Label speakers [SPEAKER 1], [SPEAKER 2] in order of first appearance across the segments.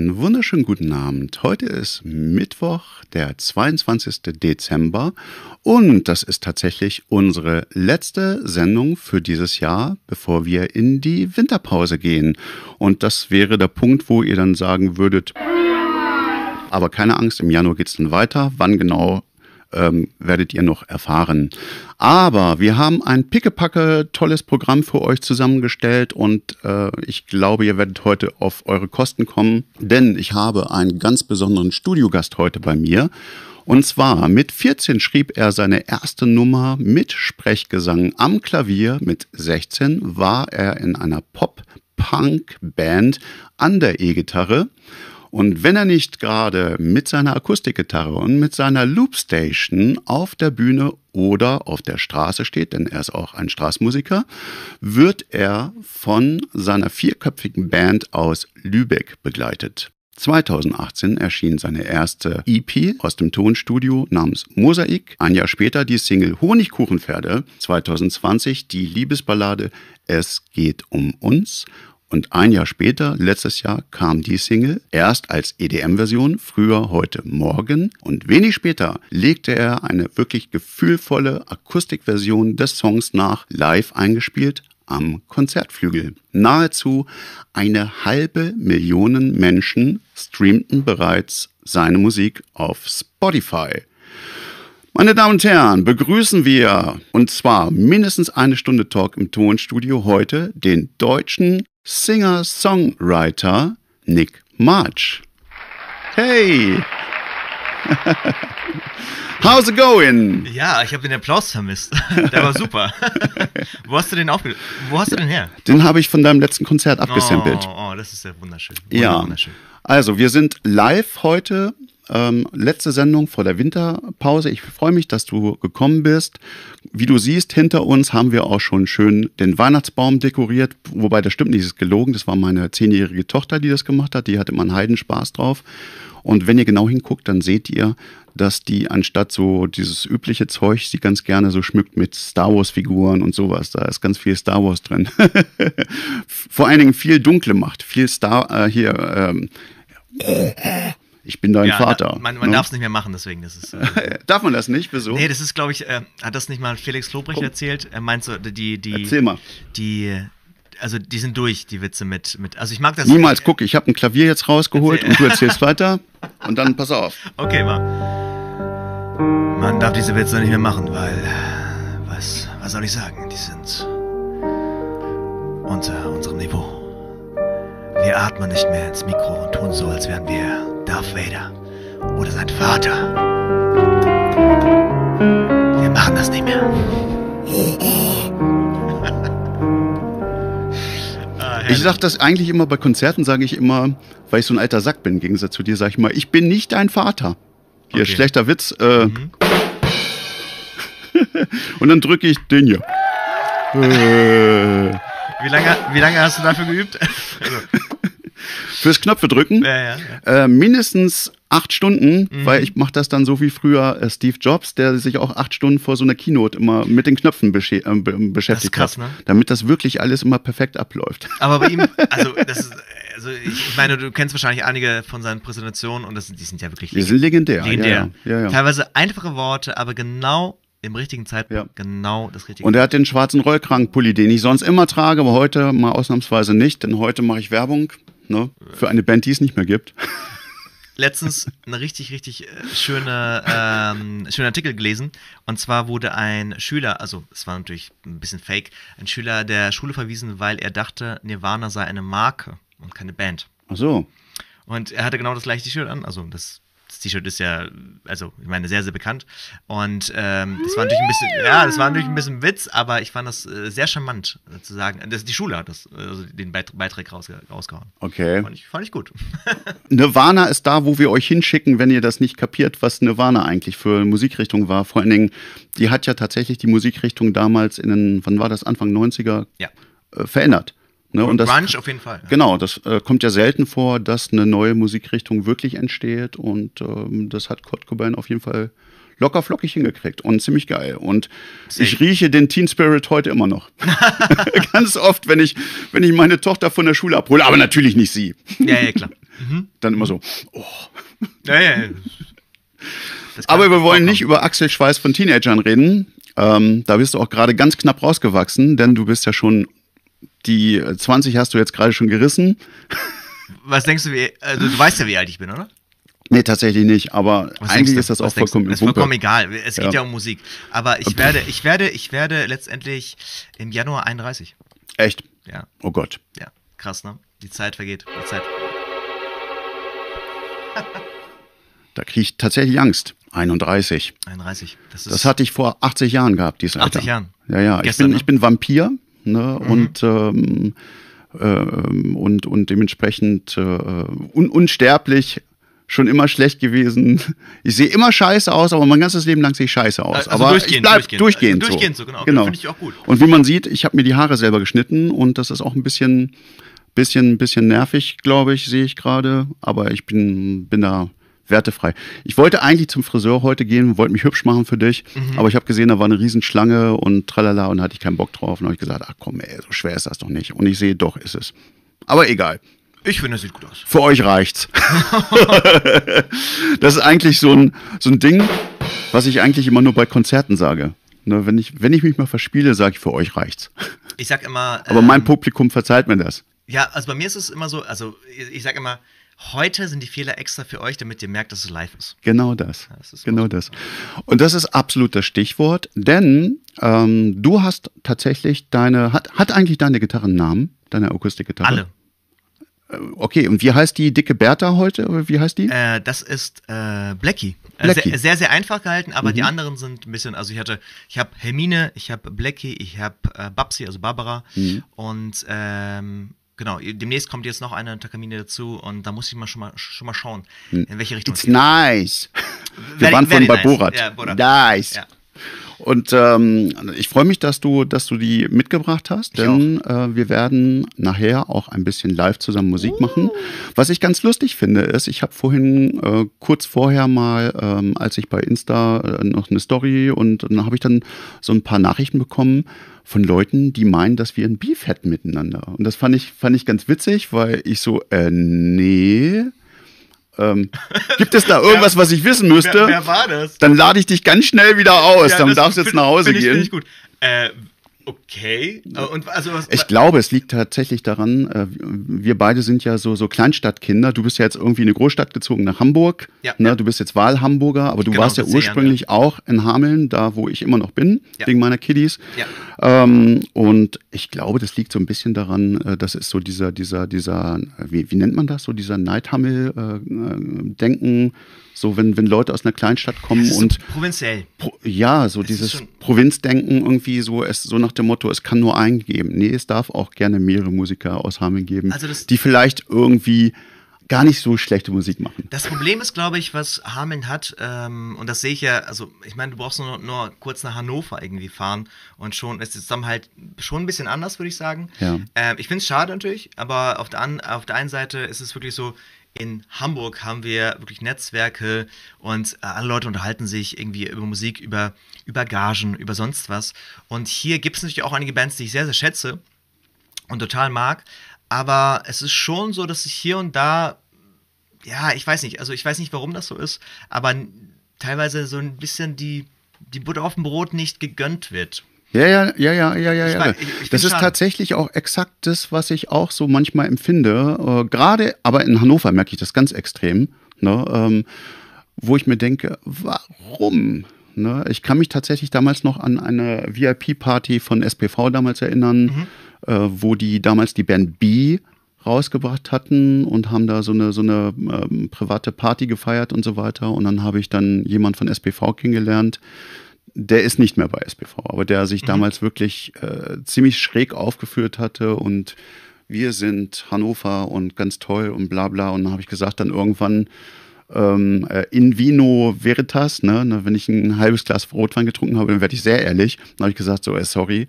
[SPEAKER 1] Einen wunderschönen guten Abend. Heute ist Mittwoch, der 22. Dezember und das ist tatsächlich unsere letzte Sendung für dieses Jahr, bevor wir in die Winterpause gehen. Und das wäre der Punkt, wo ihr dann sagen würdet, aber keine Angst, im Januar geht es dann weiter. Wann genau ähm, werdet ihr noch erfahren. Aber wir haben ein pickepacke tolles Programm für euch zusammengestellt und äh, ich glaube, ihr werdet heute auf eure Kosten kommen, denn ich habe einen ganz besonderen Studiogast heute bei mir. Und zwar mit 14 schrieb er seine erste Nummer mit Sprechgesang am Klavier. Mit 16 war er in einer Pop-Punk-Band an der E-Gitarre. Und wenn er nicht gerade mit seiner Akustikgitarre und mit seiner Loopstation auf der Bühne oder auf der Straße steht, denn er ist auch ein Straßenmusiker, wird er von seiner vierköpfigen Band aus Lübeck begleitet. 2018 erschien seine erste EP aus dem Tonstudio namens Mosaik. Ein Jahr später die Single Honigkuchenpferde. 2020 die Liebesballade Es geht um uns. Und ein Jahr später, letztes Jahr, kam die Single erst als EDM-Version, früher, heute, morgen. Und wenig später legte er eine wirklich gefühlvolle Akustikversion des Songs nach, live eingespielt am Konzertflügel. Nahezu eine halbe Million Menschen streamten bereits seine Musik auf Spotify. Meine Damen und Herren, begrüßen wir, und zwar mindestens eine Stunde Talk im Tonstudio heute, den deutschen Singer-Songwriter Nick March. Hey! How's it going?
[SPEAKER 2] Ja, ich habe den Applaus vermisst. Der war super. Wo hast du den aufge Wo hast du den her?
[SPEAKER 1] Den habe ich von deinem letzten Konzert abgesampelt.
[SPEAKER 2] Oh, oh das ist ja wunderschön.
[SPEAKER 1] Ja.
[SPEAKER 2] Wunderschön.
[SPEAKER 1] Also, wir sind live heute ähm, letzte Sendung vor der Winterpause. Ich freue mich, dass du gekommen bist. Wie du siehst, hinter uns haben wir auch schon schön den Weihnachtsbaum dekoriert. Wobei das stimmt nicht, das ist gelogen. Das war meine zehnjährige Tochter, die das gemacht hat. Die hatte immer einen Heidenspaß drauf. Und wenn ihr genau hinguckt, dann seht ihr, dass die anstatt so dieses übliche Zeug sie ganz gerne so schmückt mit Star Wars Figuren und sowas. Da ist ganz viel Star Wars drin. Vor allen Dingen viel dunkle Macht, viel Star äh, hier. Ähm, ich bin dein
[SPEAKER 2] Ja,
[SPEAKER 1] Vater.
[SPEAKER 2] man man
[SPEAKER 1] ne?
[SPEAKER 2] darf es nicht mehr machen, deswegen. Das ist, äh,
[SPEAKER 1] Darf man das nicht? Wieso?
[SPEAKER 2] nee, das ist, glaube ich, äh, hat das nicht mal Felix Lobrecht erzählt? Er meint so, die, die,
[SPEAKER 1] Erzähl mal.
[SPEAKER 2] die, also die sind durch, die Witze mit, mit also ich mag das.
[SPEAKER 1] Niemals, guck, ich habe ein Klavier jetzt rausgeholt und du erzählst weiter und dann pass auf.
[SPEAKER 2] Okay, mal. Man darf diese Witze nicht mehr machen, weil, was, was soll ich sagen? Die sind unter unserem Niveau. Wir atmen nicht mehr ins Mikro und tun so, als wären wir Darth Vader oder sein Vater. Wir machen das nicht mehr. Ah,
[SPEAKER 1] Ich sag das eigentlich immer bei Konzerten, sage ich immer, weil ich so ein alter Sack bin, im Gegensatz zu dir, sage ich mal, ich bin nicht dein Vater. Hier,
[SPEAKER 2] Okay.
[SPEAKER 1] schlechter Witz. Äh,
[SPEAKER 2] Mhm.
[SPEAKER 1] und dann drücke ich den hier.
[SPEAKER 2] Wie lange, wie lange hast du dafür geübt? Also,
[SPEAKER 1] fürs Knöpfe drücken.
[SPEAKER 2] ja, ja.
[SPEAKER 1] Äh, mindestens acht Stunden,
[SPEAKER 2] Mhm.
[SPEAKER 1] weil ich mache das dann so wie früher äh, Steve Jobs, der sich auch acht Stunden vor so einer Keynote immer mit den Knöpfen besche äh, be beschäftigt
[SPEAKER 2] krass,
[SPEAKER 1] hat,
[SPEAKER 2] ne?
[SPEAKER 1] damit das wirklich alles immer perfekt abläuft.
[SPEAKER 2] Aber bei ihm, also das ist, also ich, meine, du kennst wahrscheinlich einige von seinen Präsentationen und das, die sind ja wirklich
[SPEAKER 1] Die sind legendär.
[SPEAKER 2] legendär.
[SPEAKER 1] Ja, ja.
[SPEAKER 2] Teilweise einfache Worte, aber genau im richtigen Zeitpunkt,
[SPEAKER 1] Ja.
[SPEAKER 2] genau das richtige.
[SPEAKER 1] Und er hat den schwarzen Rollkragenpulli, den ich sonst immer trage, aber heute mal ausnahmsweise nicht, denn heute mache ich Werbung ne, für eine Band, die es nicht mehr gibt.
[SPEAKER 2] letztens eine richtig, richtig äh, schöne, ähm, schönen Artikel gelesen. Und zwar wurde ein Schüler, also es war natürlich ein bisschen fake, ein Schüler der Schule verwiesen, weil er dachte, Nirvana sei eine Marke und keine Band.
[SPEAKER 1] Ach so.
[SPEAKER 2] Und er hatte genau das gleiche T-Shirt an. Also das T-Shirt ist ja, also ich meine, sehr, sehr bekannt. Und ähm, das war natürlich ein bisschen, ja, das war natürlich ein bisschen Witz, aber ich fand das äh, sehr charmant äh, zu sagen. Das, die Schule hat das, also den Beit Beitrag rausge rausgehauen.
[SPEAKER 1] Okay.
[SPEAKER 2] Fand ich, fand ich gut.
[SPEAKER 1] Nirvana ist da, wo wir euch hinschicken, wenn ihr das nicht kapiert, was Nirvana eigentlich für Musikrichtung war. Vor allen Dingen, die hat ja tatsächlich die Musikrichtung damals in den, wann war das, Anfang 90er,
[SPEAKER 2] Ja.
[SPEAKER 1] äh, verändert. Ne? Und das,
[SPEAKER 2] Grunge auf jeden Fall.
[SPEAKER 1] Genau, das äh, kommt ja selten vor, dass eine neue Musikrichtung wirklich entsteht und ähm, das hat Kurt Cobain auf jeden Fall locker flockig hingekriegt und ziemlich geil. Und ich
[SPEAKER 2] Safe.
[SPEAKER 1] rieche den Teen Spirit heute immer noch. Ganz oft, wenn ich, wenn ich meine Tochter von der Schule abhole, aber natürlich nicht sie.
[SPEAKER 2] Ja, ja, klar.
[SPEAKER 1] dann immer so, oh.
[SPEAKER 2] Ja, ja, ja. Das
[SPEAKER 1] Aber wir wollen nicht über Achselschweiß von Teenagern reden. Ähm, da bist du auch gerade ganz knapp rausgewachsen, denn du bist ja schon, die 20 hast du jetzt gerade schon gerissen.
[SPEAKER 2] Was denkst du, wie, also du weißt ja, wie alt ich bin, oder?
[SPEAKER 1] Nee, tatsächlich nicht, aber
[SPEAKER 2] Was
[SPEAKER 1] eigentlich ist das auch
[SPEAKER 2] Was
[SPEAKER 1] vollkommen
[SPEAKER 2] ist vollkommen egal. Es geht
[SPEAKER 1] Ja.
[SPEAKER 2] ja. um Musik. Aber ich werde, ich werde, ich werde letztendlich im Januar 31.
[SPEAKER 1] Echt?
[SPEAKER 2] Ja,
[SPEAKER 1] Oh Gott.
[SPEAKER 2] ja. Krass, ne? Die Zeit vergeht. Die Zeit.
[SPEAKER 1] Da kriege ich tatsächlich Angst. 31.
[SPEAKER 2] 31. Das ist
[SPEAKER 1] Das hatte ich vor 80 Jahren gehabt, dieses Alter.
[SPEAKER 2] 80 Jahren.
[SPEAKER 1] Ja, ja. Ich
[SPEAKER 2] Gestern,
[SPEAKER 1] bin,
[SPEAKER 2] ne?
[SPEAKER 1] ich bin Vampir ne?
[SPEAKER 2] Mhm.
[SPEAKER 1] und, ähm, ähm, und, und dementsprechend äh, un unsterblich. Schon immer schlecht gewesen. Ich sehe immer scheiße aus, aber mein ganzes Leben lang sehe ich scheiße aus.
[SPEAKER 2] Also
[SPEAKER 1] aber
[SPEAKER 2] durchgehend,
[SPEAKER 1] ich bleib
[SPEAKER 2] durchgehend.
[SPEAKER 1] durchgehend,
[SPEAKER 2] Also
[SPEAKER 1] so.
[SPEAKER 2] durchgehend so, genau.
[SPEAKER 1] genau.
[SPEAKER 2] Finde ich auch gut.
[SPEAKER 1] Und wie man sieht, ich habe mir die Haare selber geschnitten und das ist auch ein bisschen, bisschen, bisschen nervig, glaube ich, sehe ich gerade. Aber ich bin, bin da wertefrei. Ich wollte eigentlich zum Friseur heute gehen, wollte mich hübsch machen für dich,
[SPEAKER 2] Mhm.
[SPEAKER 1] aber ich habe gesehen, da war eine Riesenschlange und tralala und da hatte ich keinen Bock drauf. Und habe ich gesagt, ach komm, ey, so schwer ist das doch nicht. Und ich sehe, doch ist es. Aber egal.
[SPEAKER 2] Ich finde, das sieht gut aus.
[SPEAKER 1] Für euch reicht's. das ist eigentlich so ein, so ein Ding, was ich eigentlich immer nur bei Konzerten sage. Ne, wenn, ich, wenn ich mich mal verspiele, sage ich, für euch reicht's.
[SPEAKER 2] Ich sag immer.
[SPEAKER 1] Aber
[SPEAKER 2] ähm,
[SPEAKER 1] mein Publikum verzeiht mir das.
[SPEAKER 2] Ja, also bei mir ist es immer so, also ich, ich sag immer, heute sind die Fehler extra für euch, damit ihr merkt, dass es live ist.
[SPEAKER 1] Genau das.
[SPEAKER 2] das ist
[SPEAKER 1] genau
[SPEAKER 2] gut.
[SPEAKER 1] das. Und das ist absolut das Stichwort, denn ähm, du hast tatsächlich deine, hat, hat eigentlich deine Gitarre einen Namen? Deine Akustikgitarre?
[SPEAKER 2] Alle.
[SPEAKER 1] Okay, und wie heißt die dicke Bertha heute? Wie heißt die?
[SPEAKER 2] Äh, das ist äh, Blackie. Äh,
[SPEAKER 1] Blackie. Mhm.
[SPEAKER 2] Sehr, sehr, sehr einfach gehalten, aber die anderen sind ein bisschen, also ich hatte, ich habe Hermine, ich habe Blackie, ich habe äh, Babsi, also Barbara
[SPEAKER 1] Mhm.
[SPEAKER 2] und ähm, genau, demnächst kommt jetzt noch eine Takamine dazu und da muss ich mal schon mal, schon mal schauen, in welche Richtung
[SPEAKER 1] It's nice. Wir waren vorhin bei
[SPEAKER 2] nice.
[SPEAKER 1] Borat.
[SPEAKER 2] Ja, Borat.
[SPEAKER 1] Nice.
[SPEAKER 2] Ja.
[SPEAKER 1] Und ähm, ich freue mich, dass du, dass du die mitgebracht hast, denn äh, wir werden nachher auch ein bisschen live zusammen Musik machen. Was ich ganz lustig finde, ist, ich habe vorhin äh, kurz vorher mal, ähm, als ich bei Insta äh, noch eine Story und dann habe ich dann so ein paar Nachrichten bekommen von Leuten, die meinen, dass wir ein Beef hätten miteinander. Und das fand ich, fand ich ganz witzig, weil ich so, äh, nee. Ähm, gibt es da irgendwas, was ich wissen müsste?
[SPEAKER 2] Wer, wer war das?
[SPEAKER 1] Dann lade ich dich ganz schnell wieder aus.
[SPEAKER 2] Ja,
[SPEAKER 1] dann darfst du jetzt
[SPEAKER 2] find-
[SPEAKER 1] nach Hause
[SPEAKER 2] find ich,
[SPEAKER 1] gehen.
[SPEAKER 2] Finde ich gut. Äh, okay. Äh, Und also was,
[SPEAKER 1] Ich glaube, es liegt tatsächlich daran, äh, wir beide sind ja so, so Kleinstadtkinder. Du bist ja jetzt irgendwie in eine Großstadt gezogen nach Hamburg.
[SPEAKER 2] Ja.
[SPEAKER 1] Ne? Du bist jetzt Wahlhamburger, aber du
[SPEAKER 2] Genau,
[SPEAKER 1] warst ja
[SPEAKER 2] zehn Jahren,
[SPEAKER 1] ursprünglich auch in Hameln, da wo ich immer noch bin,
[SPEAKER 2] Ja.
[SPEAKER 1] wegen meiner Kiddies.
[SPEAKER 2] Ja.
[SPEAKER 1] Ähm, und ich glaube, das liegt so ein bisschen daran, äh, das ist so dieser, dieser, dieser, äh, wie, wie nennt man das, so dieser Neidhammel-Denken, so wenn, wenn Leute aus einer Kleinstadt kommen
[SPEAKER 2] das ist
[SPEAKER 1] und
[SPEAKER 2] so provinziell.
[SPEAKER 1] Pro, ja, so
[SPEAKER 2] ist
[SPEAKER 1] dieses Provinzdenken irgendwie so, es, so nach dem Motto, es kann nur einen geben. Nee, es darf auch gerne mehrere Musiker aus Hameln geben,
[SPEAKER 2] Also das-
[SPEAKER 1] die vielleicht irgendwie gar nicht so schlechte Musik machen.
[SPEAKER 2] Das Problem ist, glaube ich, was Hameln hat, ähm, und das sehe ich ja, also ich meine, du brauchst nur, nur kurz nach Hannover irgendwie fahren und schon ist es dann halt schon ein bisschen anders, würde ich sagen.
[SPEAKER 1] Ja.
[SPEAKER 2] Ähm, ich finde es schade natürlich, aber auf der, an, auf der einen Seite ist es wirklich so, in Hamburg haben wir wirklich Netzwerke und äh, alle Leute unterhalten sich irgendwie über Musik, über, über Gagen, über sonst was. Und hier gibt es natürlich auch einige Bands, die ich sehr, sehr schätze und total mag. Aber es ist schon so, dass ich hier und da, ja, ich weiß nicht, also ich weiß nicht, warum das so ist, aber teilweise so ein bisschen die, die Butter auf dem Brot nicht gegönnt wird.
[SPEAKER 1] Ja, ja, ja, ja, ja, ja. Ja. das ist tatsächlich auch exakt das, was ich auch so manchmal empfinde. Äh, Gerade, aber in Hannover merke ich das ganz extrem, ne? ähm, wo ich mir denke, warum? Ne? Ich kann mich tatsächlich damals noch an eine VIP-Party von SPV damals erinnern,
[SPEAKER 2] Mhm.
[SPEAKER 1] äh, wo die damals die Band B rausgebracht hatten und haben da so eine so eine ähm, private Party gefeiert und so weiter und dann habe ich dann jemand von SPV kennengelernt, der ist nicht mehr bei SPV, aber der sich damals wirklich äh, ziemlich schräg aufgeführt hatte und wir sind Hannover und ganz toll und bla bla. Und dann habe ich gesagt, dann irgendwann ähm, äh, in vino veritas, ne, ne, wenn ich ein halbes Glas Rotwein getrunken habe, dann werde ich sehr ehrlich. Dann habe ich gesagt, so, äh, sorry,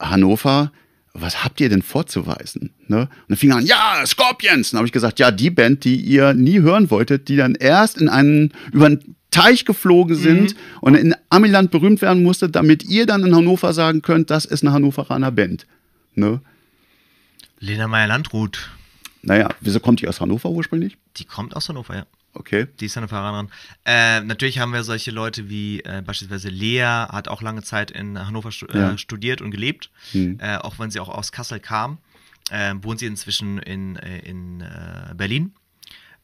[SPEAKER 1] Hannover, was habt ihr denn vorzuweisen? Ne? Und dann fing er an, ja, Scorpions. Dann habe ich gesagt, ja, die Band, die ihr nie hören wolltet, die dann erst in einen, über einen Teich geflogen sind und in Amiland berühmt werden musste, damit ihr dann in Hannover sagen könnt, das ist eine Hannoveraner Band. Ne?
[SPEAKER 2] Lena Meyer-Landrut.
[SPEAKER 1] Naja, wieso kommt die aus Hannover ursprünglich?
[SPEAKER 2] Die kommt aus Hannover, ja.
[SPEAKER 1] Okay.
[SPEAKER 2] Die ist Hannoveranerin. Äh, natürlich haben wir solche Leute wie äh, beispielsweise Lea, hat auch lange Zeit in Hannover stu
[SPEAKER 1] Ja.
[SPEAKER 2] äh, studiert und gelebt,
[SPEAKER 1] Hm.
[SPEAKER 2] äh, auch wenn sie auch aus Kassel kam. Äh, wohnt sie inzwischen in, äh, in äh, Berlin.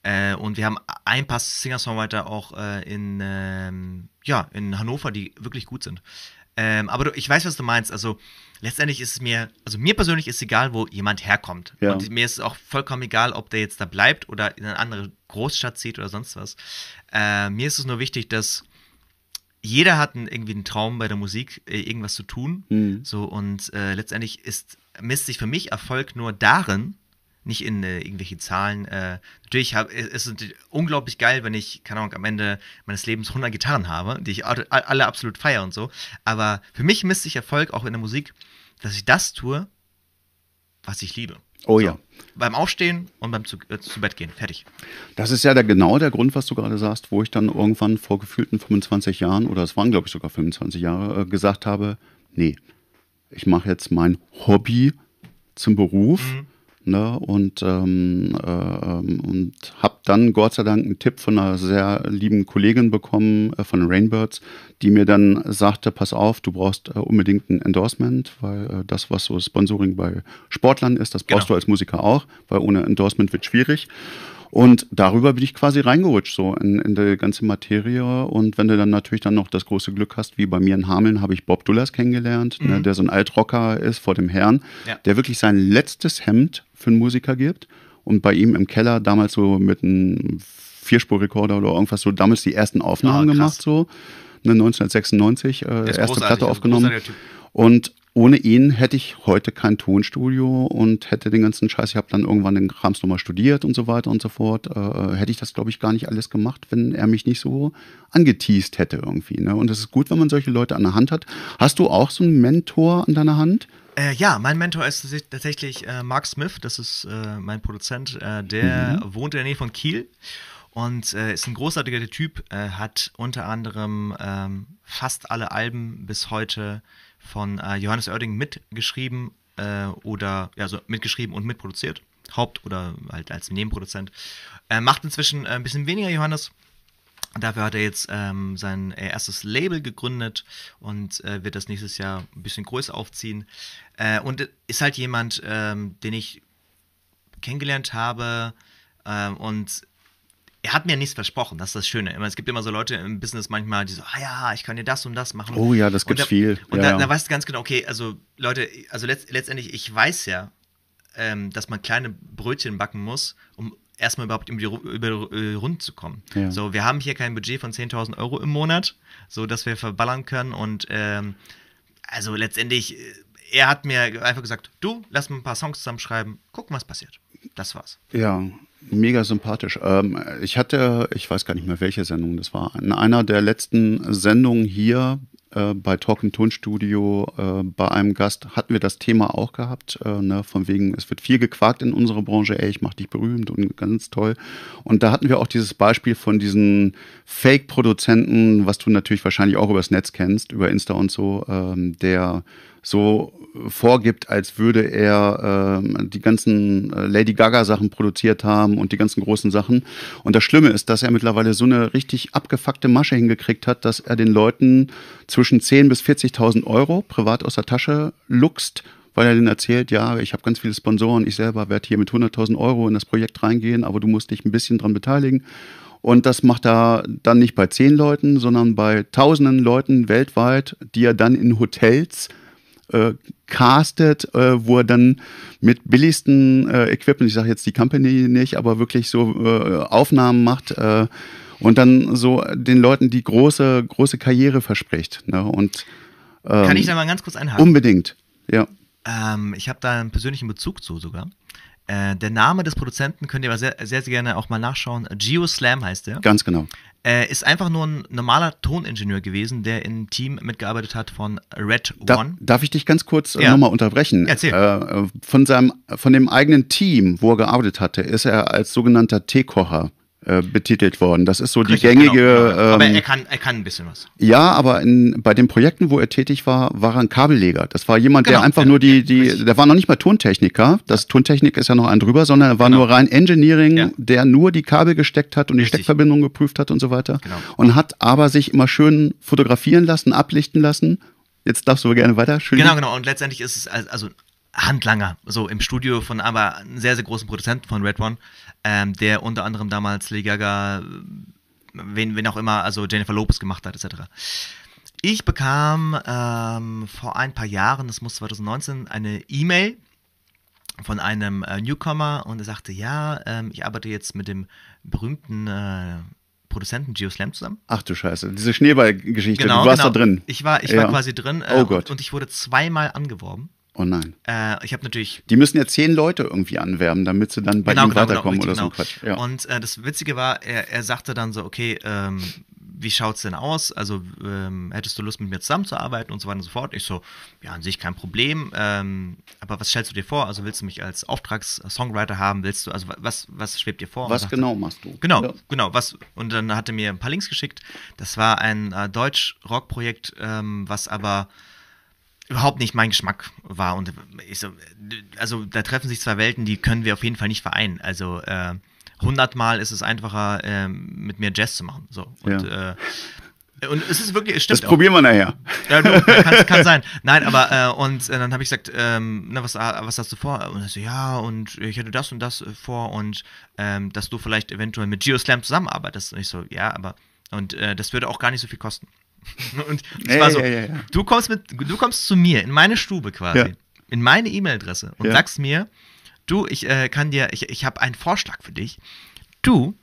[SPEAKER 2] Äh, und wir haben ein paar Singer-Songwriter auch äh, in, ähm, ja, in Hannover, die wirklich gut sind. Ähm, aber du, ich weiß, was du meinst. Also letztendlich ist es mir, also mir persönlich ist egal, wo jemand herkommt.
[SPEAKER 1] Ja.
[SPEAKER 2] Und mir ist es auch vollkommen egal, ob der jetzt da bleibt oder in eine andere Großstadt zieht oder sonst was. Äh, mir ist es nur wichtig, dass jeder hat einen, irgendwie einen Traum bei der Musik, äh, irgendwas zu tun.
[SPEAKER 1] Mhm.
[SPEAKER 2] So und äh, letztendlich ist, misst sich für mich Erfolg nur darin, nicht in äh, irgendwelche Zahlen. Äh, natürlich hab, es ist natürlich unglaublich geil, wenn ich, keine Ahnung, am Ende meines Lebens 100 Gitarren habe, die ich alle absolut feiere und so. Aber für mich misst sich Erfolg auch in der Musik, dass ich das tue, was ich liebe.
[SPEAKER 1] Oh
[SPEAKER 2] So.
[SPEAKER 1] ja.
[SPEAKER 2] Beim Aufstehen und beim zu, äh, zu Bett gehen. Fertig.
[SPEAKER 1] Das ist ja der, genau der Grund, was du gerade sagst, wo ich dann irgendwann vor gefühlten 25 Jahren, oder es waren glaube ich sogar 25 Jahre, äh, gesagt habe, nee, ich mache jetzt mein Hobby zum Beruf. Ne, und ähm, äh, ähm, und habe dann Gott sei Dank einen Tipp von einer sehr lieben Kollegin bekommen äh, von Rainbirds, die mir dann sagte, pass auf, du brauchst äh, unbedingt ein Endorsement, weil äh, das, was so Sponsoring bei Sportlern ist, das brauchst
[SPEAKER 2] Genau.
[SPEAKER 1] du als Musiker auch, weil ohne Endorsement wird schwierig. Und darüber bin ich quasi reingerutscht, so in, in die ganze Materie. Und wenn du dann natürlich dann noch das große Glück hast, wie bei mir in Hameln, habe ich Bob Dullas kennengelernt, ne, der so ein Altrocker ist vor dem Herrn,
[SPEAKER 2] Ja.
[SPEAKER 1] der wirklich sein letztes Hemd für einen Musiker gibt. Und bei ihm im Keller damals so mit einem Vierspurrekorder oder irgendwas so, damals die ersten Aufnahmen
[SPEAKER 2] Ah, krass.
[SPEAKER 1] gemacht, so. Ne, 1996, äh, erste Platte
[SPEAKER 2] also
[SPEAKER 1] aufgenommen. Und ohne ihn hätte ich heute kein Tonstudio und hätte den ganzen Scheiß, ich habe dann irgendwann den Krams nochmal studiert und so weiter und so fort, äh, hätte ich das, glaube ich, gar nicht alles gemacht, wenn er mich nicht so angeteased hätte irgendwie. Ne? Und es ist gut, wenn man solche Leute an der Hand hat. Hast du auch so einen Mentor an deiner Hand?
[SPEAKER 2] Äh, ja, mein Mentor ist tatsächlich- äh, Mark Smith, das ist äh, mein Produzent. Äh, der wohnt in der Nähe von Kiel und äh, ist ein großartiger Typ, äh, hat unter anderem ähm, fast alle Alben bis heute von äh, Johannes Oerding mitgeschrieben äh, oder ja, also mitgeschrieben und mitproduziert. Haupt- oder halt als Nebenproduzent. Äh, macht inzwischen äh, ein bisschen weniger Johannes. Dafür hat er jetzt ähm, sein äh, erstes Label gegründet und äh, wird das nächstes Jahr ein bisschen größer aufziehen. Äh, und ist halt jemand, ähm, den ich kennengelernt habe ähm, und er hat mir nichts versprochen, das ist das Schöne. Es gibt immer so Leute im Business manchmal, die so, ah ja, ich kann dir das und das machen.
[SPEAKER 1] Oh ja, das
[SPEAKER 2] Und
[SPEAKER 1] gibt's
[SPEAKER 2] da,
[SPEAKER 1] viel.
[SPEAKER 2] Und
[SPEAKER 1] Ja,
[SPEAKER 2] da,
[SPEAKER 1] ja.
[SPEAKER 2] da weißt du ganz genau, okay, also Leute, also letzt, letztendlich, ich weiß ja, ähm, dass man kleine Brötchen backen muss, um erstmal überhaupt über die, über, äh, rund zu kommen.
[SPEAKER 1] Ja.
[SPEAKER 2] So, wir haben hier kein Budget von 10.000 Euro im Monat, so dass wir verballern können und ähm, also letztendlich, äh, er hat mir einfach gesagt, du, lass mal ein paar Songs zusammenschreiben, gucken, was passiert. Das war's.
[SPEAKER 1] Ja, mega sympathisch. Ähm, ich hatte, ich weiß gar nicht mehr, welche Sendung das war. In einer der letzten Sendungen hier äh, bei Talk im Tonstudio äh, bei einem Gast hatten wir das Thema auch gehabt, äh, ne, von wegen, es wird viel gequakt in unserer Branche, ey, ich mach dich berühmt und ganz toll. Und da hatten wir auch dieses Beispiel von diesen Fake-Produzenten, was du natürlich wahrscheinlich auch übers Netz kennst, über Insta und so, ähm, der so vorgibt, als würde er ähm, die ganzen äh, Lady Gaga Sachen produziert haben und die ganzen großen Sachen. Und das Schlimme ist, dass er mittlerweile so eine richtig abgefuckte Masche hingekriegt hat, dass er den Leuten zwischen 10.000 bis 40.000 Euro privat aus der Tasche luchst, weil er denen erzählt, ja, ich habe ganz viele Sponsoren, ich selber werde hier mit 100.000 Euro in das Projekt reingehen, aber du musst dich ein bisschen dran beteiligen. Und das macht er dann nicht bei zehn Leuten, sondern bei tausenden Leuten weltweit, die er dann in Hotels äh, castet, äh, wo er dann mit billigsten äh, Equipment, ich sage jetzt die Company nicht, aber wirklich so äh, Aufnahmen macht äh, und dann so den Leuten die große, große Karriere verspricht. Ne? Und ähm,
[SPEAKER 2] Kann ich da mal ganz kurz einhaken?
[SPEAKER 1] unbedingt, ja.
[SPEAKER 2] Ähm, ich habe da einen persönlichen Bezug zu sogar. Äh, der Name des Produzenten könnt ihr aber sehr, sehr, sehr gerne auch mal nachschauen. Geo Slam heißt der.
[SPEAKER 1] Ganz genau.
[SPEAKER 2] Äh, ist einfach nur ein normaler Toningenieur gewesen, der im Team mitgearbeitet hat von Red
[SPEAKER 1] Da,
[SPEAKER 2] One.
[SPEAKER 1] darf ich dich ganz kurz äh,
[SPEAKER 2] Ja.
[SPEAKER 1] nochmal unterbrechen?
[SPEAKER 2] Erzähl.
[SPEAKER 1] Äh, von, seinem, von dem eigenen Team, wo er gearbeitet hatte, ist er als sogenannter Teekocher äh, betitelt worden. Das ist so die
[SPEAKER 2] Richtig,
[SPEAKER 1] gängige.
[SPEAKER 2] genau, genau. Aber
[SPEAKER 1] ähm,
[SPEAKER 2] er kann, er kann ein bisschen was.
[SPEAKER 1] ja, aber in, bei den Projekten, wo er tätig war, war er ein Kabelleger. Das war jemand, der
[SPEAKER 2] Genau,
[SPEAKER 1] einfach
[SPEAKER 2] ja,
[SPEAKER 1] nur die, die,
[SPEAKER 2] richtig.
[SPEAKER 1] der war noch nicht mal Tontechniker. Das Tontechnik ist ja noch ein drüber, sondern er war
[SPEAKER 2] Genau.
[SPEAKER 1] nur rein Engineering,
[SPEAKER 2] Ja.
[SPEAKER 1] der nur die Kabel gesteckt hat und die
[SPEAKER 2] Richtig.
[SPEAKER 1] Steckverbindung geprüft hat und so weiter.
[SPEAKER 2] Genau.
[SPEAKER 1] Und hat aber sich immer schön fotografieren lassen, ablichten lassen. Jetzt darfst du gerne weiter. Schön.
[SPEAKER 2] Genau, genau. Und letztendlich ist es als- also Handlanger, so im Studio von aber einem sehr, sehr großen Produzenten von Red One, ähm, der unter anderem damals Lady Gaga, wen, wen auch immer, also Jennifer Lopez gemacht hat, etc. Ich bekam ähm, vor ein paar Jahren, das muss 2019, eine E-Mail von einem äh, Newcomer und er sagte, ja, ähm, ich arbeite jetzt mit dem berühmten äh, Produzenten Geo Slam zusammen.
[SPEAKER 1] Ach du Scheiße, diese Schneeballgeschichte, du warst da drin.
[SPEAKER 2] Genau, Ich war, ich
[SPEAKER 1] Ja.
[SPEAKER 2] war quasi drin äh,
[SPEAKER 1] Oh Gott.
[SPEAKER 2] Und, und ich wurde zweimal angeworben.
[SPEAKER 1] Oh nein.
[SPEAKER 2] Äh, ich habe natürlich
[SPEAKER 1] Die müssen ja zehn Leute irgendwie anwerben, damit sie dann bei ihm weiterkommen oder so ein
[SPEAKER 2] richtig,
[SPEAKER 1] Quatsch. Ja.
[SPEAKER 2] Und äh, das Witzige war, er, er sagte dann so, okay, ähm, wie schaut's denn aus? Also ähm, hättest du Lust mit mir zusammenzuarbeiten und so weiter und so fort? Ich so, ja, an sich kein Problem. Ähm, aber was stellst du dir vor? Also willst du mich als Auftragssongwriter haben? Willst du, also was, was schwebt dir vor?
[SPEAKER 1] Was
[SPEAKER 2] sagte,
[SPEAKER 1] genau machst du?
[SPEAKER 2] Genau,
[SPEAKER 1] Ja.
[SPEAKER 2] genau. Was, und dann hat er mir ein paar Links geschickt. Das war ein äh, Deutsch-Rock-Projekt, ähm, was aber überhaupt nicht mein Geschmack war. Und ich so, also da treffen sich zwei Welten, die können wir auf jeden Fall nicht vereinen. Also äh, hundertmal ist es einfacher, ähm, mit mir Jazz zu machen. So. Und, äh, und es ist wirklich, es
[SPEAKER 1] Das
[SPEAKER 2] stimmt auch.
[SPEAKER 1] probieren wir nachher.
[SPEAKER 2] Ja, du, kann, kann sein. Nein, aber äh, und äh, dann habe ich gesagt, ähm, na, was, was hast du vor? Und er so, ja, und ich hätte das und das äh, vor und ähm, dass du vielleicht eventuell mit GeoSlam zusammenarbeitest. Und ich so, ja, aber und äh, das würde auch gar nicht so viel kosten. und es
[SPEAKER 1] Ja,
[SPEAKER 2] war so,
[SPEAKER 1] ja, ja,
[SPEAKER 2] du kommst mit, du kommst zu mir in meine Stube quasi, in meine E-Mail-Adresse und sagst mir, du, ich äh, kann dir, ich, ich habe einen Vorschlag für dich. Du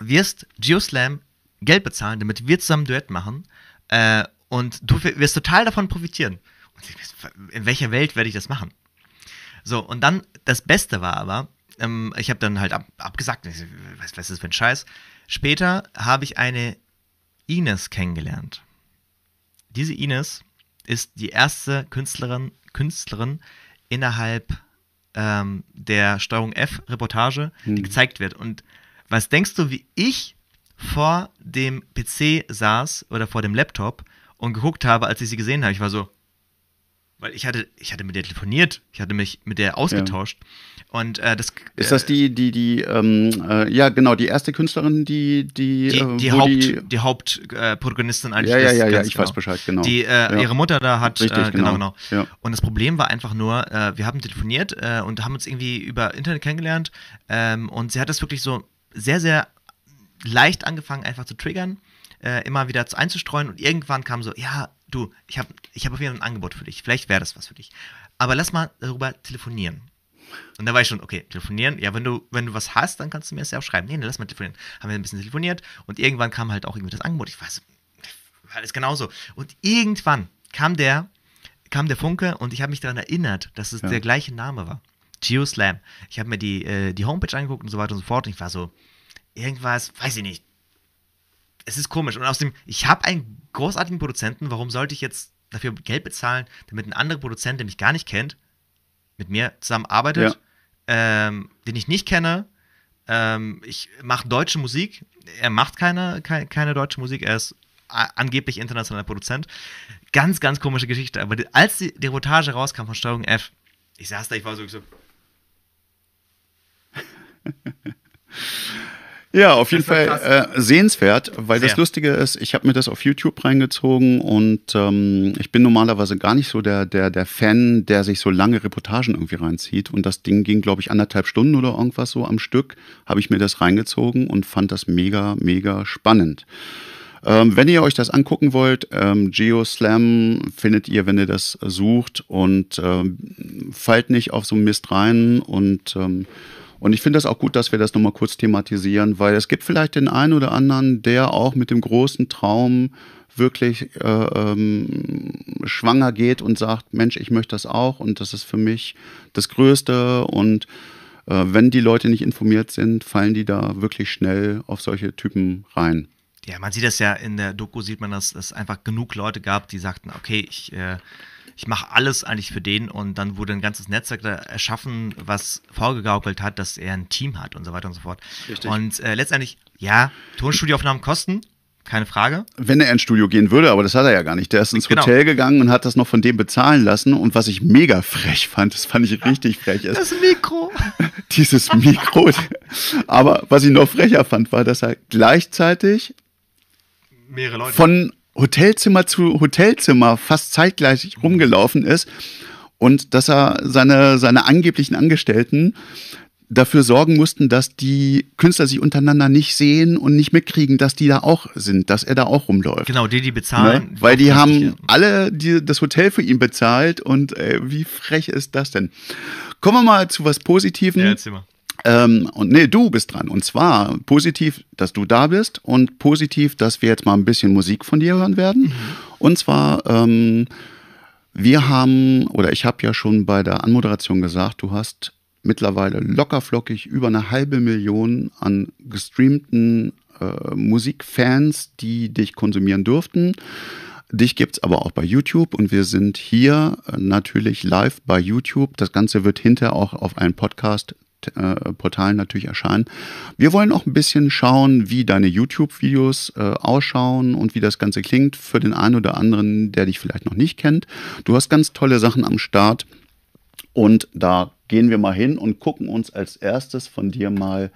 [SPEAKER 2] wirst GeoSlam Geld bezahlen, damit wir zusammen ein Duett machen. Äh, und du wirst total davon profitieren. Und ich, in welcher Welt werde ich das machen? So, und dann, das Beste war aber, ähm, ich habe dann halt ab, abgesagt, ich was, was ist das für ein Scheiß? Später habe ich eine Ines kennengelernt. Diese Ines ist die erste Künstlerin, Künstlerin innerhalb ähm, der Steuerung F-Reportage, die gezeigt wird. Und was denkst du, wie ich vor dem PC saß oder vor dem Laptop und geguckt habe, als ich sie gesehen habe? Ich war so, weil ich hatte, ich hatte mit der telefoniert, ich hatte mich mit der ausgetauscht. Und äh, das
[SPEAKER 1] Ist das die, die, die, ähm, äh, ja genau, die erste Künstlerin, die, die,
[SPEAKER 2] die,
[SPEAKER 1] äh,
[SPEAKER 2] die Haupt,
[SPEAKER 1] die,
[SPEAKER 2] die, Hauptprotagonistin eigentlich
[SPEAKER 1] Ja, ja,
[SPEAKER 2] ist,
[SPEAKER 1] ja, ja, ich weiß Bescheid, genau.
[SPEAKER 2] Die, äh,
[SPEAKER 1] Ja.
[SPEAKER 2] ihre Mutter da hat,
[SPEAKER 1] Richtig,
[SPEAKER 2] äh, genau,
[SPEAKER 1] genau.
[SPEAKER 2] genau.
[SPEAKER 1] Ja.
[SPEAKER 2] Und das Problem war einfach nur, äh, wir haben telefoniert äh, und haben uns irgendwie über Internet kennengelernt ähm, und sie hat das wirklich so sehr, sehr leicht angefangen, einfach zu triggern, äh, immer wieder einzustreuen und irgendwann kam so, ja, du, ich habe ich hab auf jeden Fall ein Angebot für dich, vielleicht wäre das was für dich. Aber lass mal darüber telefonieren. Und da war ich schon, okay, telefonieren. Ja, wenn du, wenn du was hast, dann kannst du mir das ja auch schreiben. Nee, nee, lass mal telefonieren. Haben wir ein bisschen telefoniert und irgendwann kam halt auch irgendwie das Angebot. Ich weiß, war alles genauso. Und irgendwann kam der, kam der Funke und ich habe mich daran erinnert, dass es
[SPEAKER 1] Ja.
[SPEAKER 2] der gleiche Name war. GeoSlam. Ich habe mir die, äh, die Homepage angeguckt und so weiter und so fort. Und ich war so, irgendwas, weiß ich nicht. Es ist komisch. Und außerdem, ich habe einen großartigen Produzenten. Warum sollte ich jetzt dafür Geld bezahlen, damit ein anderer Produzent, der mich gar nicht kennt, mit mir zusammenarbeitet, ähm, den ich nicht kenne. Ähm, ich mache deutsche Musik. Er macht keine, keine, keine deutsche Musik. Er ist angeblich internationaler Produzent. Ganz, ganz komische Geschichte. Aber als die, die Reportage rauskam von Steuerung F, ich saß da, ich war so, so
[SPEAKER 1] Ja, auf jeden
[SPEAKER 2] Das
[SPEAKER 1] Fall äh, sehenswert, weil das
[SPEAKER 2] Sehr.
[SPEAKER 1] Lustige ist, ich habe mir das auf YouTube reingezogen und ähm, ich bin normalerweise gar nicht so der, der, der Fan, der sich so lange Reportagen irgendwie reinzieht. Und das Ding ging, glaube ich, anderthalb Stunden oder irgendwas so am Stück, habe ich mir das reingezogen und fand das mega, mega spannend. Ähm, wenn ihr euch das angucken wollt, ähm, GeoSlam findet ihr, wenn ihr das sucht und ähm, fallt nicht auf so einen Mist rein und ähm, und ich finde das auch gut, dass wir das nochmal kurz thematisieren, weil es gibt vielleicht den einen oder anderen, der auch mit dem großen Traum wirklich äh, ähm, schwanger geht und sagt, Mensch, ich möchte das auch und das ist für mich das Größte und äh, wenn die Leute nicht informiert sind, fallen die da wirklich schnell auf solche Typen rein.
[SPEAKER 2] ja, man sieht das ja in der Doku, sieht man, dass es einfach genug Leute gab, die sagten, okay, ich, äh, ich mache alles eigentlich für den und dann wurde ein ganzes Netzwerk da erschaffen, was vorgegaukelt hat, dass er ein Team hat und so weiter und so fort.
[SPEAKER 1] Richtig.
[SPEAKER 2] Und äh, letztendlich, ja, Tonstudioaufnahmen kosten, keine Frage.
[SPEAKER 1] Wenn er ins Studio gehen würde, aber das hat er ja gar nicht. Der ist ins
[SPEAKER 2] Genau.
[SPEAKER 1] Hotel gegangen und hat das noch von dem bezahlen lassen. Und was ich mega frech fand, das fand ich richtig frech, ist
[SPEAKER 2] Das Mikro.
[SPEAKER 1] dieses Mikro. Aber was ich noch frecher fand, war, dass er gleichzeitig
[SPEAKER 2] Mehrere Leute.
[SPEAKER 1] von Hotelzimmer zu Hotelzimmer fast zeitgleich rumgelaufen ist und dass er seine, seine angeblichen Angestellten dafür sorgen mussten, dass die Künstler sich untereinander nicht sehen und nicht mitkriegen, dass die da auch sind, dass er da auch rumläuft.
[SPEAKER 2] genau, die, die
[SPEAKER 1] Ne?
[SPEAKER 2] bezahlen.
[SPEAKER 1] Weil die haben
[SPEAKER 2] ja.
[SPEAKER 1] alle die, das Hotel für ihn bezahlt und äh, wie frech ist das denn? Kommen wir mal zu was Positivem.
[SPEAKER 2] Ja, erzähl mal.
[SPEAKER 1] Ähm, und nee, du bist dran. Und zwar positiv, dass du da bist und positiv, dass wir jetzt mal ein bisschen Musik von dir hören werden. Und zwar, ähm, wir haben, oder ich habe ja schon bei der Anmoderation gesagt, du hast mittlerweile lockerflockig über eine halbe Million an gestreamten äh, Musikfans, die dich konsumieren durften. Dich gibt's aber auch bei YouTube und wir sind hier äh, natürlich live bei YouTube. Das Ganze wird hinterher auch auf allen Podcast-Portalen natürlich erscheinen. Wir wollen auch ein bisschen schauen, wie deine YouTube-Videos äh, ausschauen und wie das Ganze klingt für den einen oder anderen, der dich vielleicht noch nicht kennt. Du hast ganz tolle Sachen am Start und da gehen wir mal hin und gucken uns als erstes von dir mal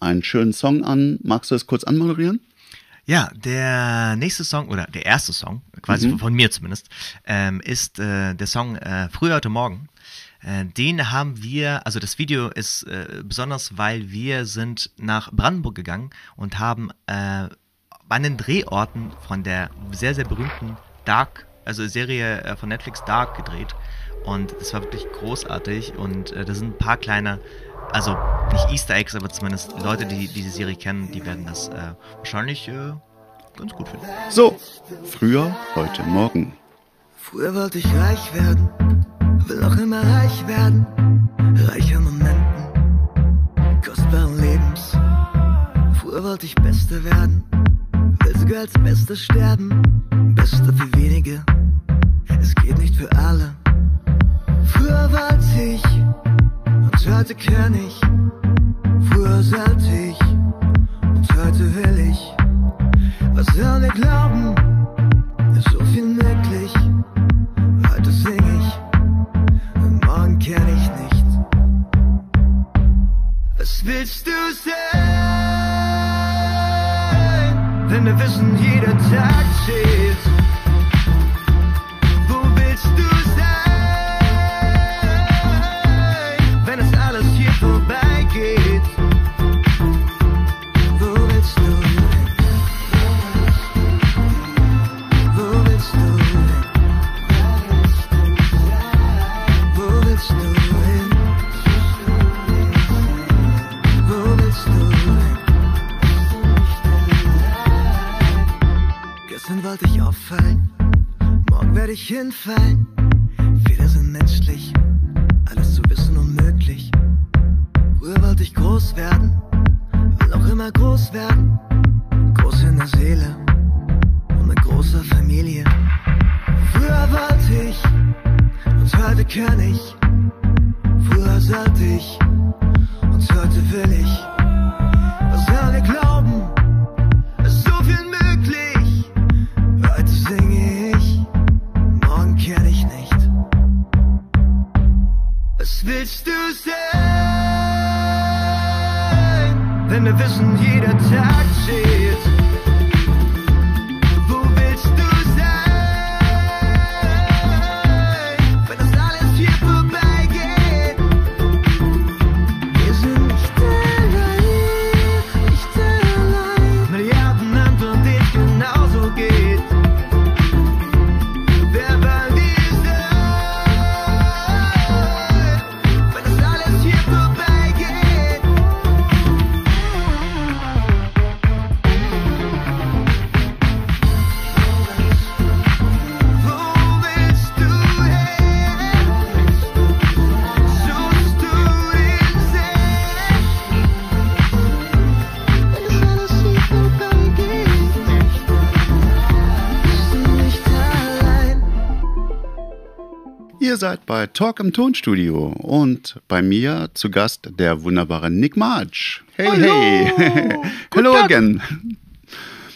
[SPEAKER 1] einen schönen Song an. Magst du das kurz anmoderieren?
[SPEAKER 2] Ja, der nächste Song, oder der erste Song, quasi
[SPEAKER 1] Mhm.
[SPEAKER 2] von mir zumindest, ähm, ist äh, der Song äh, Früher heute Morgen. Äh, den haben wir, also das Video ist äh, besonders, weil wir sind nach Brandenburg gegangen und haben äh, an den Drehorten von der sehr, sehr berühmten Dark, also Serie äh, von Netflix Dark gedreht. Und das war wirklich großartig und äh, da sind ein paar kleine, also nicht Easter Eggs, aber zumindest Leute, die diese Serie kennen, die werden das äh, wahrscheinlich äh, ganz gut finden.
[SPEAKER 1] So, früher, heute, morgen.
[SPEAKER 3] Früher wollte ich reich werden, will noch immer reich werden. Reich an Momenten, kostbaren Lebens. Früher wollte ich Bester werden, will sogar als Bester sterben. Bester für wenige, es geht nicht für alle. Früher wollte ich und heute kann ich. Früher sollte ich und heute will ich. Was sollen wir glauben? Was willst du sein? Wenn wir wissen, jeder Tag zählt. Wo willst Wollte ich auffallen, morgen werde ich hinfallen. Fehler sind menschlich, alles zu wissen unmöglich. Früher wollte ich groß werden, will auch immer groß werden. Groß in der Seele und mit großer Familie. Früher wollte ich und heute kann ich. Früher sollte ich und heute will ich. Was willst du sein? Wenn wir wissen, jeder
[SPEAKER 1] seid bei Talk im Tonstudio und bei mir zu Gast der wunderbare Nick March. Hey,
[SPEAKER 2] Hallo.
[SPEAKER 1] hey. Hello again.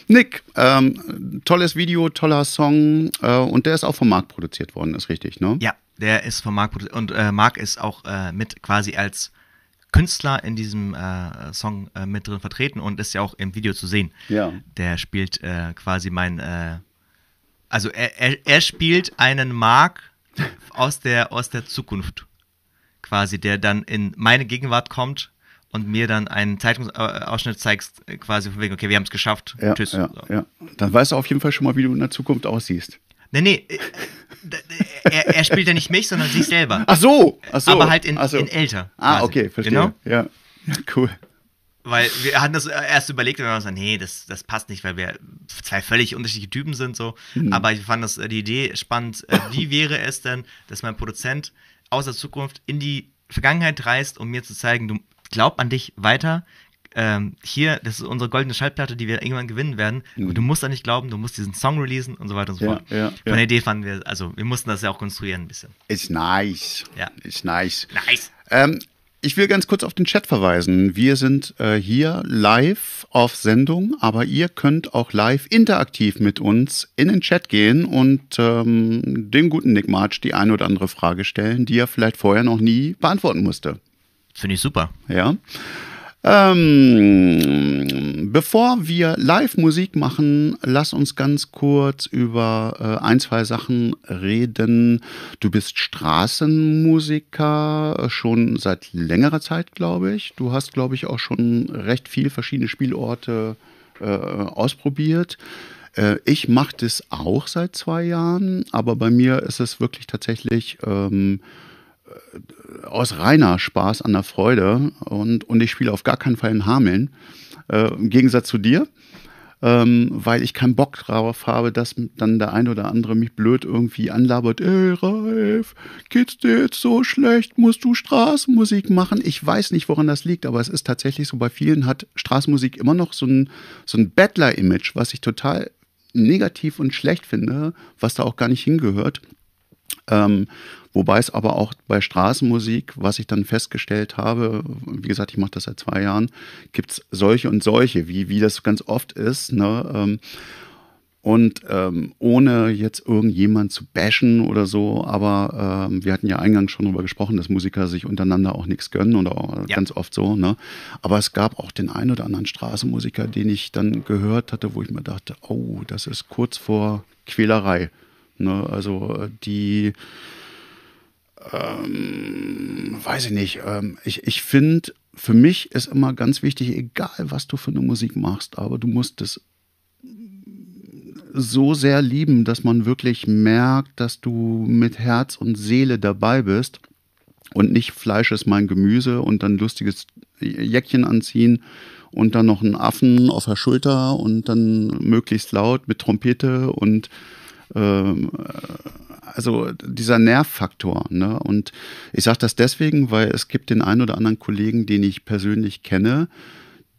[SPEAKER 1] Nick, ähm, tolles Video, toller Song äh, und der ist auch vom Marc produziert worden, ist richtig, ne?
[SPEAKER 2] Ja, der ist von Marc produ- und äh, Marc ist auch äh, mit quasi als Künstler in diesem äh, Song äh, mit drin vertreten und ist ja auch im Video zu sehen.
[SPEAKER 1] Ja.
[SPEAKER 2] Der spielt äh, quasi mein, äh, also er, er, er spielt einen Marc aus der, aus der Zukunft quasi, der dann in meine Gegenwart kommt und mir dann einen Zeitungsausschnitt zeigst, äh, quasi von wegen, okay, wir haben es geschafft,
[SPEAKER 1] Ja,
[SPEAKER 2] tschüss.
[SPEAKER 1] ja,
[SPEAKER 2] So.
[SPEAKER 1] ja. Dann weißt du auf jeden Fall schon mal, wie du in der Zukunft aussiehst.
[SPEAKER 2] Nee, nee, äh, er, er spielt ja nicht mich, sondern sich selber.
[SPEAKER 1] Ach so, ach so.
[SPEAKER 2] aber halt in,
[SPEAKER 1] so.
[SPEAKER 2] in älter.
[SPEAKER 1] Ah,
[SPEAKER 2] quasi.
[SPEAKER 1] okay, verstehe.
[SPEAKER 2] Genau?
[SPEAKER 1] Ja. ja, cool.
[SPEAKER 2] Weil wir hatten das erst überlegt und wir haben gesagt, nee, das, das passt nicht, weil wir zwei völlig unterschiedliche Typen sind so.
[SPEAKER 1] Mhm.
[SPEAKER 2] Aber ich fand das, äh, die Idee spannend. Äh, Wie wäre es denn, dass mein Produzent aus der Zukunft in die Vergangenheit reist, um mir zu zeigen, du glaub an dich weiter. Ähm, hier, das ist unsere goldene Schallplatte, die wir irgendwann gewinnen werden. Aber du musst an dich glauben, du musst diesen Song releasen und so weiter und so
[SPEAKER 1] Mhm. Ja,
[SPEAKER 2] fort.
[SPEAKER 1] ja,
[SPEAKER 2] Von
[SPEAKER 1] ja.
[SPEAKER 2] der Idee fanden wir, also wir mussten das ja auch konstruieren ein bisschen.
[SPEAKER 1] Ist nice.
[SPEAKER 2] Ja.
[SPEAKER 1] Ist nice.
[SPEAKER 2] Nice.
[SPEAKER 1] Ähm, ich will ganz kurz auf den Chat verweisen. Wir sind äh, hier live auf Sendung, aber ihr könnt auch live interaktiv mit uns in den Chat gehen und ähm, dem guten Nick March die eine oder andere Frage stellen, die er vielleicht vorher noch nie beantworten musste.
[SPEAKER 2] Finde ich super.
[SPEAKER 1] Ja. Ähm, bevor wir live Musik machen, lass uns ganz kurz über äh, ein, zwei Sachen reden. Du bist Straßenmusiker äh, schon seit längerer Zeit, glaube ich. Du hast, glaube ich, auch schon recht viel verschiedene Spielorte äh, ausprobiert. Äh, ich mache das auch seit zwei Jahren, aber bei mir ist es wirklich tatsächlich ähm, aus reiner Spaß an der Freude und, und ich spiele auf gar keinen Fall in Hameln, äh, im Gegensatz zu dir, ähm, weil ich keinen Bock drauf habe, dass dann der eine oder andere mich blöd irgendwie anlabert, ey Ralf, geht's dir jetzt so schlecht, musst du Straßenmusik machen? Ich weiß nicht, woran das liegt, aber es ist tatsächlich so, bei vielen hat Straßenmusik immer noch so ein, so ein Bettler-Image, was ich total negativ und schlecht finde, was da auch gar nicht hingehört. Ähm, wobei es aber auch bei Straßenmusik, was ich dann festgestellt habe, wie gesagt, ich mache das seit zwei Jahren, gibt es solche und solche, wie, wie das ganz oft ist. Ne? Ähm, und ähm, ohne jetzt irgendjemand zu bashen oder so, aber ähm, wir hatten ja eingangs schon darüber gesprochen, dass Musiker sich untereinander auch nichts gönnen oder auch
[SPEAKER 2] Ja.
[SPEAKER 1] ganz oft so. Ne? Aber es gab auch den einen oder anderen Straßenmusiker, den ich dann gehört hatte, wo ich mir dachte, oh, das ist kurz vor Quälerei. Ne? Also äh, die, ähm, weiß ich nicht, ähm, ich, ich finde, für mich ist immer ganz wichtig, egal was du für eine Musik machst, aber du musst es so sehr lieben, dass man wirklich merkt, dass du mit Herz und Seele dabei bist und nicht Fleisch ist mein Gemüse und dann lustiges Jäckchen anziehen und dann noch einen Affen auf der Schulter und dann möglichst laut mit Trompete und ähm, also dieser Nervfaktor. Ne? Und ich sage das deswegen, weil es gibt den einen oder anderen Kollegen, den ich persönlich kenne,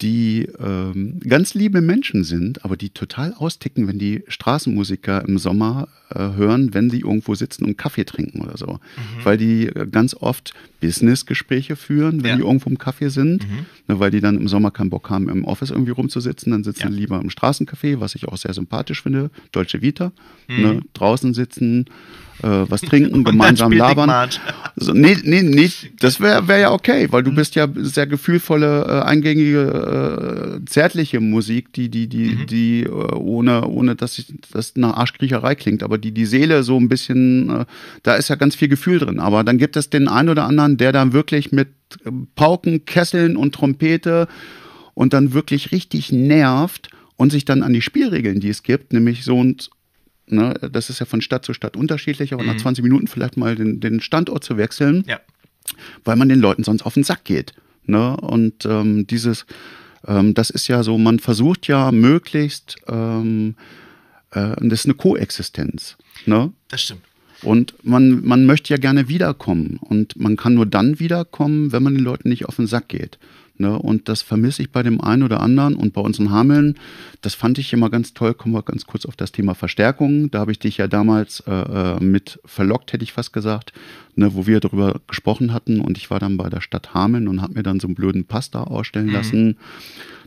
[SPEAKER 1] die ähm, ganz liebe Menschen sind, aber die total austicken, wenn die Straßenmusiker im Sommer äh, hören, wenn sie irgendwo sitzen und Kaffee trinken oder so. Weil die äh, ganz oft Businessgespräche führen, wenn
[SPEAKER 2] Ja.
[SPEAKER 1] die irgendwo im Kaffee sind, ne, weil die dann im Sommer keinen Bock haben, im Office irgendwie rumzusitzen, dann sitzen
[SPEAKER 2] Ja.
[SPEAKER 1] sie lieber im Straßencafé, was ich auch sehr sympathisch finde, Deutsche Vita, ne, draußen sitzen, äh, was trinken, gemeinsam labern.
[SPEAKER 2] March.
[SPEAKER 1] So, nee, nee, nee, das wäre wär ja okay, weil du bist ja sehr gefühlvolle, äh, eingängige, äh, zärtliche Musik, die, die, die, die, äh, ohne, ohne dass ich, das nach Arschkriecherei klingt, aber die, die Seele so ein bisschen, äh, da ist ja ganz viel Gefühl drin. Aber dann gibt es den einen oder anderen, der dann wirklich mit äh, Pauken, Kesseln und Trompete und dann wirklich richtig nervt und sich dann an die Spielregeln, die es gibt, nämlich so und Ne, das ist ja von Stadt zu Stadt unterschiedlich, aber nach 20 Minuten vielleicht mal den, den Standort zu wechseln,
[SPEAKER 2] Ja.
[SPEAKER 1] weil man den Leuten sonst auf den Sack geht. Ne? Und ähm, dieses, ähm, das ist ja so, man versucht ja möglichst, ähm, äh, das ist eine Koexistenz. Ne?
[SPEAKER 2] Das stimmt.
[SPEAKER 1] Und man, man möchte ja gerne wiederkommen. Und man kann nur dann wiederkommen, wenn man den Leuten nicht auf den Sack geht. Ne? Und das vermisse ich bei dem einen oder anderen. Und bei uns in Hameln, das fand ich immer ganz toll. Kommen wir ganz kurz auf das Thema Verstärkung. Da habe ich dich ja damals äh, äh, mit verlockt, hätte ich fast gesagt, ne? wo wir darüber gesprochen hatten. Und ich war dann bei der Stadt Hameln und habe mir dann so einen blöden Pasta ausstellen mhm.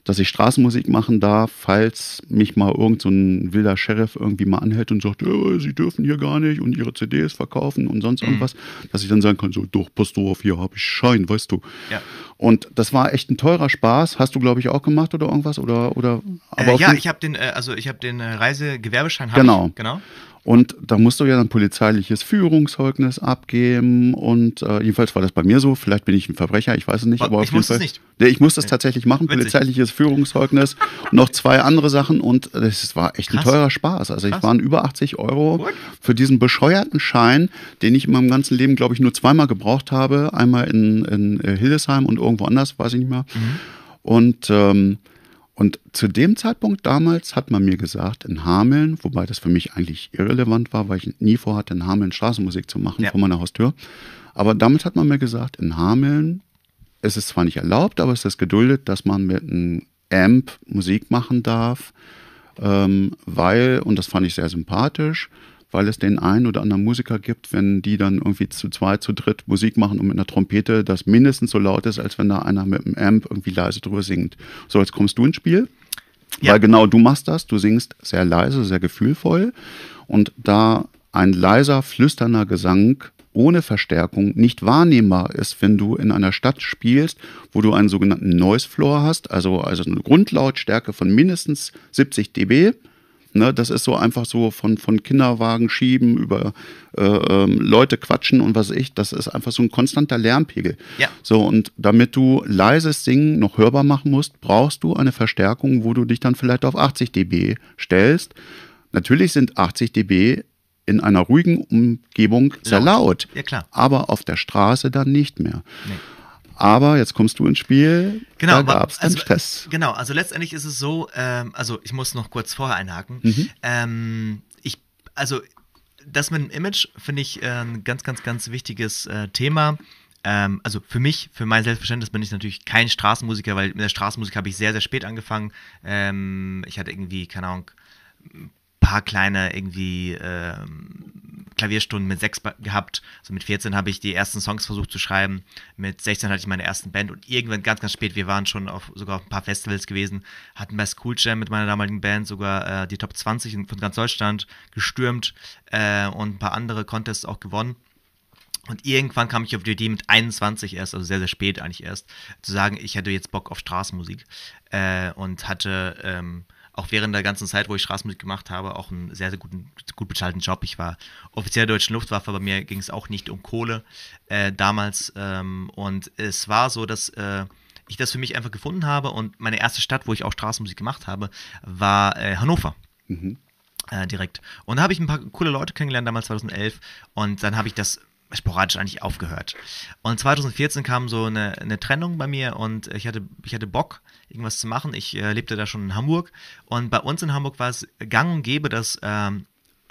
[SPEAKER 1] Dass ich Straßenmusik machen darf, falls mich mal irgend so ein wilder Sheriff irgendwie mal anhält und sagt, ja, sie dürfen hier gar nicht und ihre CDs verkaufen und sonst mhm. irgendwas, dass ich dann sagen kann, so, doch, pass auf, hier habe ich Schein, weißt du.
[SPEAKER 2] Ja.
[SPEAKER 1] Und das war echt ein teurer Spaß. Hast du, glaube ich, auch gemacht oder irgendwas? Oder, oder,
[SPEAKER 2] äh, ja, ich habe den, äh, also ich habe den äh, Reisegewerbeschein.
[SPEAKER 1] Genau.
[SPEAKER 2] Ich, genau.
[SPEAKER 1] Und da musst du ja dann polizeiliches Führungszeugnis abgeben. Und äh, jedenfalls war das bei mir so. Vielleicht bin ich ein Verbrecher, ich weiß es nicht.
[SPEAKER 2] aber
[SPEAKER 1] ich
[SPEAKER 2] muss es nicht.
[SPEAKER 1] Nee, ich muss das tatsächlich machen, Witzig. polizeiliches Führungszeugnis und noch zwei andere Sachen. Und das war echt Krass. ein teurer Spaß. Also Krass. ich waren über 80 Euro What? für diesen bescheuerten Schein, den ich in meinem ganzen Leben, glaube ich, nur zweimal gebraucht habe. Einmal in, in äh, Hildesheim und irgendwo anders, weiß ich nicht mehr. Mhm. Und ähm, und zu dem Zeitpunkt damals hat man mir gesagt, in Hameln, wobei das für mich eigentlich irrelevant war, weil ich nie vorhatte, in Hameln Straßenmusik zu machen ja. vor meiner Haustür. Aber damals hat man mir gesagt, in Hameln ist es zwar nicht erlaubt, aber es ist geduldet, dass man mit einem Amp Musik machen darf, ähm, weil, und das fand ich sehr sympathisch, weil es den einen oder anderen Musiker gibt, wenn die dann irgendwie zu zweit, zu dritt Musik machen und mit einer Trompete das mindestens so laut ist, als wenn da einer mit einem Amp irgendwie leise drüber singt. So, jetzt kommst du ins Spiel. Ja. Weil genau du machst das, du singst sehr leise, sehr gefühlvoll. Und da ein leiser, flüsternder Gesang ohne Verstärkung nicht wahrnehmbar ist, wenn du in einer Stadt spielst, wo du einen sogenannten Noise Floor hast, also, also eine Grundlautstärke von mindestens 70 dB Ne, das ist so einfach so von, von Kinderwagen schieben über äh, ähm, Leute quatschen und was weiß ich. Das ist einfach so ein konstanter Lärmpegel.
[SPEAKER 2] Ja.
[SPEAKER 1] So, und damit du leises Singen noch hörbar machen musst, brauchst du eine Verstärkung, wo du dich dann vielleicht auf 80 dB stellst. Natürlich sind 80 dB in einer ruhigen Umgebung sehr laut.
[SPEAKER 2] laut. Ja, klar.
[SPEAKER 1] Aber auf der Straße dann nicht mehr. Nee. Aber jetzt kommst du ins Spiel.
[SPEAKER 2] Genau,
[SPEAKER 1] da gab es
[SPEAKER 2] also,
[SPEAKER 1] Stress.
[SPEAKER 2] Genau, also letztendlich ist es so, ähm, also ich muss noch kurz vorher einhaken. Mhm. Ähm, ich, also das mit dem Image finde ich äh, ein ganz, ganz, ganz wichtiges äh, Thema. Ähm, also für mich, für mein Selbstverständnis bin ich natürlich kein Straßenmusiker, weil mit der Straßenmusik habe ich sehr, sehr spät angefangen. Ähm, ich hatte irgendwie, keine Ahnung, ein paar kleine irgendwie ähm, Klavierstunden mit sechs gehabt. Also mit 14 habe ich die ersten Songs versucht zu schreiben. Mit 16 hatte ich meine ersten Band und irgendwann ganz, ganz spät, wir waren schon auf, sogar auf ein paar Festivals gewesen, hatten bei School Jam mit meiner damaligen Band sogar äh, die Top 20 von ganz Deutschland gestürmt äh, und ein paar andere Contests auch gewonnen. Und irgendwann kam ich auf die Idee mit 21 erst, also sehr, sehr spät eigentlich erst, zu sagen, ich hätte jetzt Bock auf Straßenmusik äh, und hatte ähm, auch während der ganzen Zeit, wo ich Straßenmusik gemacht habe, auch einen sehr, sehr guten, gut bezahlten Job. Ich war Offizier der Deutschen Luftwaffe, bei mir ging es auch nicht um Kohle äh, damals. Ähm, und es war so, dass äh, ich das für mich einfach gefunden habe und meine erste Stadt, wo ich auch Straßenmusik gemacht habe, war äh, Hannover. Mhm. Äh, direkt. Und da habe ich ein paar coole Leute kennengelernt, damals 2011. Und dann habe ich das sporadisch eigentlich aufgehört. Und 2014 kam so eine, eine Trennung bei mir und ich hatte, ich hatte Bock, irgendwas zu machen. Ich äh, lebte da schon in Hamburg und bei uns in Hamburg war es gang und gäbe, dass ähm,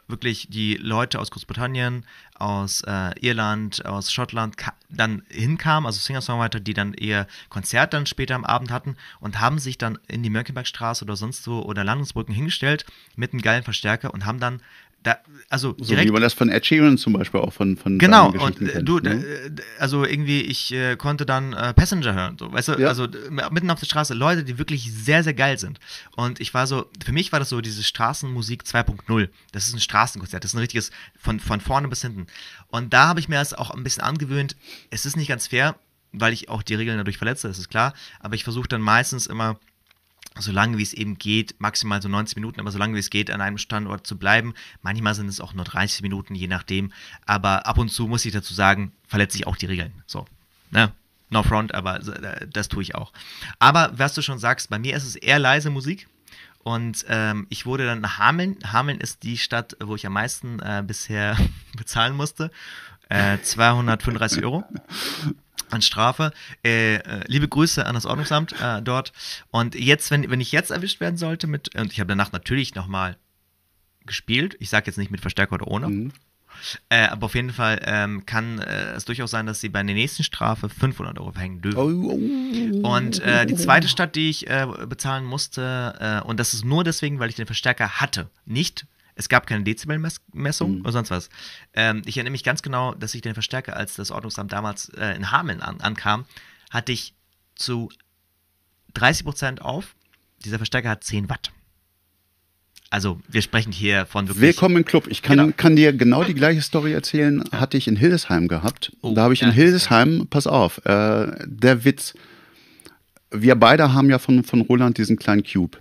[SPEAKER 2] wirklich die Leute aus Großbritannien, aus äh, Irland, aus Schottland dann hinkamen, also Singer-Songwriter, die dann eher Konzerte dann später am Abend hatten und haben sich dann in die Mönckebergstraße oder sonst wo oder Landungsbrücken hingestellt mit einem geilen Verstärker und haben dann da, also
[SPEAKER 1] so direkt, wie man das von Ed Sheeran zum Beispiel auch von von
[SPEAKER 2] genau und äh, du ne? Äh, also irgendwie ich äh, konnte dann äh, Passenger hören so weißt du? Ja. also mitten auf der Straße Leute die wirklich sehr sehr geil sind. Und ich war so für mich war das so diese Straßenmusik 2.0 das ist ein Straßenkonzert das ist ein richtiges von von vorne bis hinten. Und da habe ich mir das auch ein bisschen angewöhnt. Es ist nicht ganz fair weil ich auch die Regeln dadurch verletze das ist klar. Aber ich versuche dann meistens immer solange wie es eben geht, maximal so 90 Minuten, aber solange wie es geht, an einem Standort zu bleiben. Manchmal sind es auch nur 30 Minuten, je nachdem. Aber ab und zu muss ich dazu sagen, verletze ich auch die Regeln. So, ne? No front, aber äh, das tue ich auch. Aber was du schon sagst, bei mir ist es eher leise Musik. Und ähm, ich wurde dann nach Hameln. Hameln ist die Stadt, wo ich am meisten äh, bisher bezahlen musste. Äh, 235 Euro an Strafe. Äh, äh, liebe Grüße an das Ordnungsamt äh, dort. Und jetzt, wenn, wenn ich jetzt erwischt werden sollte mit, und ich habe danach natürlich nochmal gespielt, ich sage jetzt nicht mit Verstärker oder ohne, mhm. Äh, aber auf jeden Fall ähm, kann äh, es durchaus sein, dass sie bei der nächsten Strafe 500 Euro verhängen dürfen.
[SPEAKER 1] Oh, oh.
[SPEAKER 2] Und äh, die zweite Stadt, die ich bezahlen musste, und das ist nur deswegen, weil ich den Verstärker hatte, nicht es gab keine Dezibelmessung
[SPEAKER 1] Mhm.
[SPEAKER 2] oder sonst was. Ähm, ich erinnere mich ganz genau, dass ich den Verstärker, als das Ordnungsamt damals äh, in Hameln an, ankam, hatte ich zu 30% auf. Dieser Verstärker hat 10 Watt. Also wir sprechen hier von wirklich.
[SPEAKER 1] Willkommen im Club. Ich kann,
[SPEAKER 2] Genau.
[SPEAKER 1] kann dir genau die gleiche Story erzählen, hatte ich in Hildesheim gehabt.
[SPEAKER 2] Oh,
[SPEAKER 1] da habe ich
[SPEAKER 2] ja,
[SPEAKER 1] in Hildesheim, pass auf, äh, der Witz. Wir beide haben ja von, von Roland diesen kleinen Cube.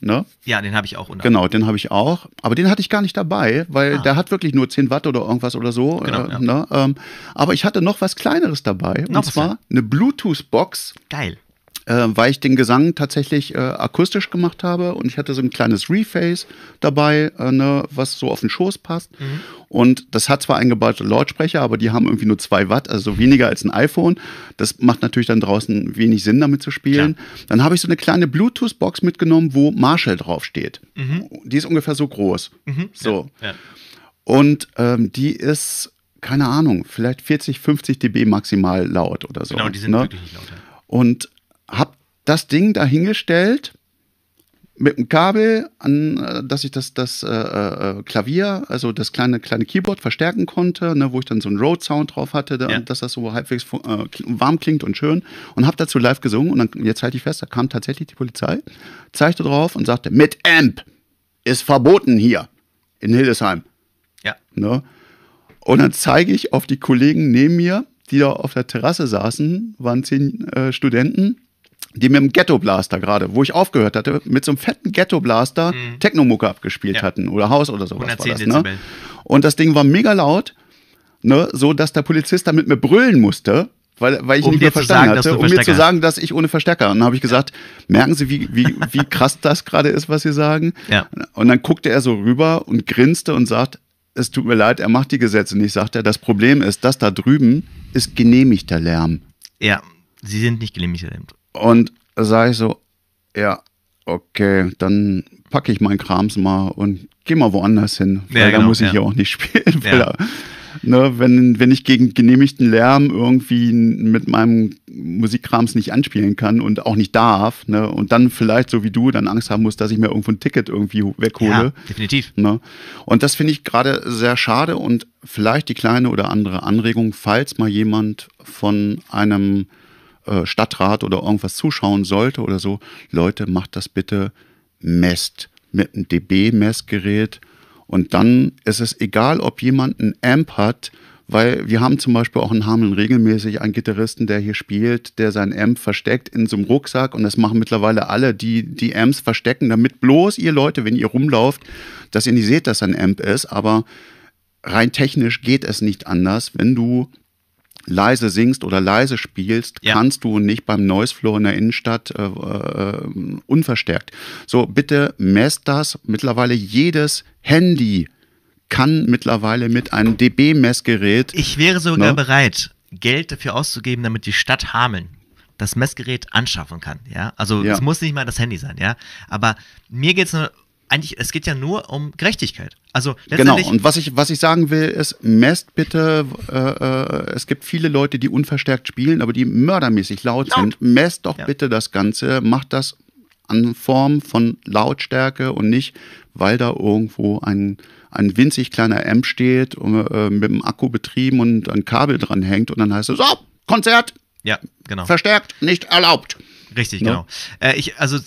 [SPEAKER 1] Ne?
[SPEAKER 2] Ja, den habe ich auch unter.
[SPEAKER 1] Genau, den habe ich auch. Aber den hatte ich gar nicht dabei, weil
[SPEAKER 2] Ah.
[SPEAKER 1] der hat wirklich nur 10 Watt oder irgendwas oder so.
[SPEAKER 2] Genau,
[SPEAKER 1] äh,
[SPEAKER 2] ja.
[SPEAKER 1] ne? ähm, aber ich hatte noch was Kleineres dabei.
[SPEAKER 2] Noch
[SPEAKER 1] und zwar eine Bluetooth-Box,
[SPEAKER 2] Geil.
[SPEAKER 1] Äh, weil ich den Gesang tatsächlich äh, akustisch gemacht habe. Und ich hatte so ein kleines Reface dabei, äh, ne, was so auf den Schoß passt. Und das hat zwar eingebaute Lautsprecher, aber die haben irgendwie nur 2 Watt, also weniger als ein iPhone. Das macht natürlich dann draußen wenig Sinn, damit zu spielen. Dann habe ich so eine kleine Bluetooth-Box mitgenommen, wo Marshall draufsteht. Die ist ungefähr so groß. So.
[SPEAKER 2] Ja.
[SPEAKER 1] Und ähm, die ist, keine Ahnung, vielleicht 40, 50 dB maximal laut oder so.
[SPEAKER 2] Genau, die sind
[SPEAKER 1] ne?
[SPEAKER 2] wirklich nicht laut. ja.
[SPEAKER 1] Und hab das Ding dahingestellt mit dem Kabel, an äh, dass ich das, das äh, äh, Klavier, also das kleine, kleine Keyboard verstärken konnte, ne, wo ich dann so einen Rode-Sound drauf hatte, da,
[SPEAKER 2] Ja.
[SPEAKER 1] dass das so halbwegs äh, warm klingt und schön. Und habe dazu live gesungen und dann, jetzt halte ich fest, da kam tatsächlich die Polizei, zeigte drauf und sagte, mit Amp ist verboten hier in Hildesheim.
[SPEAKER 2] Ja.
[SPEAKER 1] Ne? Und dann zeige ich auf die Kollegen neben mir, die da auf der Terrasse saßen, waren zehn äh, Studenten, die mit dem Ghetto-Blaster gerade, wo ich aufgehört hatte, mit so einem fetten Ghetto-Blaster Technomucke abgespielt
[SPEAKER 2] Mhm. Ja.
[SPEAKER 1] hatten oder Haus oder sowas. War
[SPEAKER 2] 110
[SPEAKER 1] das,
[SPEAKER 2] Dezibel.
[SPEAKER 1] ne? Und das Ding war mega laut, ne? so dass der Polizist dann mit mir brüllen musste. Weil, weil ich
[SPEAKER 2] Um
[SPEAKER 1] nicht mehr verstanden
[SPEAKER 2] sagen,
[SPEAKER 1] hatte, um mir zu sagen, dass ich ohne Verstärker. Und dann habe ich gesagt, merken Sie, wie, wie, wie krass das gerade ist, was Sie sagen?
[SPEAKER 2] Ja.
[SPEAKER 1] Und dann guckte er so rüber und grinste und sagt, es tut mir leid, er macht die Gesetze nicht. Sagt er, das Problem ist, das da drüben ist genehmigter Lärm.
[SPEAKER 2] Ja, sie sind nicht genehmigt. Herr Lemt.
[SPEAKER 1] Und da sage ich so, ja, okay, dann packe ich meinen Krams mal und geh mal woanders hin. Weil
[SPEAKER 2] Ja,
[SPEAKER 1] da
[SPEAKER 2] genau,
[SPEAKER 1] muss ich
[SPEAKER 2] ja.
[SPEAKER 1] auch nicht spielen. Weil
[SPEAKER 2] Ja.
[SPEAKER 1] da, ne, wenn, wenn ich gegen genehmigten Lärm irgendwie mit meinem Musikkrams nicht anspielen kann und auch nicht darf, ne, und dann vielleicht so wie du dann Angst haben muss, dass ich mir irgendwo ein Ticket irgendwie weghole.
[SPEAKER 2] Ja, definitiv.
[SPEAKER 1] Ne? Und das finde ich gerade sehr schade und vielleicht die kleine oder andere Anregung, falls mal jemand von einem äh, Stadtrat oder irgendwas zuschauen sollte oder so, Leute, macht das bitte, messt mit einem dB-Messgerät und dann ist es egal, ob jemand einen Amp hat, weil wir haben zum Beispiel auch in Hameln regelmäßig einen Gitarristen, der hier spielt, der sein Amp versteckt in so einem Rucksack. Und das machen mittlerweile alle, die die Amps verstecken, damit bloß ihr Leute, wenn ihr rumlauft, dass ihr nicht seht, dass ein Amp ist, aber rein technisch geht es nicht anders. Wenn du leise singst oder leise spielst,
[SPEAKER 2] Ja.
[SPEAKER 1] kannst du nicht beim Noise Floor in der Innenstadt äh, äh, unverstärkt. So, bitte messt das. Mittlerweile jedes Handy kann mittlerweile mit einem dB-Messgerät
[SPEAKER 2] Ich wäre sogar
[SPEAKER 1] Ne?
[SPEAKER 2] bereit, Geld dafür auszugeben, damit die Stadt Hameln das Messgerät anschaffen kann. Ja, also
[SPEAKER 1] Ja.
[SPEAKER 2] es muss nicht mal das Handy sein. Ja, aber mir geht es nur eigentlich, es geht ja nur um Gerechtigkeit. Also
[SPEAKER 1] Genau, und was ich, was ich sagen will, ist, messt bitte, äh, äh, es gibt viele Leute, die unverstärkt spielen, aber die mördermäßig laut,
[SPEAKER 2] Laut.
[SPEAKER 1] sind. Messt doch
[SPEAKER 2] Ja.
[SPEAKER 1] bitte das Ganze, macht das an Form von Lautstärke und nicht, weil da irgendwo ein, ein winzig kleiner Amp steht, äh, mit dem Akku betrieben und ein Kabel dran hängt und dann heißt es, so, Konzert,
[SPEAKER 2] ja, genau.
[SPEAKER 1] verstärkt, nicht erlaubt.
[SPEAKER 2] Richtig,
[SPEAKER 1] Ne?
[SPEAKER 2] genau. Äh, ich, also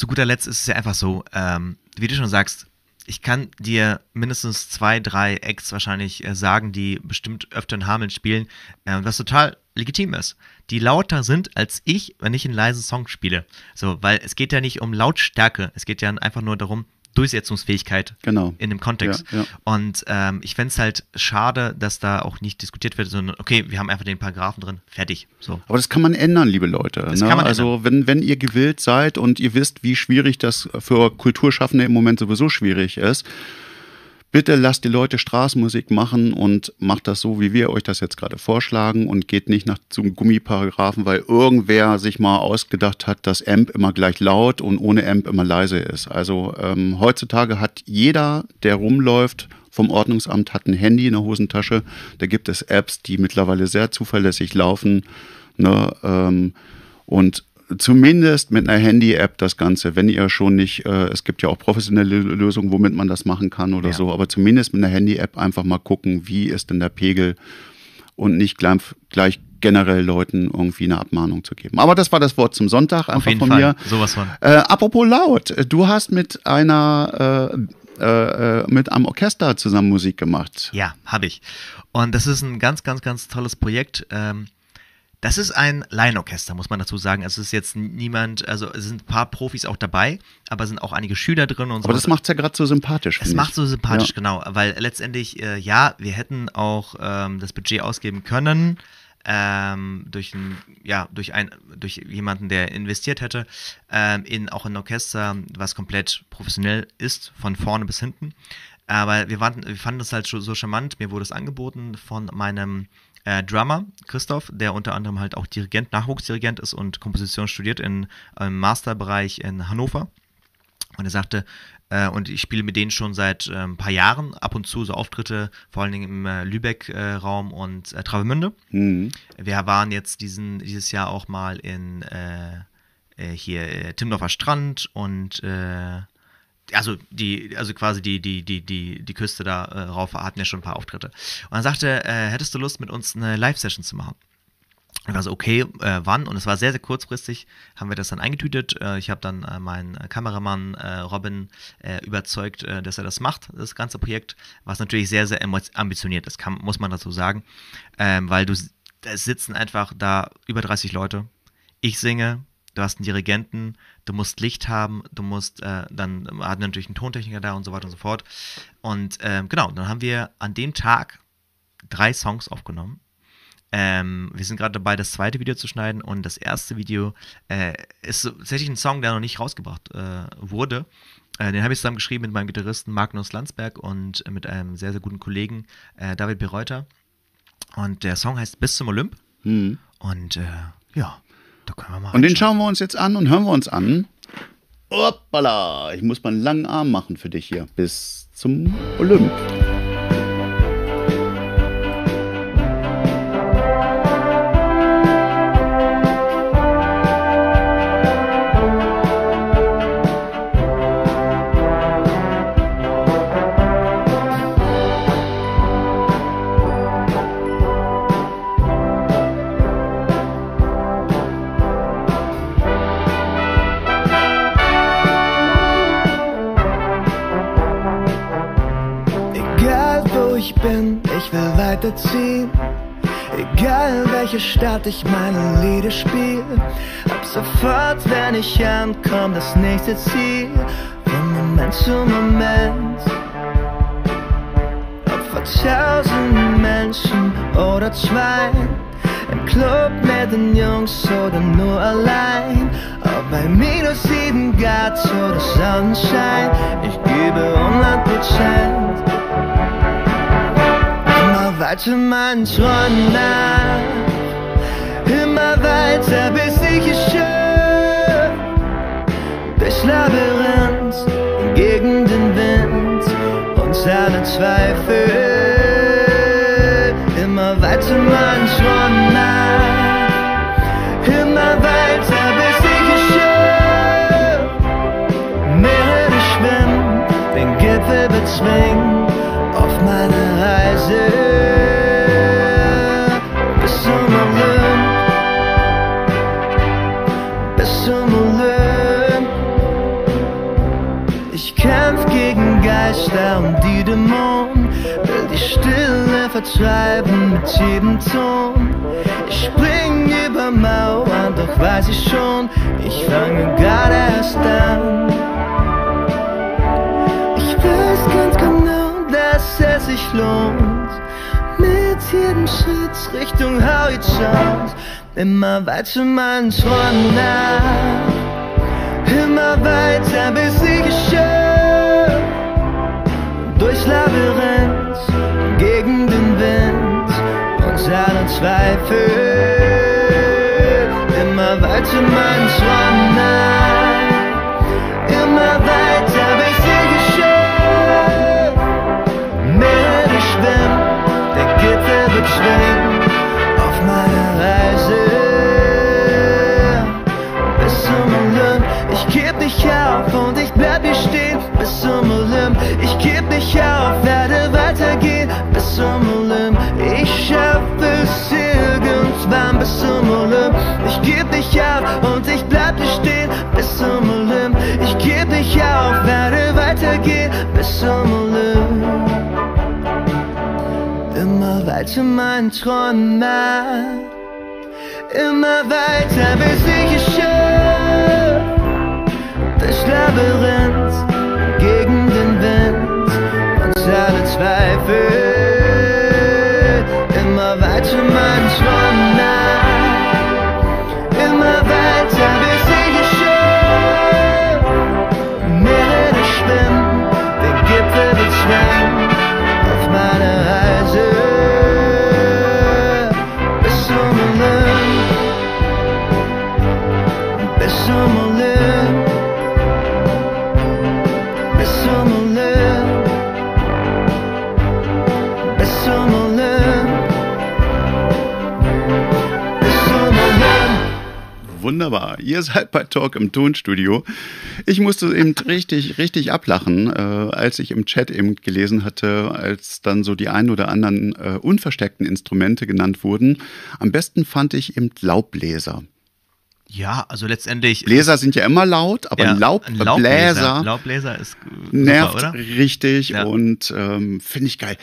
[SPEAKER 2] zu guter Letzt ist es ja einfach so, ähm, wie du schon sagst, ich kann dir mindestens zwei, drei Acts wahrscheinlich äh, sagen, die bestimmt öfter in Hameln spielen, äh, was total legitim ist. Die lauter sind als ich, wenn ich einen leisen Song spiele. So, weil es geht ja nicht um Lautstärke, es geht ja einfach nur darum, Durchsetzungsfähigkeit
[SPEAKER 1] Genau.
[SPEAKER 2] in dem Kontext.
[SPEAKER 1] Ja, ja.
[SPEAKER 2] Und ähm, ich fände es halt schade, dass da auch nicht diskutiert wird, sondern okay, wir haben einfach den Paragraphen drin, fertig. So.
[SPEAKER 1] Aber das kann man ändern, liebe Leute.
[SPEAKER 2] Das
[SPEAKER 1] ne?
[SPEAKER 2] kann man
[SPEAKER 1] also wenn, wenn ihr gewillt seid und ihr wisst, wie schwierig das für Kulturschaffende im Moment sowieso schwierig ist, bitte lasst die Leute Straßenmusik machen und macht das so, wie wir euch das jetzt gerade vorschlagen und geht nicht nach zum Gummiparagraphen, weil irgendwer sich mal ausgedacht hat, dass Amp immer gleich laut und ohne Amp immer leise ist. Also ähm, heutzutage hat jeder, der rumläuft, vom Ordnungsamt hat ein Handy in der Hosentasche. Da gibt es Apps, die mittlerweile sehr zuverlässig laufen. Ne? Ähm, und zumindest mit einer Handy-App das Ganze, wenn ihr schon nicht, äh, es gibt ja auch professionelle Lösungen, womit man das machen kann oder
[SPEAKER 2] Ja.
[SPEAKER 1] so, aber zumindest mit einer Handy-App einfach mal gucken, wie ist denn der Pegel und nicht gleich, gleich generell Leuten irgendwie eine Abmahnung zu geben. Aber das war das Wort zum Sonntag einfach
[SPEAKER 2] Auf jeden
[SPEAKER 1] von
[SPEAKER 2] Fall.
[SPEAKER 1] mir.
[SPEAKER 2] Sowas von.
[SPEAKER 1] Äh, apropos laut, du hast mit einer äh, äh, mit einem Orchester zusammen Musik gemacht.
[SPEAKER 2] Ja, habe ich. Und das ist ein ganz, ganz, ganz tolles Projekt. Ähm, das ist ein Laienorchester, muss man dazu sagen. Es ist jetzt niemand, also es sind ein paar Profis auch dabei, aber es sind auch einige Schüler drin und so.
[SPEAKER 1] Aber das macht's ja gerade so sympathisch.
[SPEAKER 2] Es macht so sympathisch,
[SPEAKER 1] Ja.
[SPEAKER 2] genau, weil letztendlich, äh, ja, wir hätten auch ähm, das Budget ausgeben können, ähm, durch ein, ja, durch ein, durch jemanden, der investiert hätte, ähm, in auch ein Orchester, was komplett professionell ist, von vorne bis hinten. Aber wir, waren, wir fanden das halt so, so charmant. Mir wurde es angeboten von meinem äh, Drummer, Christoph, der unter anderem halt auch Dirigent, Nachwuchsdirigent ist und Komposition studiert in, im Masterbereich in Hannover. Und er sagte, äh, und ich spiele mit denen schon seit äh, ein paar Jahren ab und zu so Auftritte, vor allen Dingen im äh, Lübeck-Raum und äh, Travemünde.
[SPEAKER 1] Mhm.
[SPEAKER 2] Wir waren jetzt diesen, dieses Jahr auch mal in äh, äh, hier äh, Timdorfer Strand und äh, also die, also quasi die, die, die, die, die Küste da äh, rauf hatten ja schon ein paar Auftritte. Und dann sagte, äh, hättest du Lust, mit uns eine Live-Session zu machen? Und war so, okay, äh, wann? Und es war sehr, sehr kurzfristig, haben wir das dann eingetütet. Äh, ich habe dann äh, meinen Kameramann äh, Robin äh, überzeugt, äh, dass er das macht, das ganze Projekt, was natürlich sehr, sehr ambitioniert ist, kann, muss man dazu sagen. Ähm, weil du, es sitzen einfach da über 30 Leute. Ich singe, du hast einen Dirigenten, du musst Licht haben, du musst, äh, dann hatten wir natürlich einen Tontechniker da und so weiter und so fort. Und ähm, genau, dann haben wir an dem Tag drei Songs aufgenommen. Ähm, wir sind gerade dabei, das zweite Video zu schneiden und das erste Video äh, ist tatsächlich ein Song, der noch nicht rausgebracht äh, wurde. Äh, den habe ich zusammen geschrieben mit meinem Gitarristen Magnus Landsberg und mit einem sehr, sehr guten Kollegen äh, David Bereuter. Und der Song heißt Bis zum Olymp.
[SPEAKER 1] Mhm.
[SPEAKER 2] Und äh, ja, da können wir mal.
[SPEAKER 1] Und den schauen wir uns jetzt an und hören wir uns an. Hoppala, ich muss mal einen langen Arm machen für dich hier. Bis zum Olymp.
[SPEAKER 3] Ich meine Lieder spiel. Ab sofort, wenn ich ankomm, das nächste Ziel. Von Moment zu Moment. Ob vor tausend Menschen oder zwei. Im Club mit den Jungs oder nur allein. Ob bei minus sieben Grad oder Sonnenschein. Ich gebe 100 Prozent. Immer weiter meinen Träumen nach. Immer weiter, bis ich es schaff. Durchs Labyrinth, gegen den Wind und alle Zweifel. Immer weiter meinen Träumen nach. Immer weiter, bis ich es schaff. Meere schwimmen, den Gipfel bezwingen auf meine Reise Dämonen, will die Stille vertreiben mit jedem Ton. Ich spring über Mauern, doch weiß ich schon, ich fange gerade erst an. Ich weiß ganz genau, dass es sich lohnt. Mit jedem Schritt Richtung Horizont. Immer weiter meinen Träumen nach. Immer weiter, bis ich es schaff durchs Labyrinth gegen den Wind und seine Zweifel. Immer weiter mein Traum nach, immer weiter bis dir geschehen. Mehr schwimmt, der Gitter wird schwimmen Geb nicht auf, werde weitergehen bis zum Olymp. Ich schaff es irgendwann bis zum Olymp. Ich geb nicht auf und ich bleib hier stehen bis zum Olymp. Ich geb nicht auf, werde weitergehen bis zum Olymp. Immer weiter meinen Träumen nach. Immer weiter, bis ich es schaff. Das Labyrinth alle Zweifel. Immer weiter meinen Träumen nach.
[SPEAKER 1] Wunderbar. Ihr seid bei Talk im Tonstudio. Ich musste eben richtig, richtig ablachen, äh, als ich im Chat eben gelesen hatte, als dann so die ein oder anderen äh, unversteckten Instrumente genannt wurden. Am besten fand ich eben Laubbläser.
[SPEAKER 2] Ja, also letztendlich.
[SPEAKER 1] Bläser sind ja immer laut, aber
[SPEAKER 2] ja,
[SPEAKER 1] Laub,
[SPEAKER 2] ein
[SPEAKER 1] Laubbläser
[SPEAKER 2] Laubbläser ist äh,
[SPEAKER 1] nervt
[SPEAKER 2] super, oder?
[SPEAKER 1] richtig
[SPEAKER 2] Ja.
[SPEAKER 1] und ähm, finde ich geil.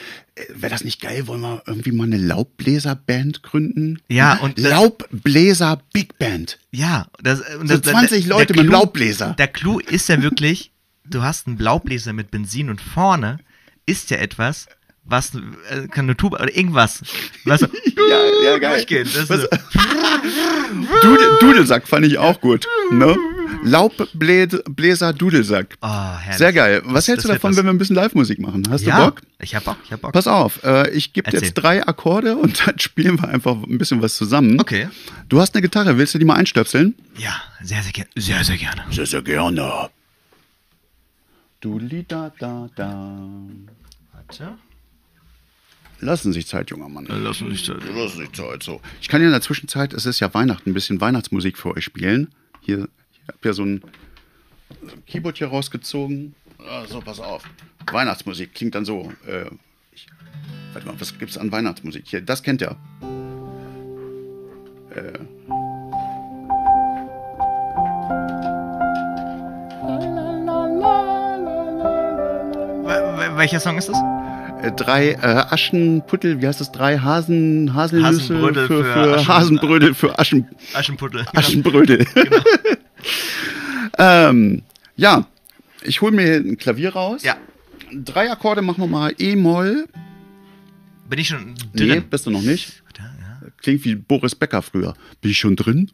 [SPEAKER 1] Wäre das nicht geil? Wollen wir irgendwie mal eine Laubbläser-Band gründen?
[SPEAKER 2] Ja, und
[SPEAKER 1] Laubbläser Big Band.
[SPEAKER 2] Ja, das, und
[SPEAKER 1] So
[SPEAKER 2] das,
[SPEAKER 1] 20
[SPEAKER 2] der-
[SPEAKER 1] Leute
[SPEAKER 2] der
[SPEAKER 1] mit
[SPEAKER 2] Clou-
[SPEAKER 1] Laubbläser.
[SPEAKER 2] Der Clou ist ja wirklich, du hast einen Laubbläser mit Benzin und vorne ist ja etwas, was äh, kann eine Tube oder irgendwas. Was so
[SPEAKER 1] Ja, ja, geil.
[SPEAKER 2] Das
[SPEAKER 1] Was- Dudel, Dudelsack fand ich auch gut. Ne? Laubbläser Dudelsack.
[SPEAKER 2] oh, herrlich.
[SPEAKER 1] Sehr geil. Was
[SPEAKER 2] Das-
[SPEAKER 1] hältst du
[SPEAKER 2] das wird
[SPEAKER 1] davon, wenn wir ein bisschen Live-Musik machen? Hast
[SPEAKER 2] ja,
[SPEAKER 1] du Bock?
[SPEAKER 2] Ich hab Bock, ich hab Bock.
[SPEAKER 1] Pass auf, äh, ich gebe jetzt drei Akkorde und dann spielen wir einfach ein bisschen was zusammen.
[SPEAKER 2] Okay.
[SPEAKER 1] Du hast eine Gitarre, willst du die mal einstöpseln?
[SPEAKER 2] Ja, sehr, sehr gerne. Sehr, sehr gerne.
[SPEAKER 1] Sehr, sehr gerne. Dudeli da da da.
[SPEAKER 2] Warte.
[SPEAKER 1] Lassen sich Zeit, junger Mann.
[SPEAKER 2] Lass uns nicht
[SPEAKER 1] Lassen sich Zeit, so. Ich kann ja in der Zwischenzeit, es ist ja Weihnachten, ein bisschen Weihnachtsmusik für euch spielen. Hier, ich habe ja so ein Keyboard hier rausgezogen. So, pass auf. Weihnachtsmusik klingt dann so. Äh, ich, warte mal, was gibt's an Weihnachtsmusik hier? Das kennt ihr.
[SPEAKER 2] Welcher Song ist das?
[SPEAKER 1] Äh, drei äh, Aschenputtel, wie heißt das? Drei Hasen, Haselnüsse
[SPEAKER 2] Hasenbrödel
[SPEAKER 1] für,
[SPEAKER 2] für
[SPEAKER 1] für
[SPEAKER 2] Aschen-
[SPEAKER 1] Hasenbrödel für Aschen,
[SPEAKER 2] Aschenputtel.
[SPEAKER 1] Aschenbrödel. ähm, ja, ich hole mir ein Klavier raus.
[SPEAKER 2] Ja.
[SPEAKER 1] Drei Akkorde machen wir mal E-Moll.
[SPEAKER 2] Bin ich schon
[SPEAKER 1] Nee,
[SPEAKER 2] drin?
[SPEAKER 1] bist du noch nicht. Klingt wie Boris Becker früher. Bin ich schon drin?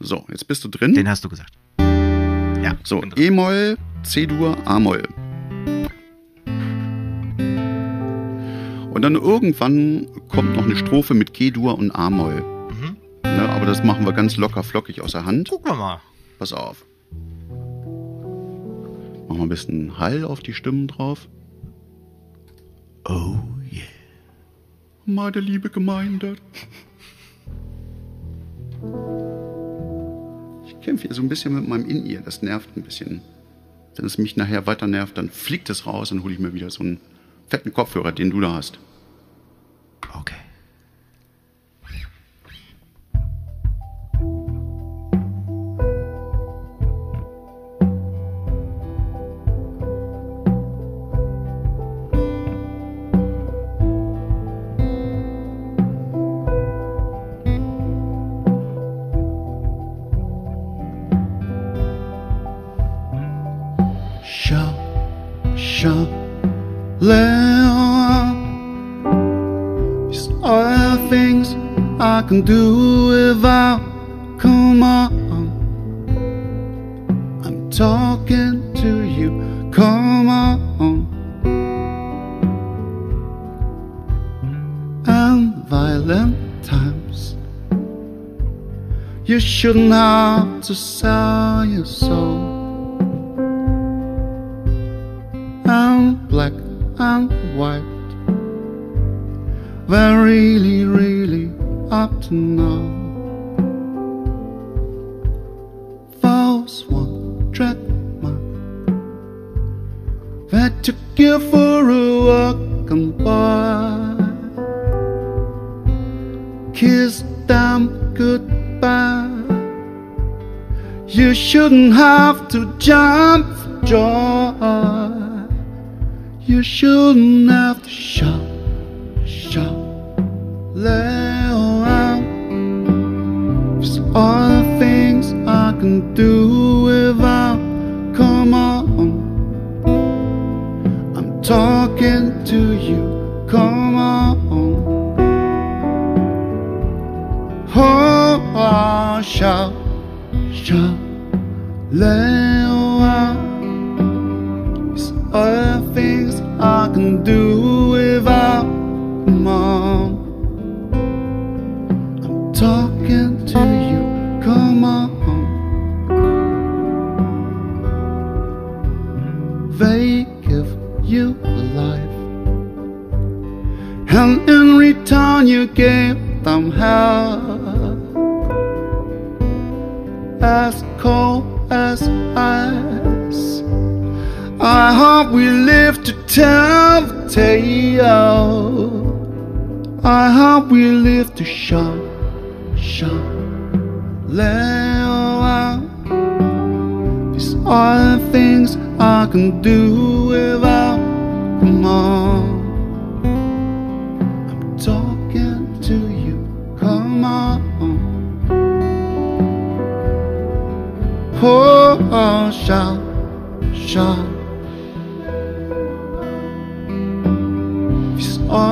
[SPEAKER 1] So, jetzt bist du drin.
[SPEAKER 2] Den hast du gesagt. Ja.
[SPEAKER 1] so. E-Moll, C-Dur, A-Moll. Und dann irgendwann kommt noch eine Strophe mit G-Dur und A-Moll.
[SPEAKER 2] Mhm.
[SPEAKER 1] Ne, aber das machen wir ganz locker flockig aus der Hand.
[SPEAKER 2] Gucken wir mal.
[SPEAKER 1] Pass auf. Machen wir ein bisschen Hall auf die Stimmen drauf. Oh yeah. Meine liebe Gemeinde. Ich kämpfe hier so ein bisschen mit meinem In-Ear. Das nervt ein bisschen. Wenn es mich nachher weiter nervt, dann fliegt es raus und hole ich mir wieder so einen fetten Kopfhörer, den du da hast.
[SPEAKER 2] Okay.
[SPEAKER 1] Shall, let I can do without. Come on, I'm talking to you. Come on. And violent times. You shouldn't have to sell your soul. snow. False one track mind that took you for a walk and by. Kissed them goodbye. You shouldn't have to jump for joy. You shouldn't have to shout. Do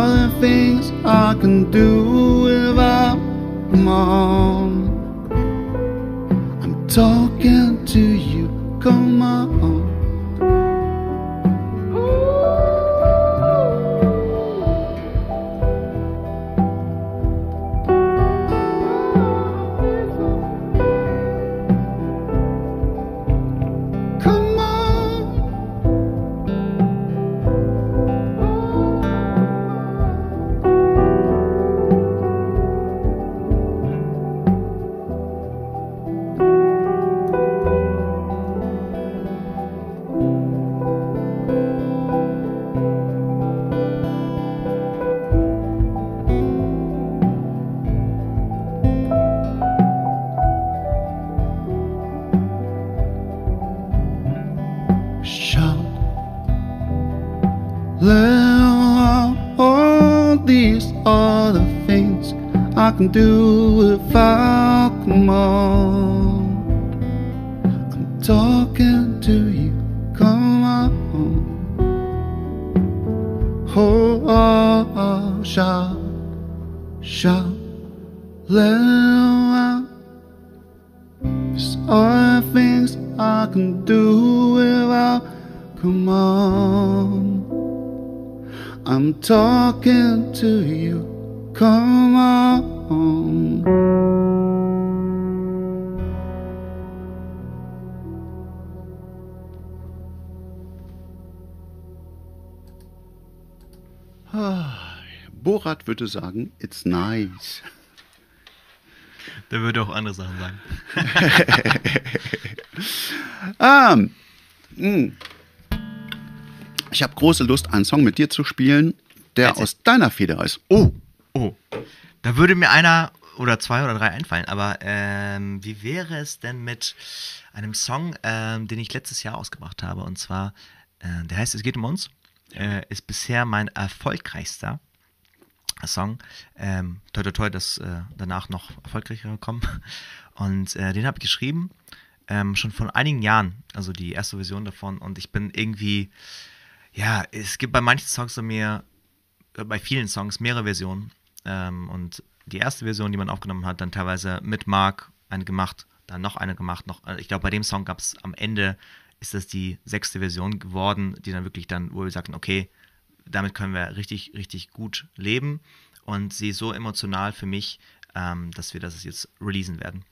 [SPEAKER 1] The things I can do without. mom. I'm talking to you. Come on. and do Borat würde sagen, it's nice.
[SPEAKER 2] Der würde auch andere Sachen sagen.
[SPEAKER 1] Ah, mh. ich habe große Lust, einen Song mit dir zu spielen, der
[SPEAKER 2] Erzähl.
[SPEAKER 1] aus deiner Feder ist.
[SPEAKER 2] Oh, oh. Da würde mir einer oder zwei oder drei einfallen, aber ähm, wie wäre es denn mit einem Song, ähm, den ich letztes Jahr ausgebracht habe? Und zwar, äh, der heißt Es geht um uns. Äh, ist bisher mein erfolgreichster Song. Ähm, toi, toi, toi, dass äh, danach noch erfolgreicher kommen. Und äh, den habe ich geschrieben, ähm, schon vor einigen Jahren, also die erste Version davon. Und ich bin irgendwie, ja, es gibt bei manchen Songs von mir, äh, bei vielen Songs mehrere Versionen. Ähm, und die erste Version, die man aufgenommen hat, dann teilweise mit Mark eine gemacht, dann noch eine gemacht. Noch, äh, ich glaube, bei dem Song gab es am Ende, ist das die sechste Version geworden, die dann wirklich dann, wo wir sagten, okay, damit können wir richtig, richtig gut leben. Und sie ist so emotional für mich, ähm, dass wir das jetzt releasen werden.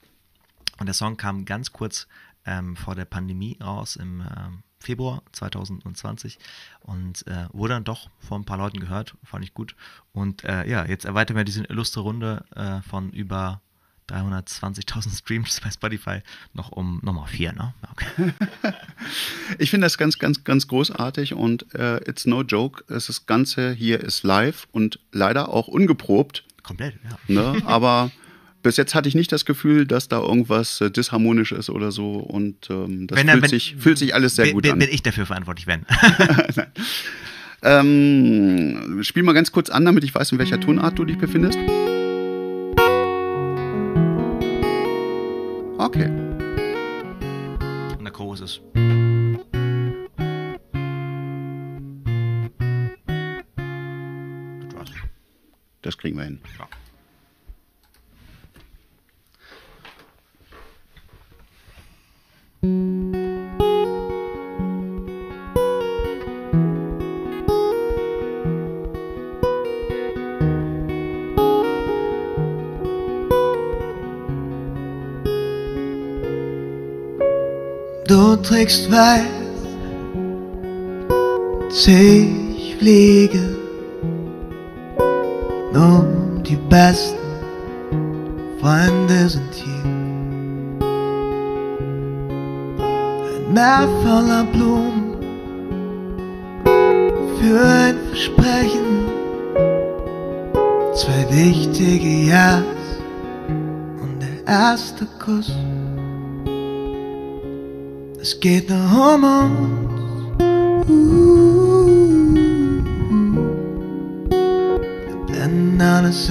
[SPEAKER 2] Und der Song kam ganz kurz ähm, vor der Pandemie raus im ähm, Februar 2020 und äh, wurde dann doch von ein paar Leuten gehört, fand ich gut. Und äh, ja, jetzt erweitern wir diese illustre Runde äh, von über 320.000 Streams bei Spotify noch um Nummer 4, ne? Okay.
[SPEAKER 1] ich finde das ganz, ganz, ganz großartig und äh, it's no joke. Das Ganze hier ist live und leider auch ungeprobt.
[SPEAKER 2] Komplett, ja.
[SPEAKER 1] Ne? Aber bis jetzt hatte ich nicht das Gefühl, dass da irgendwas äh, disharmonisch ist oder so und ähm, das
[SPEAKER 2] Wenn,
[SPEAKER 1] fühlt,
[SPEAKER 2] wenn-
[SPEAKER 1] sich, fühlt sich alles sehr
[SPEAKER 2] bin,
[SPEAKER 1] gut
[SPEAKER 2] bin,
[SPEAKER 1] an.
[SPEAKER 2] bin ich dafür verantwortlich, wenn.
[SPEAKER 1] Ähm, spiel mal ganz kurz an, damit ich weiß, in welcher Tonart du dich befindest. Okay.
[SPEAKER 2] Und der Chorus ist. Das
[SPEAKER 1] kriegen wir hin.
[SPEAKER 2] Ja.
[SPEAKER 3] Du trägst weiß, ich fliege. Nur die besten Freunde sind hier. Ein Meer voller Blumen für ein Versprechen. Zwei wichtige Ja's und der erste Kuss. Es geht nur um uns. Uh, Wir blenden alles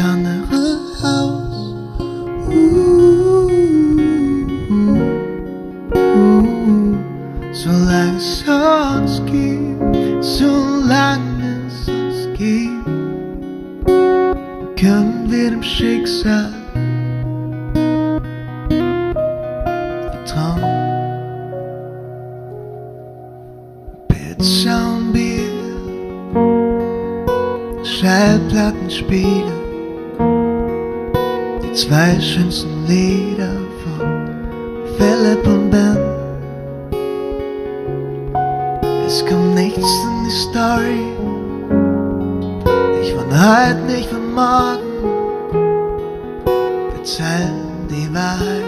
[SPEAKER 3] Bier, Schallplattenspiele, die zwei schönsten Lieder von Philipp und Ben. Es kommt nichts in die Story, nicht von heute, nicht von morgen. Erzählen die Wahrheit,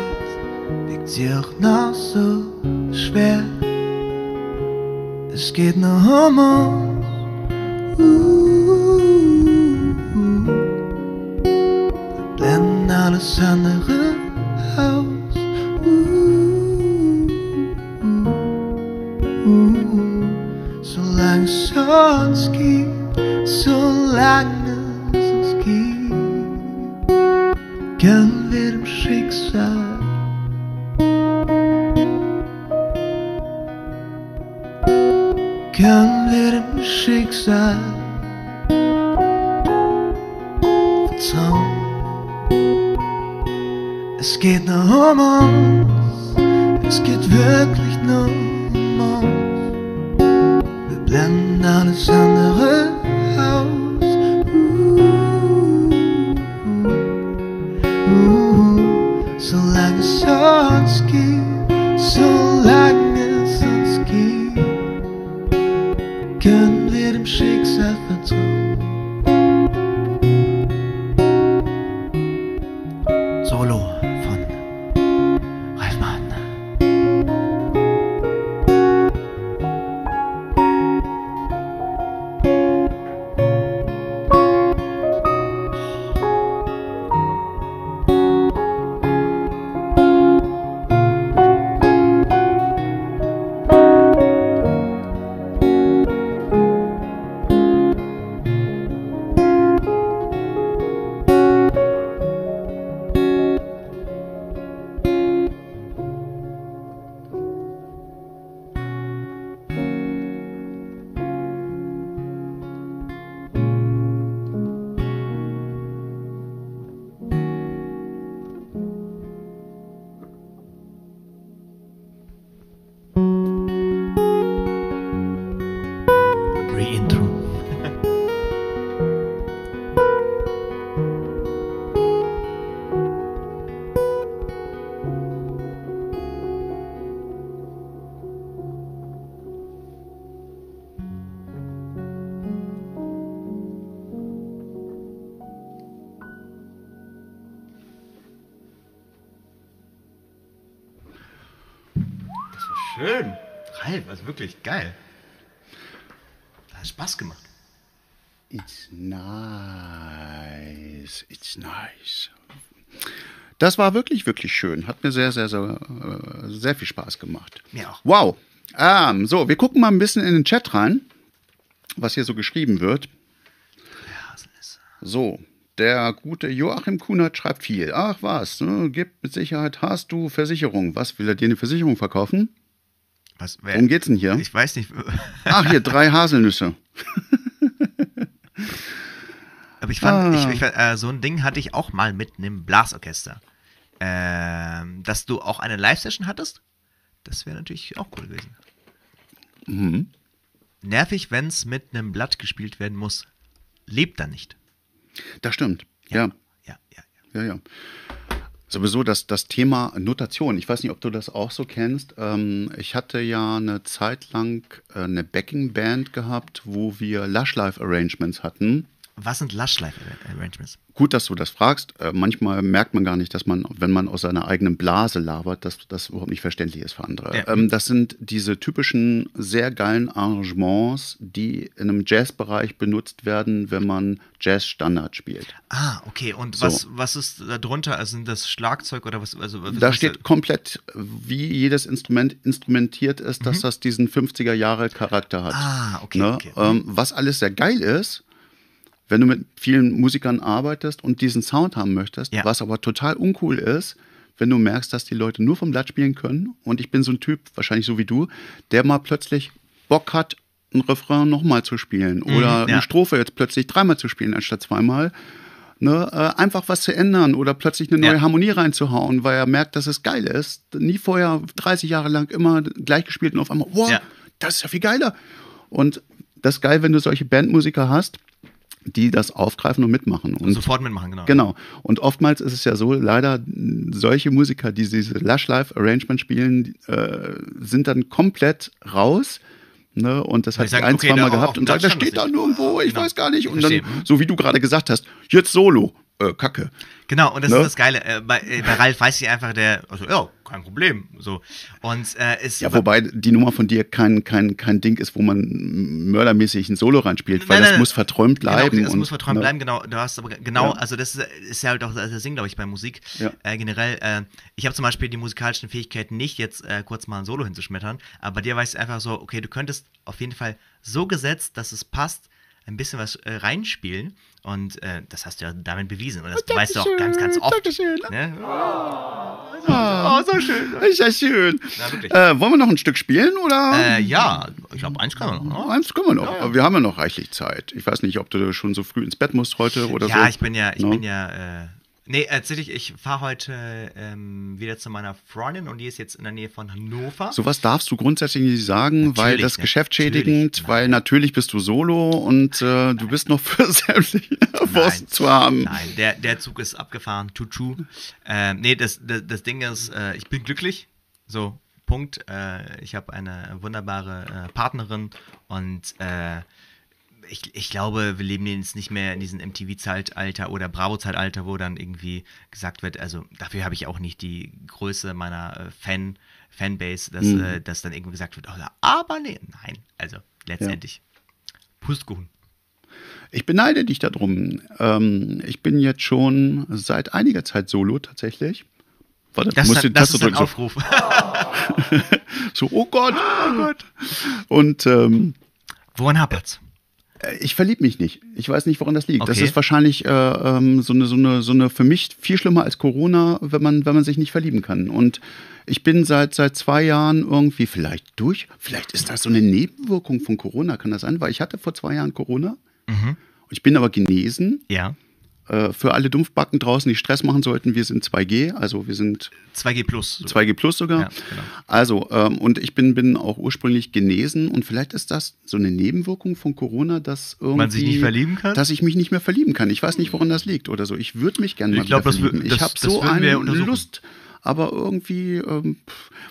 [SPEAKER 3] wiegt sie auch noch so schwer. Es geht nur um uns. Uh, Wir blenden
[SPEAKER 2] Das
[SPEAKER 1] war wirklich, wirklich schön. Hat mir sehr, sehr, sehr, äh, sehr viel Spaß gemacht.
[SPEAKER 2] Mir auch.
[SPEAKER 1] Wow. Ähm, so, wir gucken mal ein bisschen in den Chat rein, was hier so geschrieben wird.
[SPEAKER 2] Haselnüsse.
[SPEAKER 1] So, der gute Joachim Kunert schreibt viel. Ach was, ne, gibt mit Sicherheit, hast du Versicherung. Was will er dir eine Versicherung verkaufen?
[SPEAKER 2] Was, wer,
[SPEAKER 1] Worum geht's denn hier?
[SPEAKER 2] Ich weiß nicht.
[SPEAKER 1] Ach, hier drei Haselnüsse.
[SPEAKER 2] Aber ich fand,
[SPEAKER 1] Ah.
[SPEAKER 2] ich, ich, äh, so ein Ding hatte ich auch mal mit einem Blasorchester. Ähm, dass du auch eine Live-Session hattest, das wäre natürlich auch cool gewesen.
[SPEAKER 1] Mhm.
[SPEAKER 2] Nervig, wenn es mit einem Blatt gespielt werden muss. Lebt da nicht.
[SPEAKER 1] Das stimmt. Ja,
[SPEAKER 2] Ja, ja,
[SPEAKER 1] ja,
[SPEAKER 2] ja.
[SPEAKER 1] ja. Sowieso das, das Thema Notation. Ich weiß nicht, ob du das auch so kennst. Ähm, ich hatte ja eine Zeit lang äh, eine Backing-Band gehabt, wo wir Lush-Life-Arrangements hatten.
[SPEAKER 2] Was sind Lush-Life-Arrangements?
[SPEAKER 1] Gut, dass du das fragst. Äh, manchmal merkt man gar nicht, dass man, wenn man aus seiner eigenen Blase labert, dass das überhaupt nicht verständlich ist für andere.
[SPEAKER 2] Ja.
[SPEAKER 1] Ähm, das sind diese typischen, sehr geilen Arrangements, die in einem Jazzbereich benutzt werden, wenn man Jazzstandard spielt.
[SPEAKER 2] Ah, okay. Und
[SPEAKER 1] So.
[SPEAKER 2] was, was ist da drunter? Also sind das Schlagzeug oder was? Also, was
[SPEAKER 1] Da steht komplett, wie jedes Instrument instrumentiert ist, dass das diesen 50er Jahre Charakter hat.
[SPEAKER 2] Mhm. Ah, okay,
[SPEAKER 1] Ne?
[SPEAKER 2] okay.
[SPEAKER 1] Ähm, was alles sehr geil ist, wenn du mit vielen Musikern arbeitest und diesen Sound haben möchtest,
[SPEAKER 2] Ja.
[SPEAKER 1] was aber total uncool ist, wenn du merkst, dass die Leute nur vom Blatt spielen können und ich bin so ein Typ, wahrscheinlich so wie du, der mal plötzlich Bock hat, ein Refrain nochmal zu spielen oder
[SPEAKER 2] Mhm, ja.
[SPEAKER 1] eine Strophe jetzt plötzlich dreimal zu spielen anstatt zweimal. Ne, äh, einfach was zu ändern oder plötzlich eine neue
[SPEAKER 2] Ja.
[SPEAKER 1] Harmonie reinzuhauen, weil er merkt, dass es geil ist. Nie vorher 30 Jahre lang immer gleich gespielt und auf einmal, wow,
[SPEAKER 2] Ja.
[SPEAKER 1] das ist ja viel geiler. Und das ist geil, wenn du solche Bandmusiker hast, die das aufgreifen und mitmachen. Und
[SPEAKER 2] Sofort mitmachen, genau.
[SPEAKER 1] Genau. Und oftmals ist es ja so, leider solche Musiker, die diese Lush Live Arrangement spielen, äh, sind dann komplett raus. Ne? Und das hat
[SPEAKER 2] sagen,
[SPEAKER 1] ein,
[SPEAKER 2] okay,
[SPEAKER 1] zwei Mal gehabt und sagt, das steht da nirgendwo, ich
[SPEAKER 2] Genau.
[SPEAKER 1] weiß gar nicht. Und dann, so wie du gerade gesagt hast, jetzt Solo. Äh, Kacke.
[SPEAKER 2] Genau, und das
[SPEAKER 1] Ne?
[SPEAKER 2] ist das Geile. Äh, bei, äh, bei Ralf weiß ich einfach, der, also, ja, kein Problem. So. Und äh, ist.
[SPEAKER 1] Ja, wobei die Nummer von dir kein, kein, kein Ding ist, wo man mördermäßig ein Solo reinspielt, weil
[SPEAKER 2] Nein,
[SPEAKER 1] das
[SPEAKER 2] nein,
[SPEAKER 1] muss verträumt bleiben.
[SPEAKER 2] Genau, das
[SPEAKER 1] und,
[SPEAKER 2] muss verträumt
[SPEAKER 1] ne?
[SPEAKER 2] bleiben, genau. Du hast aber genau,
[SPEAKER 1] Ja.
[SPEAKER 2] also das ist, ist ja halt auch das Ding, glaube ich, bei Musik.
[SPEAKER 1] Ja.
[SPEAKER 2] Äh, generell, äh, ich habe zum Beispiel die musikalischen Fähigkeiten nicht, jetzt äh, kurz mal ein Solo hinzuschmettern, aber bei dir weißt du einfach so, okay, du könntest auf jeden Fall so gesetzt, dass es passt, ein bisschen was äh, reinspielen und äh, das hast du ja damit bewiesen und das weißt du auch ganz, ganz oft.
[SPEAKER 1] Dankeschön.
[SPEAKER 2] Ne?
[SPEAKER 1] Oh, so schön. Ist ja schön.
[SPEAKER 2] Ja, wirklich.
[SPEAKER 1] äh, wollen wir noch ein Stück spielen oder?
[SPEAKER 2] Äh, ja, ich glaube, eins kann man noch. Ne?
[SPEAKER 1] Eins können wir noch. Aber Wir haben ja noch reichlich Zeit. Ich weiß nicht, ob du schon so früh ins Bett musst heute oder so.
[SPEAKER 2] Ja, ich bin ja, ich
[SPEAKER 1] No?
[SPEAKER 2] bin ja, äh, nee, tatsächlich, ich fahre heute ähm, wieder zu meiner Freundin und die ist jetzt in der Nähe von Hannover.
[SPEAKER 1] Sowas darfst du grundsätzlich nicht sagen, weil
[SPEAKER 2] Natürlich,
[SPEAKER 1] das
[SPEAKER 2] ne?
[SPEAKER 1] geschäftschädigend,
[SPEAKER 2] Natürlich,
[SPEAKER 1] weil natürlich bist du solo und äh, du bist noch für sämtliche Wurst zu haben.
[SPEAKER 2] Nein, der, der Zug ist abgefahren, tutu. Ähm, nee, das, das, das Ding ist, äh, ich bin glücklich. So, Punkt. Äh, ich habe eine wunderbare äh, Partnerin und äh, ich, ich glaube, wir leben jetzt nicht mehr in diesem MTV-Zeitalter oder Bravo-Zeitalter, wo dann irgendwie gesagt wird, also dafür habe ich auch nicht die Größe meiner äh, Fan, Fanbase, dass,
[SPEAKER 1] Mhm.
[SPEAKER 2] äh, dass dann irgendwie gesagt wird, oh, ja, aber nee, nein. Also letztendlich. Pustkuchen.
[SPEAKER 1] Ich beneide dich darum. Ähm, ich bin jetzt schon seit einiger Zeit solo tatsächlich. Warte,
[SPEAKER 2] Das,
[SPEAKER 1] du
[SPEAKER 2] ein- das
[SPEAKER 1] Taste
[SPEAKER 2] ist ein
[SPEAKER 1] drücken,
[SPEAKER 2] Aufruf.
[SPEAKER 1] So, so, oh Gott, oh Gott. Und ähm,
[SPEAKER 2] Woran hapert's?
[SPEAKER 1] Ich verliebe mich nicht. Ich weiß nicht, woran das liegt. Das
[SPEAKER 2] Okay.
[SPEAKER 1] ist wahrscheinlich äh, ähm, so, eine, so, eine, so eine für mich viel schlimmer als Corona, wenn man, wenn man sich nicht verlieben kann. Und ich bin seit, seit zwei Jahren irgendwie vielleicht durch. Vielleicht ist das so eine Nebenwirkung von Corona, kann das sein? Weil ich hatte vor zwei Jahren Corona.
[SPEAKER 2] Mhm.
[SPEAKER 1] Ich bin aber genesen.
[SPEAKER 2] Ja.
[SPEAKER 1] Äh, für alle Dumpfbacken draußen, die Stress machen sollten, wir sind 2G, also wir sind
[SPEAKER 2] 2G Plus. So.
[SPEAKER 1] 2G plus sogar.
[SPEAKER 2] Ja, genau.
[SPEAKER 1] Also, ähm, und ich bin, bin auch ursprünglich genesen und vielleicht ist das so eine Nebenwirkung von Corona, dass irgendwie.
[SPEAKER 2] Man sich nicht verlieben kann?
[SPEAKER 1] Dass ich mich nicht mehr verlieben kann. Ich weiß nicht, woran das liegt oder so. Ich würde mich gerne
[SPEAKER 2] Ich
[SPEAKER 1] mal
[SPEAKER 2] glaub,
[SPEAKER 1] verlieben.
[SPEAKER 2] das-
[SPEAKER 1] ich habe so eine. Lust, aber irgendwie, ähm,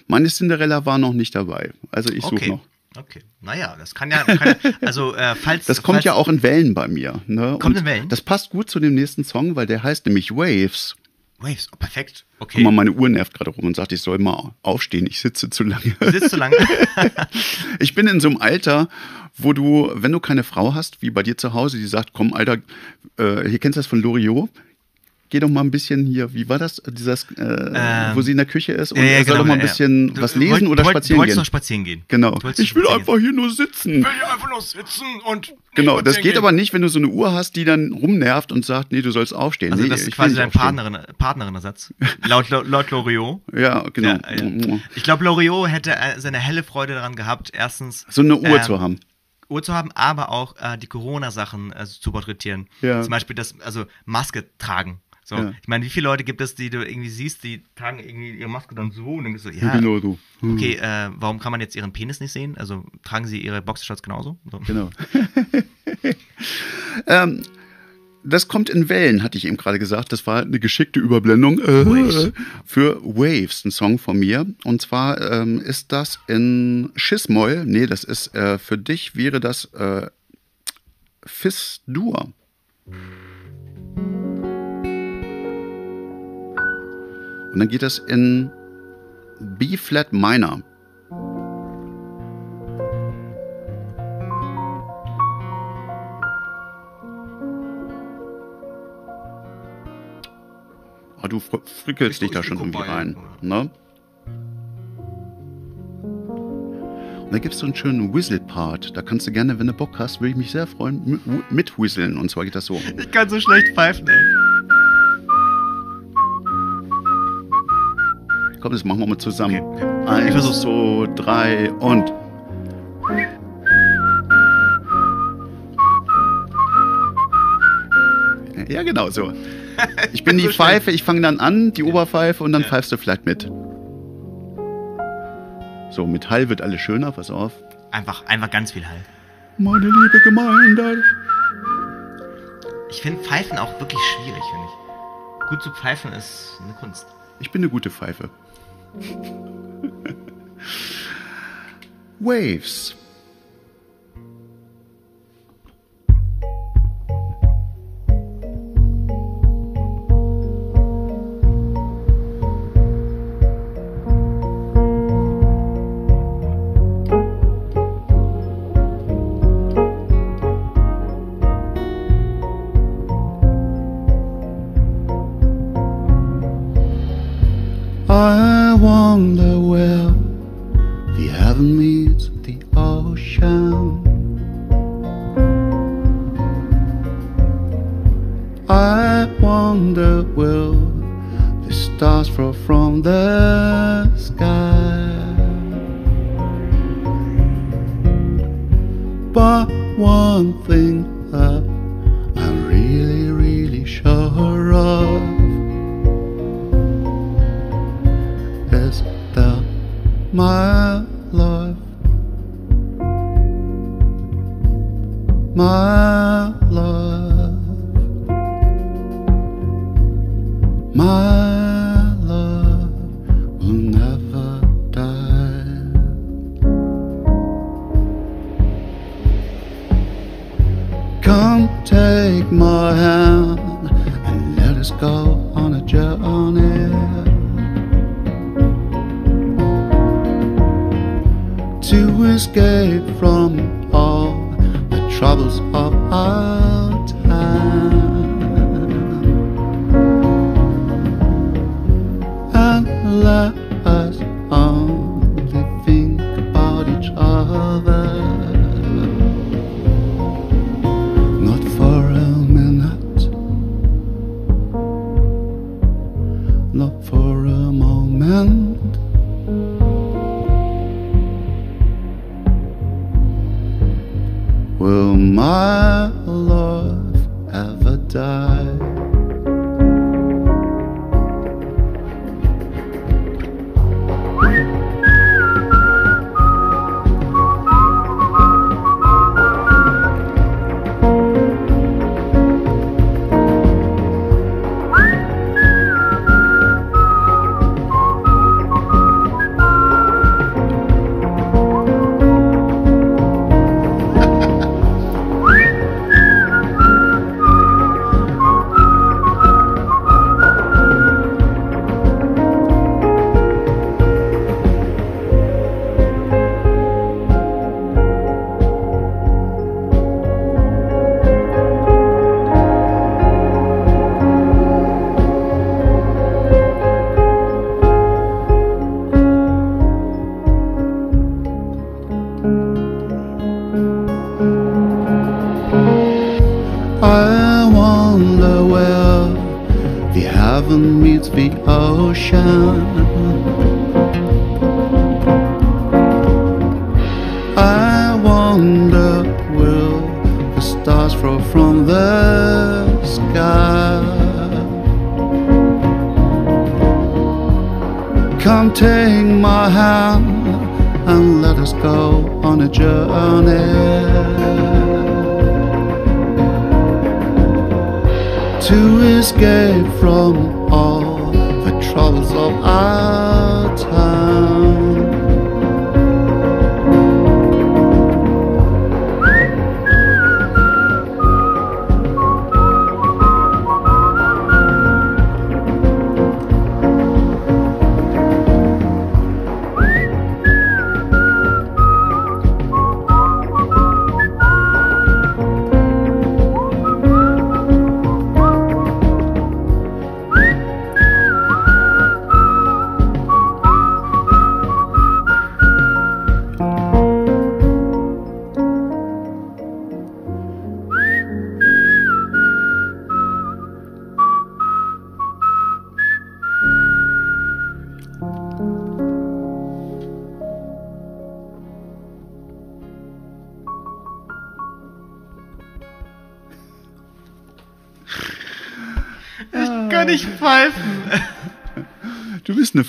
[SPEAKER 1] meine Cinderella war noch nicht dabei. Also ich suche
[SPEAKER 2] Okay.
[SPEAKER 1] noch.
[SPEAKER 2] Okay. Naja, das kann ja, kann ja also äh, falls
[SPEAKER 1] Das kommt
[SPEAKER 2] falls,
[SPEAKER 1] ja auch in Wellen bei mir. Ne?
[SPEAKER 2] Kommt in Wellen?
[SPEAKER 1] Das passt gut zu dem nächsten Song, weil der heißt nämlich Waves.
[SPEAKER 2] Waves, oh, perfekt. Okay.
[SPEAKER 1] Guck mal, meine Uhr nervt gerade rum und sagt, ich soll mal aufstehen, ich sitze zu lange.
[SPEAKER 2] Du sitzt zu lange.
[SPEAKER 1] Ich bin in so einem Alter, wo du, wenn du keine Frau hast, wie bei dir zu Hause, die sagt, komm, Alter, äh, hier kennst du das von Loriot? Geh doch mal ein bisschen hier, wie war das, dieses, äh, wo sie in der Küche ist und
[SPEAKER 2] Ähm, Ja, ja,
[SPEAKER 1] er soll
[SPEAKER 2] genau,
[SPEAKER 1] doch mal ein
[SPEAKER 2] ja, ja.
[SPEAKER 1] bisschen
[SPEAKER 2] Du-
[SPEAKER 1] was
[SPEAKER 2] du
[SPEAKER 1] lesen
[SPEAKER 2] wollt-
[SPEAKER 1] oder
[SPEAKER 2] du wollt-
[SPEAKER 1] spazieren
[SPEAKER 2] Du wolltest
[SPEAKER 1] gehen.
[SPEAKER 2] noch spazieren gehen.
[SPEAKER 1] Genau.
[SPEAKER 2] Du
[SPEAKER 1] Ich will einfach hier nur sitzen.
[SPEAKER 2] gehen. Ich will einfach nur sitzen und.
[SPEAKER 1] Genau, das geht aber nicht, wenn du so eine Uhr hast, die dann rumnervt und sagt, nee, du sollst aufstehen.
[SPEAKER 2] Also
[SPEAKER 1] nee,
[SPEAKER 2] das ist quasi dein. Partnerin, Partnerinnersatz. laut, laut, laut Loriot.
[SPEAKER 1] Ja, genau.
[SPEAKER 2] Ja, ja. Ich glaube, Loriot hätte äh, seine helle Freude daran gehabt, erstens
[SPEAKER 1] So eine Uhr
[SPEAKER 2] ähm,
[SPEAKER 1] zu haben.
[SPEAKER 2] Uhr zu haben, aber auch äh, die Corona-Sachen äh, zu porträtieren.
[SPEAKER 1] Ja.
[SPEAKER 2] Zum Beispiel das, also Maske tragen. So,
[SPEAKER 1] Ja.
[SPEAKER 2] ich meine, wie viele Leute gibt es, die du irgendwie siehst, die tragen irgendwie ihre Maske dann so und dann so, ja,
[SPEAKER 1] genau so. Hm.
[SPEAKER 2] okay, äh, warum kann man jetzt ihren Penis nicht sehen? Also tragen sie ihre Boxershorts genauso? So.
[SPEAKER 1] Genau. ähm, das kommt in Wellen, hatte ich eben gerade gesagt. Das war eine geschickte Überblendung äh,
[SPEAKER 2] Waves.
[SPEAKER 1] für Waves, ein Song von mir. Und zwar ähm, ist das in Schismoll. Nee, das ist äh, für dich wäre das äh, Fis-Dur. Und dann geht das in B-Flat Minor. Ah, du fr- frickelst dich
[SPEAKER 2] Ich-
[SPEAKER 1] da schon irgendwie rein. Ne? Und da gibt es so einen schönen Whistle-Part. Da kannst du gerne, wenn du Bock hast, würde ich mich sehr freuen, mit, mit whistlen. Und zwar geht das so.
[SPEAKER 2] Ich kann so schlecht pfeifen, ey.
[SPEAKER 1] Komm, das machen wir mal zusammen.
[SPEAKER 2] Okay. Ich
[SPEAKER 1] Eins,
[SPEAKER 2] versuch's.
[SPEAKER 1] zwei, drei und. Ja, genau so. Ich bin die
[SPEAKER 2] so.
[SPEAKER 1] Pfeife, ich fange dann an, die Oberpfeife, und dann pfeifst du vielleicht mit. So, mit Hall wird alles schöner, pass auf.
[SPEAKER 2] Einfach, einfach ganz viel Hall.
[SPEAKER 1] Meine liebe Gemeinde.
[SPEAKER 2] Ich finde Pfeifen auch wirklich schwierig, finde ich. Gut zu pfeifen ist eine Kunst.
[SPEAKER 1] Ich bin eine gute Pfeife. Waves.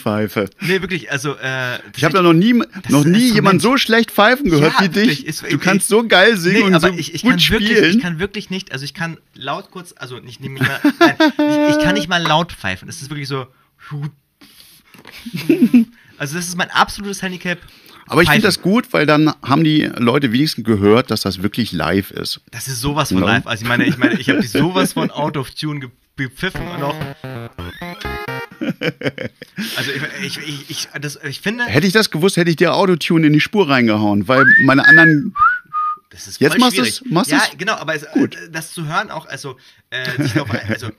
[SPEAKER 1] Pfeife.
[SPEAKER 2] Nee, wirklich, also, äh,
[SPEAKER 1] Ich habe da noch nie, noch nie jemand
[SPEAKER 2] Instrument.
[SPEAKER 1] so schlecht pfeifen gehört
[SPEAKER 2] Ja,
[SPEAKER 1] wie
[SPEAKER 2] wirklich,
[SPEAKER 1] dich.
[SPEAKER 2] ist-
[SPEAKER 1] du
[SPEAKER 2] ich-
[SPEAKER 1] kannst so geil singen
[SPEAKER 2] Nee,
[SPEAKER 1] und
[SPEAKER 2] aber
[SPEAKER 1] so
[SPEAKER 2] ich, ich,
[SPEAKER 1] gut
[SPEAKER 2] kann wirklich,
[SPEAKER 1] spielen.
[SPEAKER 2] ich kann wirklich nicht, also ich kann laut kurz, also nicht, nicht mal, nein, ich, ich kann nicht mal laut pfeifen. Es ist wirklich so. Also das ist mein absolutes Handicap.
[SPEAKER 1] aber ich finde das gut, weil dann haben die Leute wenigstens gehört, dass das wirklich live ist.
[SPEAKER 2] Das ist sowas von
[SPEAKER 1] No.
[SPEAKER 2] live. Also ich meine, ich meine, ich habe sowas von out of tune ge- gepfiffen und auch. Also ich, ich, ich, das, ich finde,
[SPEAKER 1] Hätte ich das gewusst, hätte ich dir Autotune in die Spur reingehauen, weil meine anderen.
[SPEAKER 2] das ist
[SPEAKER 1] Jetzt machst
[SPEAKER 2] schwierig.
[SPEAKER 1] du's? Machst
[SPEAKER 2] ja, genau, aber es,
[SPEAKER 1] Gut.
[SPEAKER 2] äh, das zu hören auch, also, äh, sich also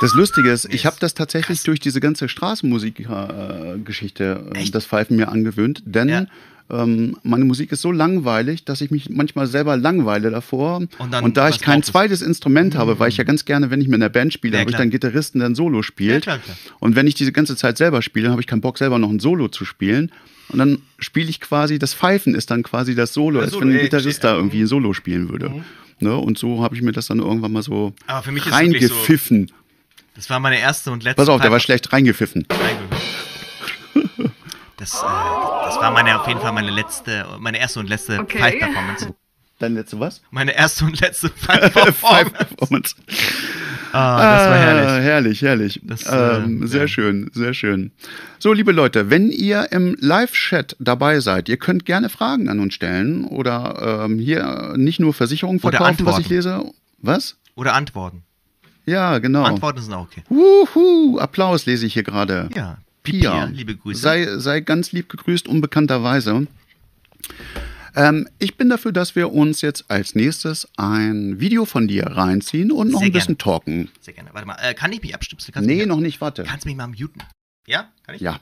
[SPEAKER 1] Das Lustige ist,
[SPEAKER 2] Nee,
[SPEAKER 1] ich habe das tatsächlich
[SPEAKER 2] krass.
[SPEAKER 1] durch diese ganze Straßenmusik-Geschichte, äh, das Pfeifen mir angewöhnt. Denn
[SPEAKER 2] Ja.
[SPEAKER 1] Ähm, meine Musik ist so langweilig, dass ich mich manchmal selber langweile davor.
[SPEAKER 2] Und dann
[SPEAKER 1] da
[SPEAKER 2] was
[SPEAKER 1] ich kein zweites Instrument habe, weil ich ja ganz gerne, wenn ich mit einer Band spiele,
[SPEAKER 2] Ja,
[SPEAKER 1] habe ich dann Gitarristen, der ein Solo spielt.
[SPEAKER 2] Ja, klar, klar.
[SPEAKER 1] Und wenn ich diese ganze Zeit selber spiele, habe ich keinen Bock, selber noch ein Solo zu spielen. Und dann spiele ich quasi, das Pfeifen ist dann quasi das Solo,
[SPEAKER 2] Das
[SPEAKER 1] als wenn ein Gitarrist da irgendwie ein Solo spielen würde.
[SPEAKER 2] Mhm.
[SPEAKER 1] Ne? Und so habe ich mir das dann irgendwann mal so
[SPEAKER 2] wirklich so-
[SPEAKER 1] reingepfiffen.
[SPEAKER 2] das war meine erste und letzte.
[SPEAKER 1] Pass auf, der war
[SPEAKER 2] Pfeife-
[SPEAKER 1] schlecht reingepfiffen.
[SPEAKER 2] Das, äh, das war meine, auf jeden Fall meine letzte, meine erste und letzte
[SPEAKER 4] Okay.
[SPEAKER 2] Five-Performance.
[SPEAKER 1] Dein letzte was?
[SPEAKER 2] Meine erste und letzte
[SPEAKER 1] Five
[SPEAKER 2] Five-Performance.
[SPEAKER 1] Performance.
[SPEAKER 2] Ah, das war
[SPEAKER 1] Ah,
[SPEAKER 2] herrlich.
[SPEAKER 1] herrlich, herrlich.
[SPEAKER 2] Das,
[SPEAKER 1] ähm,
[SPEAKER 2] äh,
[SPEAKER 1] sehr
[SPEAKER 2] ja.
[SPEAKER 1] schön, sehr schön. So, liebe Leute, wenn ihr im Live-Chat dabei seid, ihr könnt gerne Fragen an uns stellen oder ähm, hier nicht nur Versicherungen
[SPEAKER 2] Oder
[SPEAKER 1] verkaufen, was ich
[SPEAKER 2] Antworten.
[SPEAKER 1] lese. Was?
[SPEAKER 2] Oder Antworten.
[SPEAKER 1] Ja, genau.
[SPEAKER 2] Antworten sind auch okay.
[SPEAKER 1] Wuhu, Applaus lese ich hier gerade.
[SPEAKER 2] Ja.
[SPEAKER 1] Pia,
[SPEAKER 2] Pia, liebe Grüße.
[SPEAKER 1] Sei, sei ganz lieb gegrüßt, unbekannterweise. Ähm, ich bin dafür, dass wir uns jetzt als nächstes ein Video von dir reinziehen und noch
[SPEAKER 2] Sehr
[SPEAKER 1] ein bisschen
[SPEAKER 2] gerne.
[SPEAKER 1] talken.
[SPEAKER 2] Sehr gerne. Warte mal, äh, kann ich mich abstimmen? Kannst
[SPEAKER 1] Nee,
[SPEAKER 2] mich,
[SPEAKER 1] noch nicht, warte.
[SPEAKER 2] Kannst du mich mal muten? Ja? Kann ich?
[SPEAKER 1] Ja.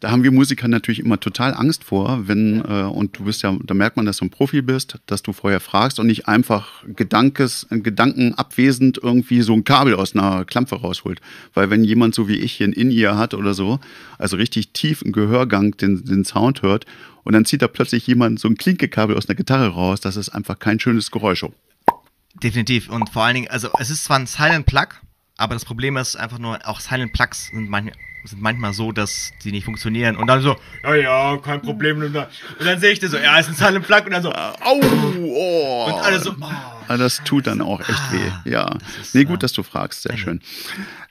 [SPEAKER 1] Da haben wir Musiker natürlich immer total Angst vor, wenn, äh, und du bist ja, da merkt man, dass du ein Profi bist, dass du vorher fragst und nicht einfach Gedankes, gedankenabwesend irgendwie so ein Kabel aus einer Klampfe rausholt. Weil wenn jemand so wie ich hier ein In-Ear hat oder so, also richtig tief im Gehörgang den, den Sound hört und dann zieht da plötzlich jemand so ein Klinkekabel aus einer Gitarre raus, das ist einfach kein schönes Geräusch.
[SPEAKER 2] Definitiv. Und vor allen Dingen, also es ist zwar ein Silent Plug, aber das Problem ist einfach nur, auch Silent Plugs sind, manch, sind manchmal so, dass die nicht funktionieren. Und dann so, ja, ja, kein Problem. Und dann, und dann sehe ich das so, ja, ist ein Silent Plug. Und dann so,
[SPEAKER 1] Au! Oh.
[SPEAKER 2] und alle so, oh.
[SPEAKER 1] Ah, Das tut dann auch echt
[SPEAKER 2] Ah,
[SPEAKER 1] weh. Ja.
[SPEAKER 2] ist,
[SPEAKER 1] Nee, gut, dass du fragst. Sehr schön.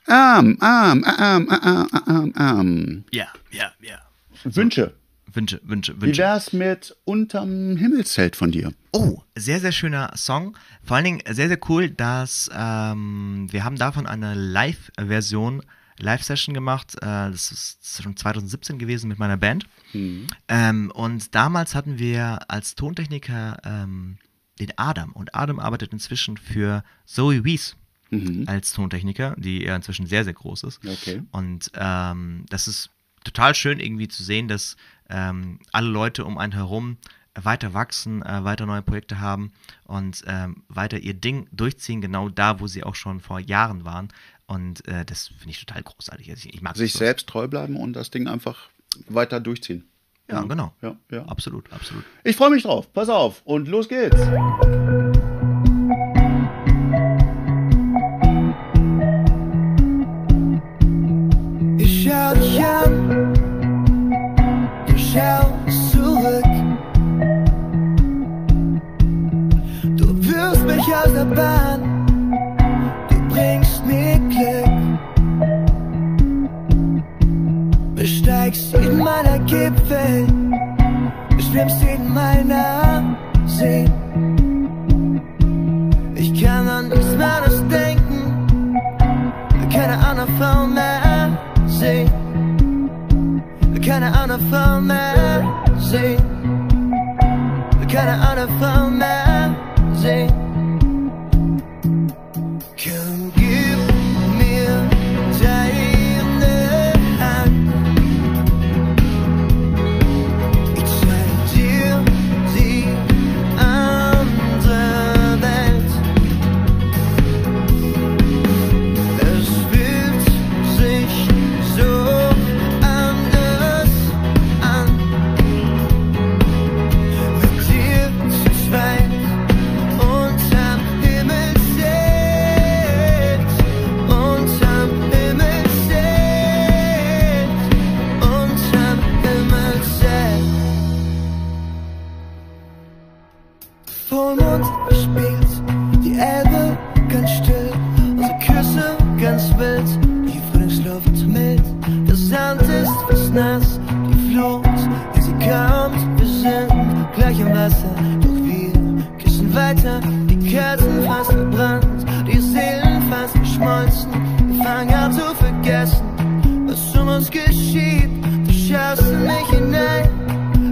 [SPEAKER 1] Ähm, ähm, ähm, ähm, ähm, ähm.
[SPEAKER 2] ja, ja, ja.
[SPEAKER 1] Wünsche.
[SPEAKER 2] Wünsche, Wünsche,
[SPEAKER 1] Wie
[SPEAKER 2] Wünsche.
[SPEAKER 1] wär's mit Unterm Himmelszelt von dir?
[SPEAKER 2] Oh, sehr, sehr schöner Song. Vor allen Dingen sehr, sehr cool, dass ähm, wir haben davon eine Live-Version, Live-Session gemacht. Äh, das ist schon 2017 gewesen mit meiner Band. Ähm, und damals hatten wir als Tontechniker ähm, den Adam. Und Adam arbeitet inzwischen für Zoe Wies
[SPEAKER 1] Mhm.
[SPEAKER 2] als Tontechniker, die ja inzwischen sehr, sehr groß ist.
[SPEAKER 1] Okay.
[SPEAKER 2] Und ähm, das ist total schön irgendwie zu sehen, dass ähm, alle Leute um einen herum weiter wachsen, äh, weiter neue Projekte haben und ähm, weiter ihr Ding durchziehen, genau da, wo sie auch schon vor Jahren waren. Und äh, das finde ich total großartig. Also ich, ich mag
[SPEAKER 1] Sich selbst treu bleiben und das Ding einfach weiter durchziehen.
[SPEAKER 2] Ja, genau.
[SPEAKER 1] Ja, ja.
[SPEAKER 2] Absolut, absolut.
[SPEAKER 1] Ich freue mich drauf. Pass auf. Und los geht's.
[SPEAKER 3] Mich aus der Bahn, du bringst mir Glück. Besteigst jeden meiner Gipfel, schwimmst jeden meiner Seen. Ich kann an nichts anderes denken keine andere Frau mehr sehen. Keine andere Frau mehr sehen. Keine andere Frau mehr sehen.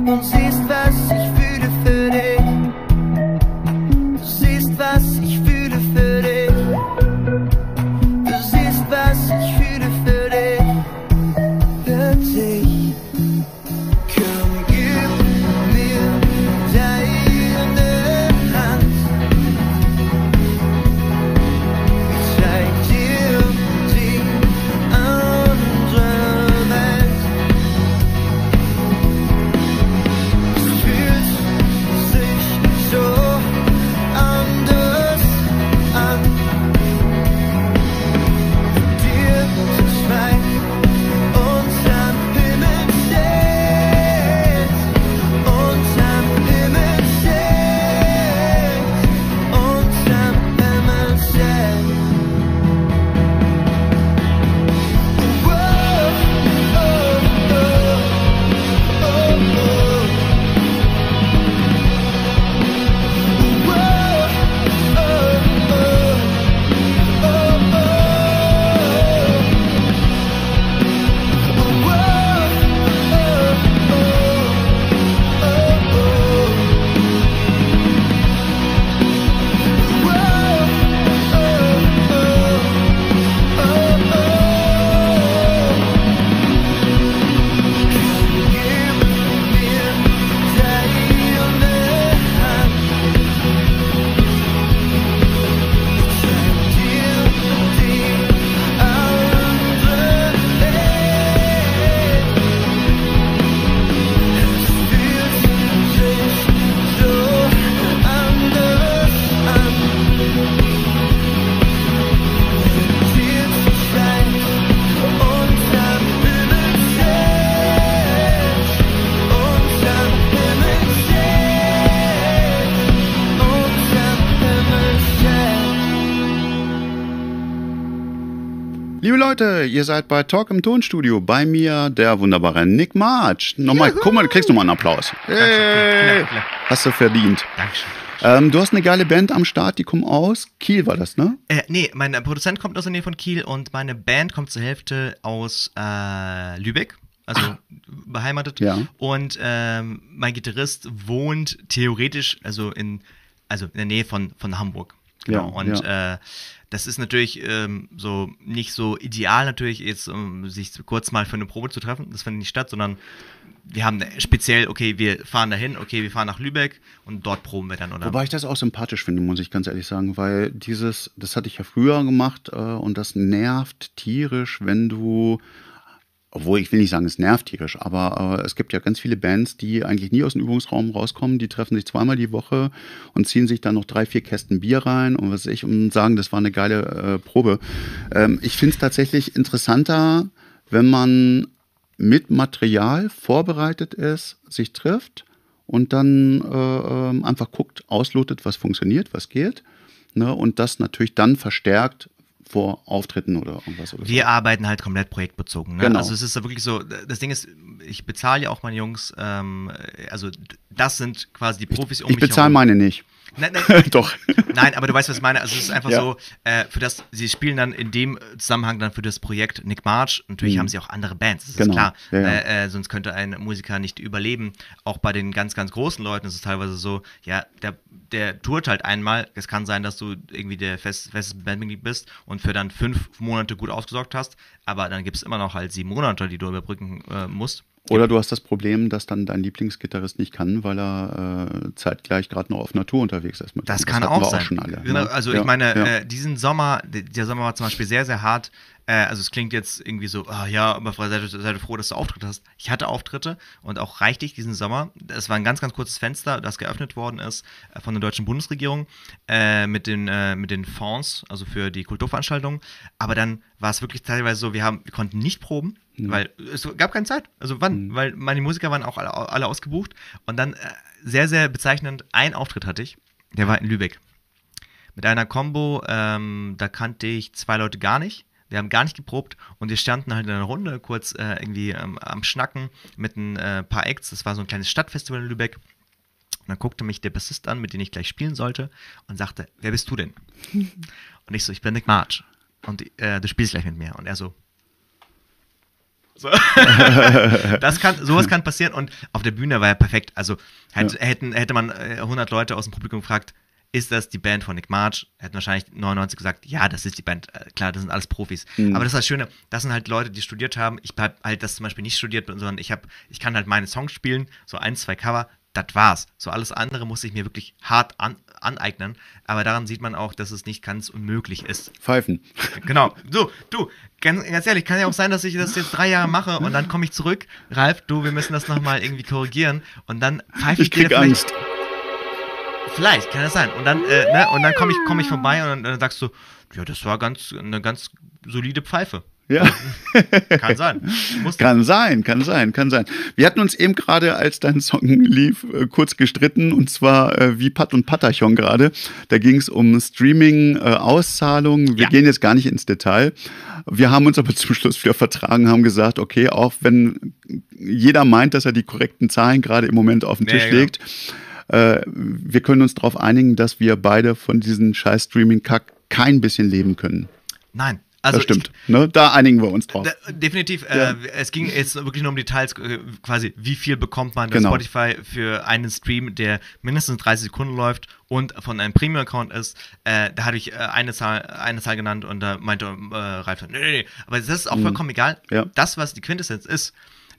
[SPEAKER 3] Und siehst,
[SPEAKER 1] Leute, ihr seid bei Talk im Tonstudio. Bei mir der wunderbare Nick March. Nochmal, guck mal, du kriegst nochmal einen Applaus. Hey, hast du verdient.
[SPEAKER 2] Dankeschön.
[SPEAKER 1] Ähm, du hast eine geile Band am Start, die kommen aus. Kiel war das, ne?
[SPEAKER 2] Äh, nee, mein Produzent kommt aus der Nähe von Kiel und meine Band kommt zur Hälfte aus äh, Lübeck. Also beheimatet.
[SPEAKER 1] Ja.
[SPEAKER 2] Und ähm, mein Gitarrist wohnt theoretisch, also in, also in der Nähe von, von Hamburg. Genau.
[SPEAKER 1] Ja,
[SPEAKER 2] und Äh, das ist natürlich ähm, so nicht so ideal, natürlich, jetzt um sich kurz mal für eine Probe zu treffen. Das findet nicht statt, sondern wir haben speziell, okay, wir fahren dahin, okay, wir fahren nach Lübeck und dort proben wir dann, oder?
[SPEAKER 1] Wobei ich das auch sympathisch finde, muss ich ganz ehrlich sagen, weil dieses, das hatte ich ja früher gemacht äh, und das nervt tierisch, wenn du obwohl ich will nicht sagen, es nervt tierisch, aber äh, es gibt ja ganz viele Bands, die eigentlich nie aus dem Übungsraum rauskommen, die treffen sich zweimal die Woche und ziehen sich dann noch drei, vier Kästen Bier rein und was ich und sagen, das war eine geile äh, Probe. Ähm, ich finde es tatsächlich interessanter, wenn man mit Material vorbereitet ist, sich trifft und dann äh, ähm, einfach guckt, auslotet, was funktioniert, was geht. Ne, und das natürlich dann verstärkt vor Auftritten oder irgendwas. Oder
[SPEAKER 2] Wir
[SPEAKER 1] so.
[SPEAKER 2] arbeiten halt komplett projektbezogen. Ne?
[SPEAKER 1] Genau.
[SPEAKER 2] Also es ist ja wirklich so, das Ding ist, ich bezahle ja auch meine Jungs, ähm, also das sind quasi die Profis um
[SPEAKER 1] Ich
[SPEAKER 2] mich
[SPEAKER 1] bezahle
[SPEAKER 2] herum.
[SPEAKER 1] meine nicht.
[SPEAKER 2] Nein, nein,
[SPEAKER 1] Doch.
[SPEAKER 2] Nein, aber du weißt, was ich meine. Also es ist einfach
[SPEAKER 1] Ja.
[SPEAKER 2] so, äh, für das, sie spielen dann in dem Zusammenhang dann für das Projekt Nick March. Natürlich
[SPEAKER 1] Mhm.
[SPEAKER 2] haben sie auch andere Bands, das
[SPEAKER 1] Genau.
[SPEAKER 2] ist klar.
[SPEAKER 1] Ja, ja.
[SPEAKER 2] Äh, äh, sonst könnte ein Musiker nicht überleben. Auch bei den ganz, ganz großen Leuten ist es teilweise so, ja, der, der tourt halt einmal. Es kann sein, dass du irgendwie der fest, festes Bandmitglied bist und für dann fünf Monate gut ausgesorgt hast, aber dann gibt es immer noch halt sieben Monate, die du überbrücken äh, musst.
[SPEAKER 1] Oder du hast das Problem, dass dann dein Lieblingsgitarrist nicht kann, weil er äh, zeitgleich gerade noch auf Natur unterwegs ist. mit
[SPEAKER 2] Das kann
[SPEAKER 1] hatten
[SPEAKER 2] auch sein.
[SPEAKER 1] schon alle.
[SPEAKER 2] genau,
[SPEAKER 1] ne?
[SPEAKER 2] also
[SPEAKER 1] Ja,
[SPEAKER 2] ich meine,
[SPEAKER 1] ja.
[SPEAKER 2] äh, diesen Sommer, der Sommer war zum Beispiel sehr, sehr hart. Äh, also es klingt jetzt irgendwie so, ah ja, aber sei, du- sei du froh, dass du Auftritte hast. Ich hatte Auftritte und auch reichlich diesen Sommer. Es war ein ganz, ganz kurzes Fenster, das geöffnet worden ist äh, von der deutschen Bundesregierung äh, mit, den, äh, mit den Fonds, also für die Kulturveranstaltungen. Aber dann war es wirklich teilweise so, wir, haben, wir konnten nicht proben,
[SPEAKER 1] Mhm.
[SPEAKER 2] weil es gab keine Zeit. Also wann? Weil meine Musiker waren auch alle, alle ausgebucht. Und dann äh, sehr, sehr bezeichnend, ein Auftritt hatte ich, der war in Lübeck mit einer Combo, ähm, da kannte ich zwei Leute gar nicht. Wir haben gar nicht geprobt und wir standen halt in einer Runde kurz äh, irgendwie ähm, am Schnacken mit ein äh, paar Acts. Das war so ein kleines Stadtfestival in Lübeck. Und dann guckte mich der Bassist an, mit dem ich gleich spielen sollte und sagte, wer bist du denn? Und ich so, ich bin Nick March. Und äh, du spielst gleich mit mir. Und er so. so. das kann, sowas kann passieren und auf der Bühne war er perfekt. Also hätte,
[SPEAKER 1] Ja.
[SPEAKER 2] hätten, hätte man äh, 100 Leute aus dem Publikum gefragt, ist das die Band von Nick March? Hätten wahrscheinlich 99 gesagt, ja, das ist die Band. Äh, klar, das sind alles Profis.
[SPEAKER 1] Mhm.
[SPEAKER 2] Aber das ist das Schöne, das sind halt Leute, die studiert haben. Ich habe halt das zum Beispiel nicht studiert, sondern ich, hab, ich kann halt meine Songs spielen, so ein, zwei Cover, das war's. So alles andere musste ich mir wirklich hart an, aneignen. Aber daran sieht man auch, dass es nicht ganz unmöglich ist.
[SPEAKER 1] Pfeifen.
[SPEAKER 2] Genau. So, du, ganz, ganz ehrlich, kann ja auch sein, dass ich das jetzt drei Jahre mache und dann komme ich zurück. Ralf, du, wir müssen das nochmal irgendwie korrigieren und dann pfeife
[SPEAKER 1] Ich
[SPEAKER 2] dir
[SPEAKER 1] krieg
[SPEAKER 2] vielleicht-
[SPEAKER 1] Angst.
[SPEAKER 2] Vielleicht, kann das sein. Und dann, äh, ne, und dann komme ich, komm ich vorbei und dann, dann sagst du, ja, das war ganz, eine ganz solide Pfeife.
[SPEAKER 1] Ja.
[SPEAKER 2] Kann sein. Muss
[SPEAKER 1] Kann sein, kann sein, kann sein. Wir hatten uns eben gerade, als dein Song lief, äh, kurz gestritten und zwar äh, wie Pat und Patachon gerade. Da ging es um Streaming-Auszahlungen. Wir
[SPEAKER 2] Ja.
[SPEAKER 1] gehen jetzt gar nicht ins Detail. Wir haben uns aber zum Schluss wieder vertragen, haben gesagt, okay, auch wenn jeder meint, dass er die korrekten Zahlen gerade im Moment auf den
[SPEAKER 2] Ja,
[SPEAKER 1] Tisch
[SPEAKER 2] ja, genau.
[SPEAKER 1] Äh, wir können uns darauf einigen, dass wir beide von diesen scheiß Streaming-Kack kein bisschen leben können.
[SPEAKER 2] Nein. Also
[SPEAKER 1] das stimmt. ne? Da einigen wir uns drauf.
[SPEAKER 2] Da, definitiv.
[SPEAKER 1] Ja.
[SPEAKER 2] Äh, es ging jetzt wirklich nur um Details, äh, quasi, wie viel bekommt man
[SPEAKER 1] Genau.
[SPEAKER 2] bei Spotify für einen Stream, der mindestens 30 Sekunden läuft und von einem Premium-Account ist. Äh, da hatte ich äh, eine, Zahl, eine Zahl genannt und da meinte äh, Ralf, nee, nee, nee. Aber das ist auch vollkommen egal.
[SPEAKER 1] Mhm. Ja.
[SPEAKER 2] Das, was die Quintessenz ist,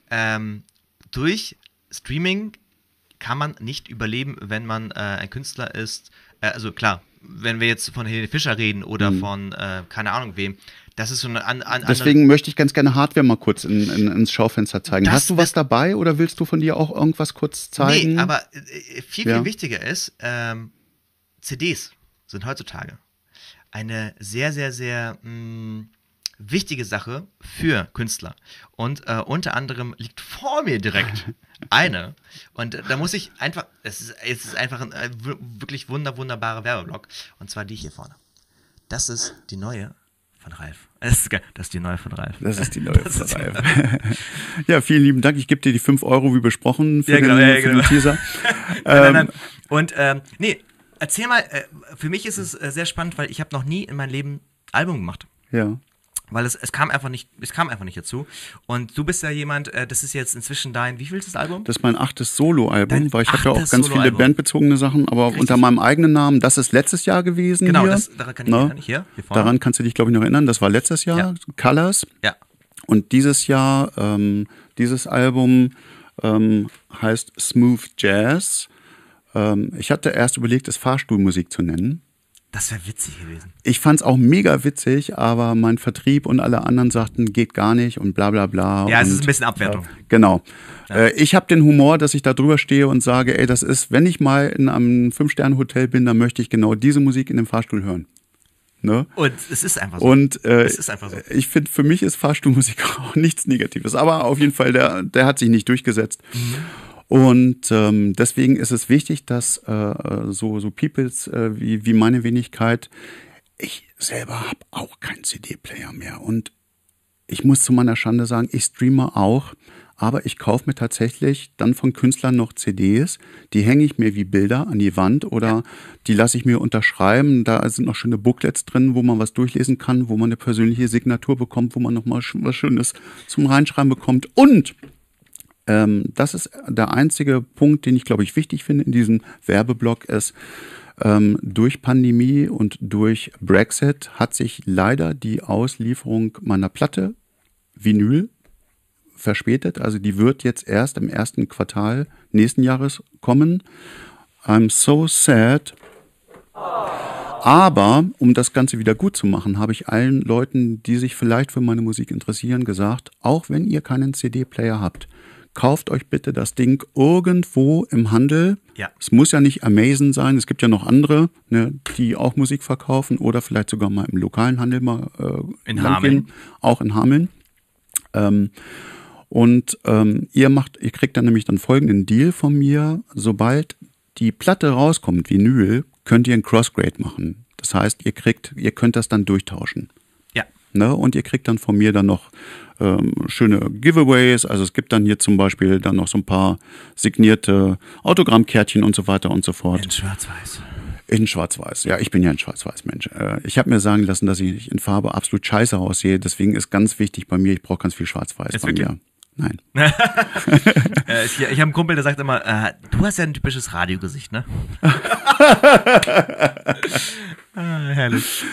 [SPEAKER 2] ähm, durch Streaming kann man nicht überleben, wenn man äh, ein Künstler ist. Äh, also klar, wenn wir jetzt von Helene Fischer reden oder von, äh, keine Ahnung wem, das ist so eine an, an,
[SPEAKER 1] Deswegen möchte ich ganz gerne Hardware mal kurz in, in, ins Schaufenster zeigen.
[SPEAKER 2] Das-
[SPEAKER 1] Hast du was dabei oder willst du von dir auch irgendwas kurz zeigen?
[SPEAKER 2] Nee, aber äh, viel, viel
[SPEAKER 1] Ja.
[SPEAKER 2] wichtiger ist, ähm, CDs sind heutzutage eine sehr, sehr, sehr mh, wichtige Sache für Künstler. Und äh, unter anderem liegt vor mir direkt eine. Und äh, da muss ich einfach, es ist, es ist einfach ein äh, wirklich wunder, wunderbarer Werbeblock. Und zwar die hier vorne. Das ist die neue von Ralf. Das ist, das ist die neue von Ralf.
[SPEAKER 1] Das ist die neue
[SPEAKER 2] Das die
[SPEAKER 1] Ralf. ja, vielen lieben Dank. Ich gebe dir die 5 Euro wie besprochen für,
[SPEAKER 2] Ja, genau,
[SPEAKER 1] den,
[SPEAKER 2] ja, ja,
[SPEAKER 1] für
[SPEAKER 2] genau.
[SPEAKER 1] den Teaser.
[SPEAKER 2] Nein, nein,
[SPEAKER 1] Ähm,
[SPEAKER 2] nein. Und ähm, nee, erzähl mal, äh, für mich ist es äh, sehr spannend, weil ich habe noch nie in meinem Leben Album gemacht.
[SPEAKER 1] ja.
[SPEAKER 2] Weil es, es kam einfach nicht, es kam einfach nicht dazu. Und du bist ja jemand, äh, das ist jetzt inzwischen dein, wie viel ist das Album?
[SPEAKER 1] Das ist mein achtes Soloalbum, weil ich habe ja auch ganz viele bandbezogene Sachen, aber
[SPEAKER 2] Richtig.
[SPEAKER 1] unter meinem eigenen Namen. Das ist letztes Jahr gewesen.
[SPEAKER 2] genau,
[SPEAKER 1] hier.
[SPEAKER 2] das, daran kann ich
[SPEAKER 1] Ne?
[SPEAKER 2] mich erinnern. Hier, hier vorne.
[SPEAKER 1] Daran kannst du dich, glaube ich, noch erinnern. Das war letztes Jahr,
[SPEAKER 2] Ja.
[SPEAKER 1] Colors.
[SPEAKER 2] Ja.
[SPEAKER 1] Und dieses Jahr, ähm, dieses Album ähm, heißt Smooth Jazz. Ähm, ich hatte erst überlegt, es Fahrstuhlmusik zu nennen.
[SPEAKER 2] Das wäre witzig gewesen.
[SPEAKER 1] Ich fand es auch mega witzig, aber mein Vertrieb und alle anderen sagten, geht gar nicht und bla bla bla.
[SPEAKER 2] Ja, es ist ein bisschen Abwertung.
[SPEAKER 1] Genau. Äh, ich habe den Humor, dass ich da drüber stehe und sage, ey, das ist, wenn ich mal in einem Fünf-Sterne-Hotel bin, dann möchte ich genau diese Musik in dem Fahrstuhl hören. Ne?
[SPEAKER 2] Und es ist einfach so.
[SPEAKER 1] Und äh,
[SPEAKER 2] Es ist einfach so.
[SPEAKER 1] ich finde, für mich ist Fahrstuhlmusik auch nichts Negatives. Aber auf jeden Fall, der, der hat sich nicht durchgesetzt.
[SPEAKER 2] Mhm.
[SPEAKER 1] Und ähm, deswegen ist es wichtig, dass äh, so, so Peoples äh, wie, wie meine Wenigkeit, ich selber habe auch keinen CD-Player mehr. Und ich muss zu meiner Schande sagen, ich streame auch, aber ich kaufe mir tatsächlich dann von Künstlern noch CDs, die hänge ich mir wie Bilder an die Wand oder die lasse ich mir unterschreiben. Da sind noch schöne Booklets drin, wo man was durchlesen kann, wo man eine persönliche Signatur bekommt, wo man noch mal sch- was Schönes zum Reinschreiben bekommt. Und ähm, das ist der einzige Punkt, den ich, glaube ich, wichtig finde in diesem Werbeblock ist, ähm, durch Pandemie und durch Brexit hat sich leider die Auslieferung meiner Platte Vinyl verspätet. Also die wird jetzt erst im ersten Quartal nächsten Jahres kommen. I'm so sad. Aber um das Ganze wieder gut zu machen, habe ich allen Leuten, die sich vielleicht für meine Musik interessieren, gesagt, auch wenn ihr keinen CD-Player habt, kauft euch bitte das Ding irgendwo im Handel.
[SPEAKER 2] Ja.
[SPEAKER 1] Es muss ja nicht Amazon sein, es gibt ja noch andere, ne, die auch Musik verkaufen oder vielleicht sogar mal im lokalen Handel mal äh,
[SPEAKER 2] In Hameln.
[SPEAKER 1] Auch in Hameln. Ähm, und ähm, ihr macht, ihr kriegt dann nämlich dann folgenden Deal von mir. Sobald die Platte rauskommt, Vinyl, könnt ihr ein Crossgrade machen. Das heißt, ihr kriegt, ihr könnt das dann durchtauschen.
[SPEAKER 2] Ja.
[SPEAKER 1] Ne? Und ihr kriegt dann von mir dann noch ähm, schöne Giveaways. Also es gibt dann hier zum Beispiel dann noch so ein paar signierte Autogrammkärtchen und so weiter und so fort.
[SPEAKER 2] In Schwarz-Weiß.
[SPEAKER 1] In Schwarz-Weiß. Ja, ich bin ja ein Schwarz-Weiß-Mensch. Äh, Ich habe mir sagen lassen, dass ich in Farbe absolut scheiße aussehe. Deswegen ist ganz wichtig bei mir, ich brauche ganz viel Schwarz-Weiß bei mir. Nein.
[SPEAKER 2] Äh, ich ich habe einen Kumpel, der sagt immer, äh, du hast ja ein typisches Radiogesicht, ne? ah, herrlich.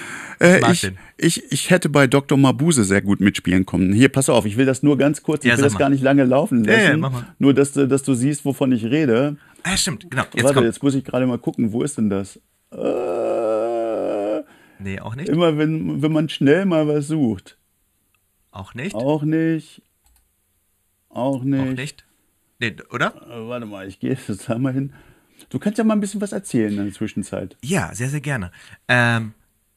[SPEAKER 1] Äh, ich, ich, ich hätte bei Dr. Mabuse sehr gut mitspielen können. Hier, pass auf, ich will das nur ganz kurz, ich
[SPEAKER 2] Ja,
[SPEAKER 1] will das
[SPEAKER 2] mal.
[SPEAKER 1] gar nicht lange laufen
[SPEAKER 2] Ja, ja,
[SPEAKER 1] lassen.
[SPEAKER 2] mach mal.
[SPEAKER 1] Nur, dass du, dass du siehst, wovon ich rede.
[SPEAKER 2] Ah, stimmt, genau. Jetzt
[SPEAKER 1] Warte,
[SPEAKER 2] kommt.
[SPEAKER 1] jetzt muss ich gerade mal gucken, wo ist denn das? Äh,
[SPEAKER 2] Nee, auch nicht.
[SPEAKER 1] immer wenn, wenn man schnell mal was sucht.
[SPEAKER 2] Auch nicht.
[SPEAKER 1] Auch nicht. Auch nicht.
[SPEAKER 2] Auch nicht. Nee, oder?
[SPEAKER 1] Äh, warte mal, ich gehe jetzt da mal hin. Du kannst ja mal ein bisschen was erzählen in der Zwischenzeit.
[SPEAKER 2] Ja, sehr, sehr gerne. Ähm,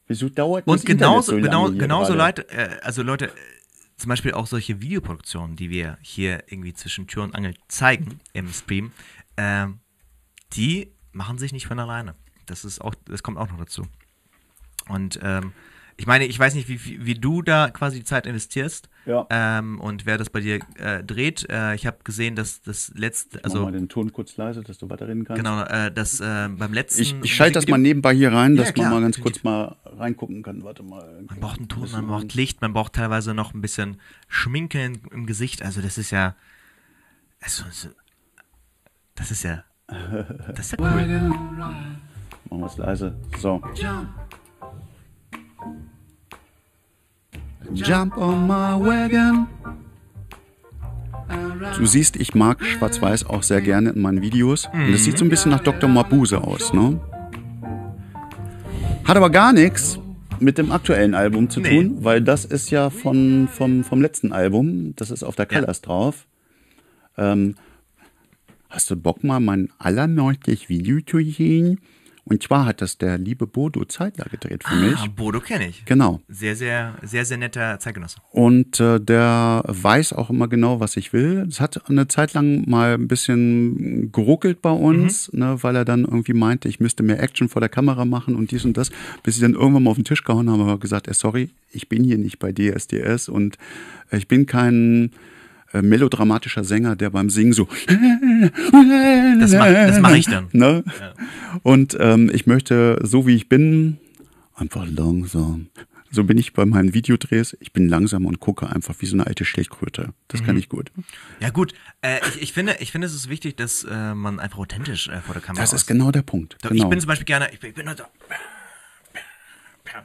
[SPEAKER 1] Wieso dauert das
[SPEAKER 2] und genauso,
[SPEAKER 1] Internet so
[SPEAKER 2] genau,
[SPEAKER 1] lange hier
[SPEAKER 2] genauso
[SPEAKER 1] gerade?
[SPEAKER 2] Leute, äh, also Leute, äh, zum Beispiel auch solche Videoproduktionen, die wir hier irgendwie zwischen Tür und Angel zeigen im Stream, ähm, die machen sich nicht von alleine. Das ist auch, das kommt auch noch dazu. Und ähm, ich meine, ich weiß nicht, wie, wie, wie du da quasi die Zeit investierst
[SPEAKER 1] Ja.
[SPEAKER 2] ähm, und wer das bei dir äh, dreht. Äh, ich habe gesehen, dass das letzte,
[SPEAKER 1] Also, Mach
[SPEAKER 2] also
[SPEAKER 1] mal den Ton kurz leise, dass du weiterreden kannst.
[SPEAKER 2] genau, äh, das äh, beim letzten.
[SPEAKER 1] Ich, ich schalte das mal nebenbei hier rein,
[SPEAKER 2] Ja,
[SPEAKER 1] dass
[SPEAKER 2] klar,
[SPEAKER 1] man mal ganz
[SPEAKER 2] definitiv.
[SPEAKER 1] kurz mal reingucken kann. Warte mal.
[SPEAKER 2] Man braucht einen Ton, man braucht Licht, man braucht teilweise noch ein bisschen Schminke im, im Gesicht. Also das ist ja. Also, so- das ist ja. Das ist ja cool.
[SPEAKER 1] Machen wir es leise. So. Jump on my wagon. Du siehst, ich mag Schwarz-Weiß auch sehr gerne in meinen Videos. Und das sieht so ein bisschen nach Dr. Mabuse aus, ne? Hat aber gar nichts mit dem aktuellen Album zu
[SPEAKER 2] Nee.
[SPEAKER 1] tun, weil das ist ja von, vom, vom letzten Album. Das ist auf der
[SPEAKER 2] Ja.
[SPEAKER 1] Colors drauf. Ähm, hast du Bock mal mein allerneuestes Video zu sehen? Und zwar hat das der liebe Bodo Zeitler gedreht für mich.
[SPEAKER 2] Ah, Bodo kenne ich.
[SPEAKER 1] Genau.
[SPEAKER 2] Sehr, sehr, sehr, sehr netter Zeitgenosse.
[SPEAKER 1] Und äh, der weiß auch immer genau, was ich will. Es hat eine Zeit lang mal ein bisschen geruckelt bei uns, ne, weil er dann irgendwie meinte, ich müsste mehr Action vor der Kamera machen und dies und das, bis ich dann irgendwann mal auf den Tisch gehauen habe und gesagt, äh, sorry, ich bin hier nicht bei DSDS und äh, ich bin kein äh, melodramatischer Sänger, der beim Singen so
[SPEAKER 2] Das mache mach ich dann.
[SPEAKER 1] Ne? Und ähm, ich möchte, so wie ich bin, einfach langsam. So bin ich bei meinen Videodrehs. Ich bin langsam und gucke einfach wie so eine alte Schildkröte. Das
[SPEAKER 2] Mhm.
[SPEAKER 1] kann ich gut.
[SPEAKER 2] Ja, gut. Äh, ich, ich, finde, ich finde, es ist wichtig, dass äh, man einfach authentisch äh, vor der Kamera
[SPEAKER 1] Das ist genau der Punkt. Genau.
[SPEAKER 2] Ich bin zum Beispiel gerne. Ich bin, ich bin halt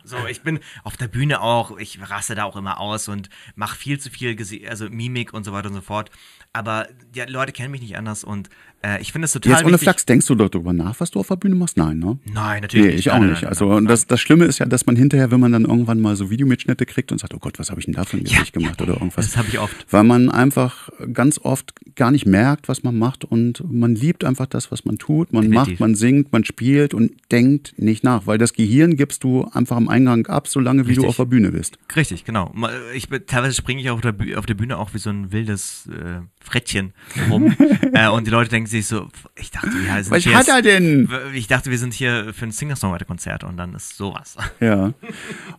[SPEAKER 2] so, ich bin auf der Bühne auch, ich raste da auch immer aus und mache viel zu viel, Gese also Mimik und so weiter und so fort. Aber die Leute kennen mich nicht anders und äh, ich finde es total
[SPEAKER 5] Jetzt ohne
[SPEAKER 2] wichtig.
[SPEAKER 5] Flachs, denkst du darüber nach, was du auf der Bühne machst? Nein, ne?
[SPEAKER 2] Nein, natürlich
[SPEAKER 5] Nee,
[SPEAKER 2] nicht.
[SPEAKER 5] ich auch
[SPEAKER 2] Nein,
[SPEAKER 5] nicht.
[SPEAKER 2] nein,
[SPEAKER 5] Also
[SPEAKER 2] nein,
[SPEAKER 5] das, das Schlimme ist ja, dass man hinterher, wenn man dann irgendwann mal so Videomitschnitte kriegt und sagt, oh Gott, was habe ich denn da für ein Gesicht gemacht oder irgendwas.
[SPEAKER 2] Das habe ich oft.
[SPEAKER 5] Weil man einfach ganz oft gar nicht merkt, was man macht und man liebt einfach das, was man tut. Man
[SPEAKER 2] Definitiv.
[SPEAKER 5] macht, man singt, man spielt und denkt nicht nach, weil das Gehirn gibst du einfach am Eingang ab, solange wie du
[SPEAKER 2] Richtig.
[SPEAKER 5] auf der Bühne bist.
[SPEAKER 2] Richtig, genau. Ich, teilweise springe ich auf der, Büh auf der Bühne auch wie so ein wildes äh, Frettchen rum. äh, und die Leute denken sich so, ich dachte, wir sind
[SPEAKER 5] Was
[SPEAKER 2] hier
[SPEAKER 5] hat er denn?
[SPEAKER 2] Ich dachte, wir sind hier für ein Singer-Songwriter-Konzert und dann ist sowas.
[SPEAKER 5] Ja.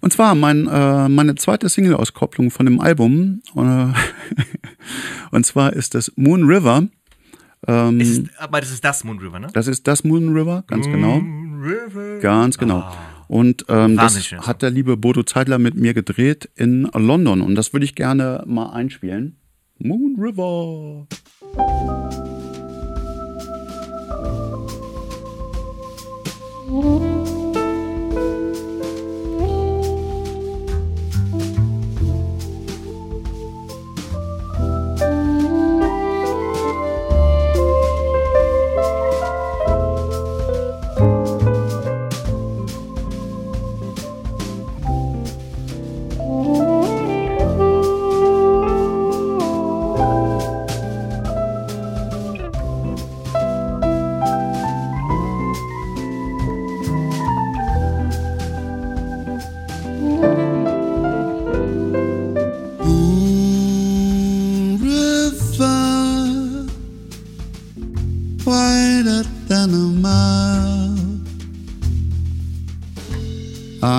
[SPEAKER 5] Und zwar mein, äh, meine zweite Single-Auskopplung von dem Album. Äh, und zwar ist das Moon River. Ähm,
[SPEAKER 2] Ist, aber das ist das Moon River, ne?
[SPEAKER 5] das ist das Moon River, ganz genau.
[SPEAKER 2] Moon River.
[SPEAKER 5] Ganz genau. Und ähm, das hat der liebe Bodo Zeidler mit mir gedreht in London. Und das würde ich gerne mal einspielen. Moon River.
[SPEAKER 1] Moon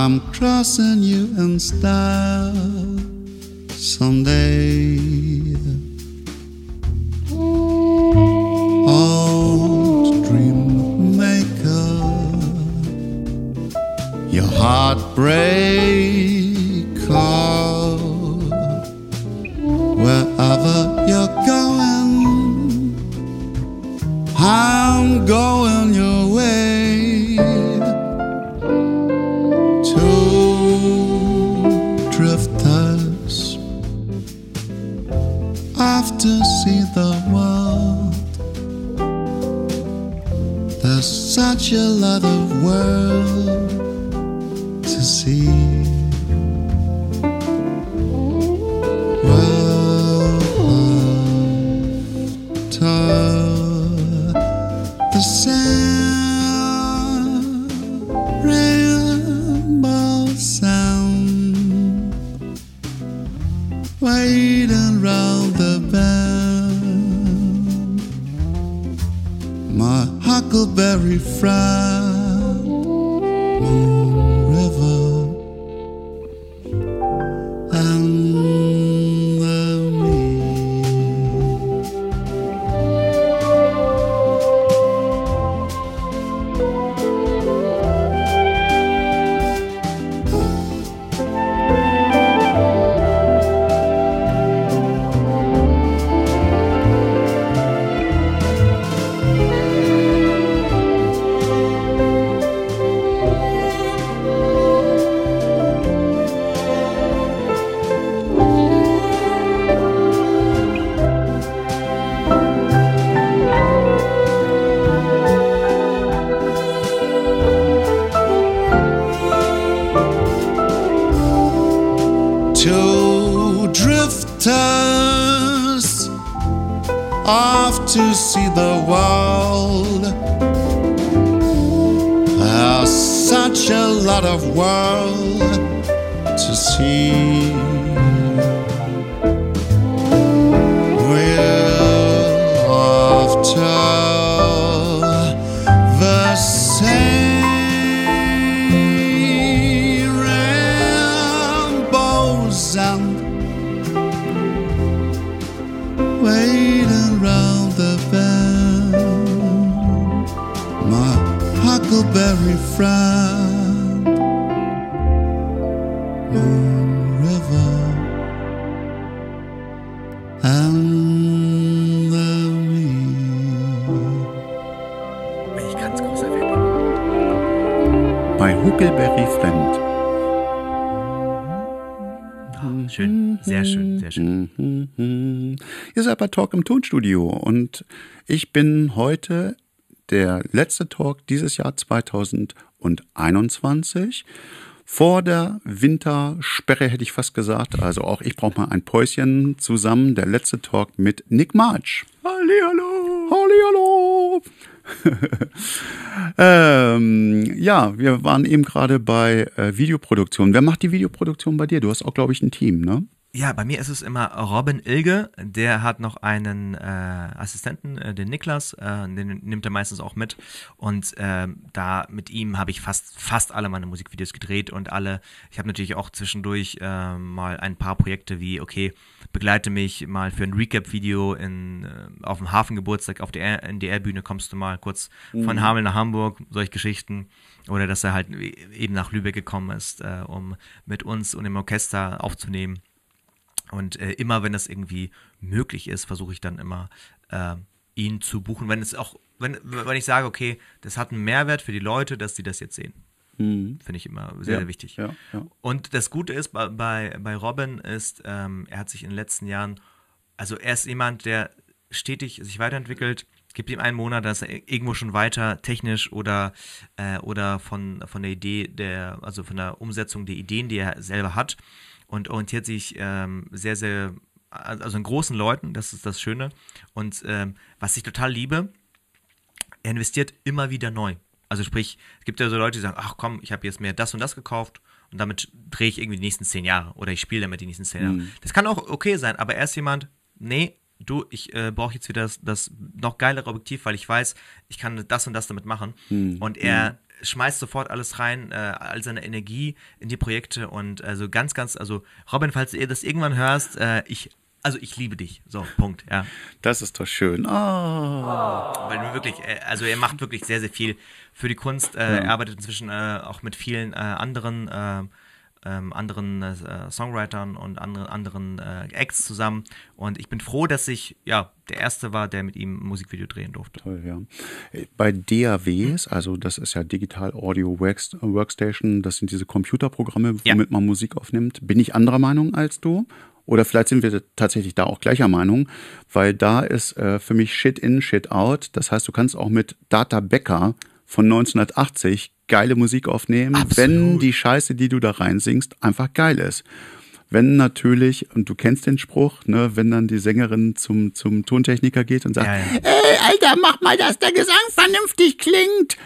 [SPEAKER 1] I'm crossing you in style someday. Old dream maker, your heartbreaker wherever you're going. I'm going your such a lot of world to see. The uh, Tonstudio und ich bin heute der letzte Talk dieses Jahr 2021. Vor der Wintersperre hätte ich fast gesagt. Also auch ich brauche mal ein Päuschen zusammen. Der letzte Talk mit Nick March. Hallihallo. Hallihallo. ähm, ja, wir waren eben gerade bei äh, Videoproduktion. Wer macht die Videoproduktion bei dir? Du hast auch, glaube ich, ein Team, ne?
[SPEAKER 2] Ja, bei mir ist es immer Robin Ilge, der hat noch einen äh, Assistenten, äh, den Niklas, äh, den nimmt er meistens auch mit. Und ähm, da mit ihm habe ich fast, fast alle meine Musikvideos gedreht und alle, ich habe natürlich auch zwischendurch äh, mal ein paar Projekte wie, okay, begleite mich mal für ein Recap-Video in, äh, auf dem Hafengeburtstag auf der NDR-Bühne, kommst du mal kurz von Hameln nach Hamburg, solche Geschichten. Oder dass er halt eben nach Lübeck gekommen ist, äh, um mit uns und dem Orchester aufzunehmen. Und äh, immer, wenn das irgendwie möglich ist, versuche ich dann immer, äh, ihn zu buchen. Wenn es auch, wenn, wenn ich sage, okay, das hat einen Mehrwert für die Leute, dass sie das jetzt sehen. Finde ich immer sehr,
[SPEAKER 1] Ja,
[SPEAKER 2] sehr wichtig.
[SPEAKER 1] ja, ja.
[SPEAKER 2] Und das Gute ist bei, bei, bei Robin ist, ähm, er hat sich in den letzten Jahren, also er ist jemand, der stetig sich weiterentwickelt. Gibt ihm einen Monat, da ist er irgendwo schon weiter, technisch oder, äh, oder von, von der Idee der, also von der Umsetzung der Ideen, die er selber hat und orientiert sich ähm, sehr, sehr, also an großen Leuten, das ist das Schöne. Und ähm, was ich total liebe, er investiert immer wieder neu. Also sprich, es gibt ja so Leute, die sagen, ach komm, ich habe jetzt mir das und das gekauft und damit drehe ich irgendwie die nächsten zehn Jahre oder ich spiele damit die nächsten zehn Jahre. Das kann auch okay sein, aber er ist jemand, nee, du, ich äh, brauche jetzt wieder das, das noch geilere Objektiv, weil ich weiß, ich kann das und das damit machen. Und er schmeißt sofort alles rein, äh, all seine Energie in die Projekte und also ganz, ganz, also Robin, falls du das irgendwann hörst, äh, ich, also ich liebe dich. So, Punkt, ja.
[SPEAKER 1] Das ist doch schön. Ah.
[SPEAKER 2] Weil du wirklich, äh, also er macht wirklich sehr, sehr viel für die Kunst. Äh, Er arbeitet inzwischen äh, auch mit vielen anderen, ähm, anderen äh, Songwritern und andere, anderen äh, Acts zusammen. Und ich bin froh, dass ich ja der Erste war, der mit ihm ein Musikvideo drehen durfte.
[SPEAKER 1] Toll, ja. Bei DAWs, also das ist ja Digital Audio Works- Workstation, das sind diese Computerprogramme,
[SPEAKER 2] Ja.
[SPEAKER 1] womit man Musik aufnimmt. Bin ich anderer Meinung als du? Oder vielleicht sind wir tatsächlich da auch gleicher Meinung, weil da ist äh, für mich Shit in, Shit out. Das heißt, du kannst auch mit Data Becker von 1980 geile Musik aufnehmen,
[SPEAKER 2] Absolut.
[SPEAKER 1] wenn die Scheiße, die du da reinsingst, einfach geil ist. Wenn natürlich, und du kennst den Spruch, ne, wenn dann die Sängerin zum, zum Tontechniker geht und sagt,
[SPEAKER 2] Ja, ja.
[SPEAKER 1] ey, Alter, mach mal, dass der Gesang vernünftig klingt.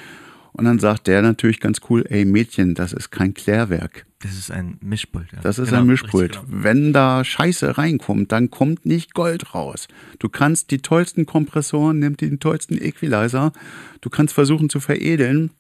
[SPEAKER 1] Und dann sagt der natürlich ganz cool, ey Mädchen, das ist kein Klärwerk.
[SPEAKER 2] Das ist ein Mischpult. Ja.
[SPEAKER 1] Das ist
[SPEAKER 2] Genau,
[SPEAKER 1] ein Mischpult.
[SPEAKER 2] genau.
[SPEAKER 1] Wenn da Scheiße reinkommt, dann kommt nicht Gold raus. Du kannst die tollsten Kompressoren, nimm den tollsten Equalizer, du kannst versuchen zu veredeln.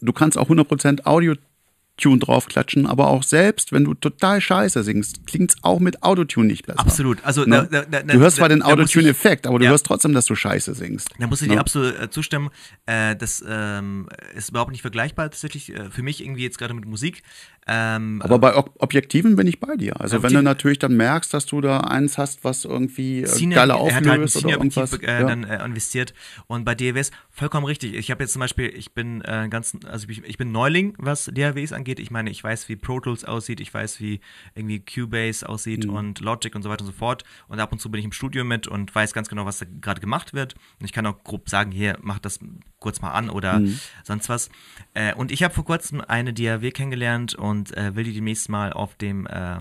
[SPEAKER 1] Du kannst auch 100% Audio-Tune draufklatschen, aber auch selbst, wenn du total Scheiße singst, klingt's auch mit Autotune nicht besser.
[SPEAKER 2] Absolut. Also,
[SPEAKER 1] Ne?
[SPEAKER 2] da, da, da,
[SPEAKER 1] du hörst zwar den Autotune-Effekt, aber du
[SPEAKER 2] Ja.
[SPEAKER 1] hörst trotzdem, dass du Scheiße singst.
[SPEAKER 2] Da muss ich
[SPEAKER 1] Ne?
[SPEAKER 2] dir absolut äh, zustimmen. Äh, das ähm, ist überhaupt nicht vergleichbar tatsächlich äh, für mich irgendwie jetzt gerade mit Musik. Ähm,
[SPEAKER 1] Aber bei Ob Objektiven bin ich bei dir. Also wenn du natürlich dann merkst, dass du da eins hast, was irgendwie äh, geile
[SPEAKER 2] hat halt
[SPEAKER 1] auflöst oder irgendwas.
[SPEAKER 2] Äh,
[SPEAKER 1] ja.
[SPEAKER 2] dann äh, investiert und bei DAWs vollkommen richtig. Ich habe jetzt zum Beispiel, ich bin äh, ganz, also ich, ich bin Neuling, was DAWs angeht. Ich meine, ich weiß, wie Pro Tools aussieht, ich weiß, wie irgendwie Cubase aussieht
[SPEAKER 1] Mhm.
[SPEAKER 2] und Logic und so weiter und so fort. Und ab und zu bin ich im Studio mit und weiß ganz genau, was da gerade gemacht wird. Und ich kann auch grob sagen, hier, mach das kurz mal an oder
[SPEAKER 1] Mhm.
[SPEAKER 2] sonst was. Äh, und ich habe vor kurzem eine DAW kennengelernt und äh, will die demnächst mal auf dem äh,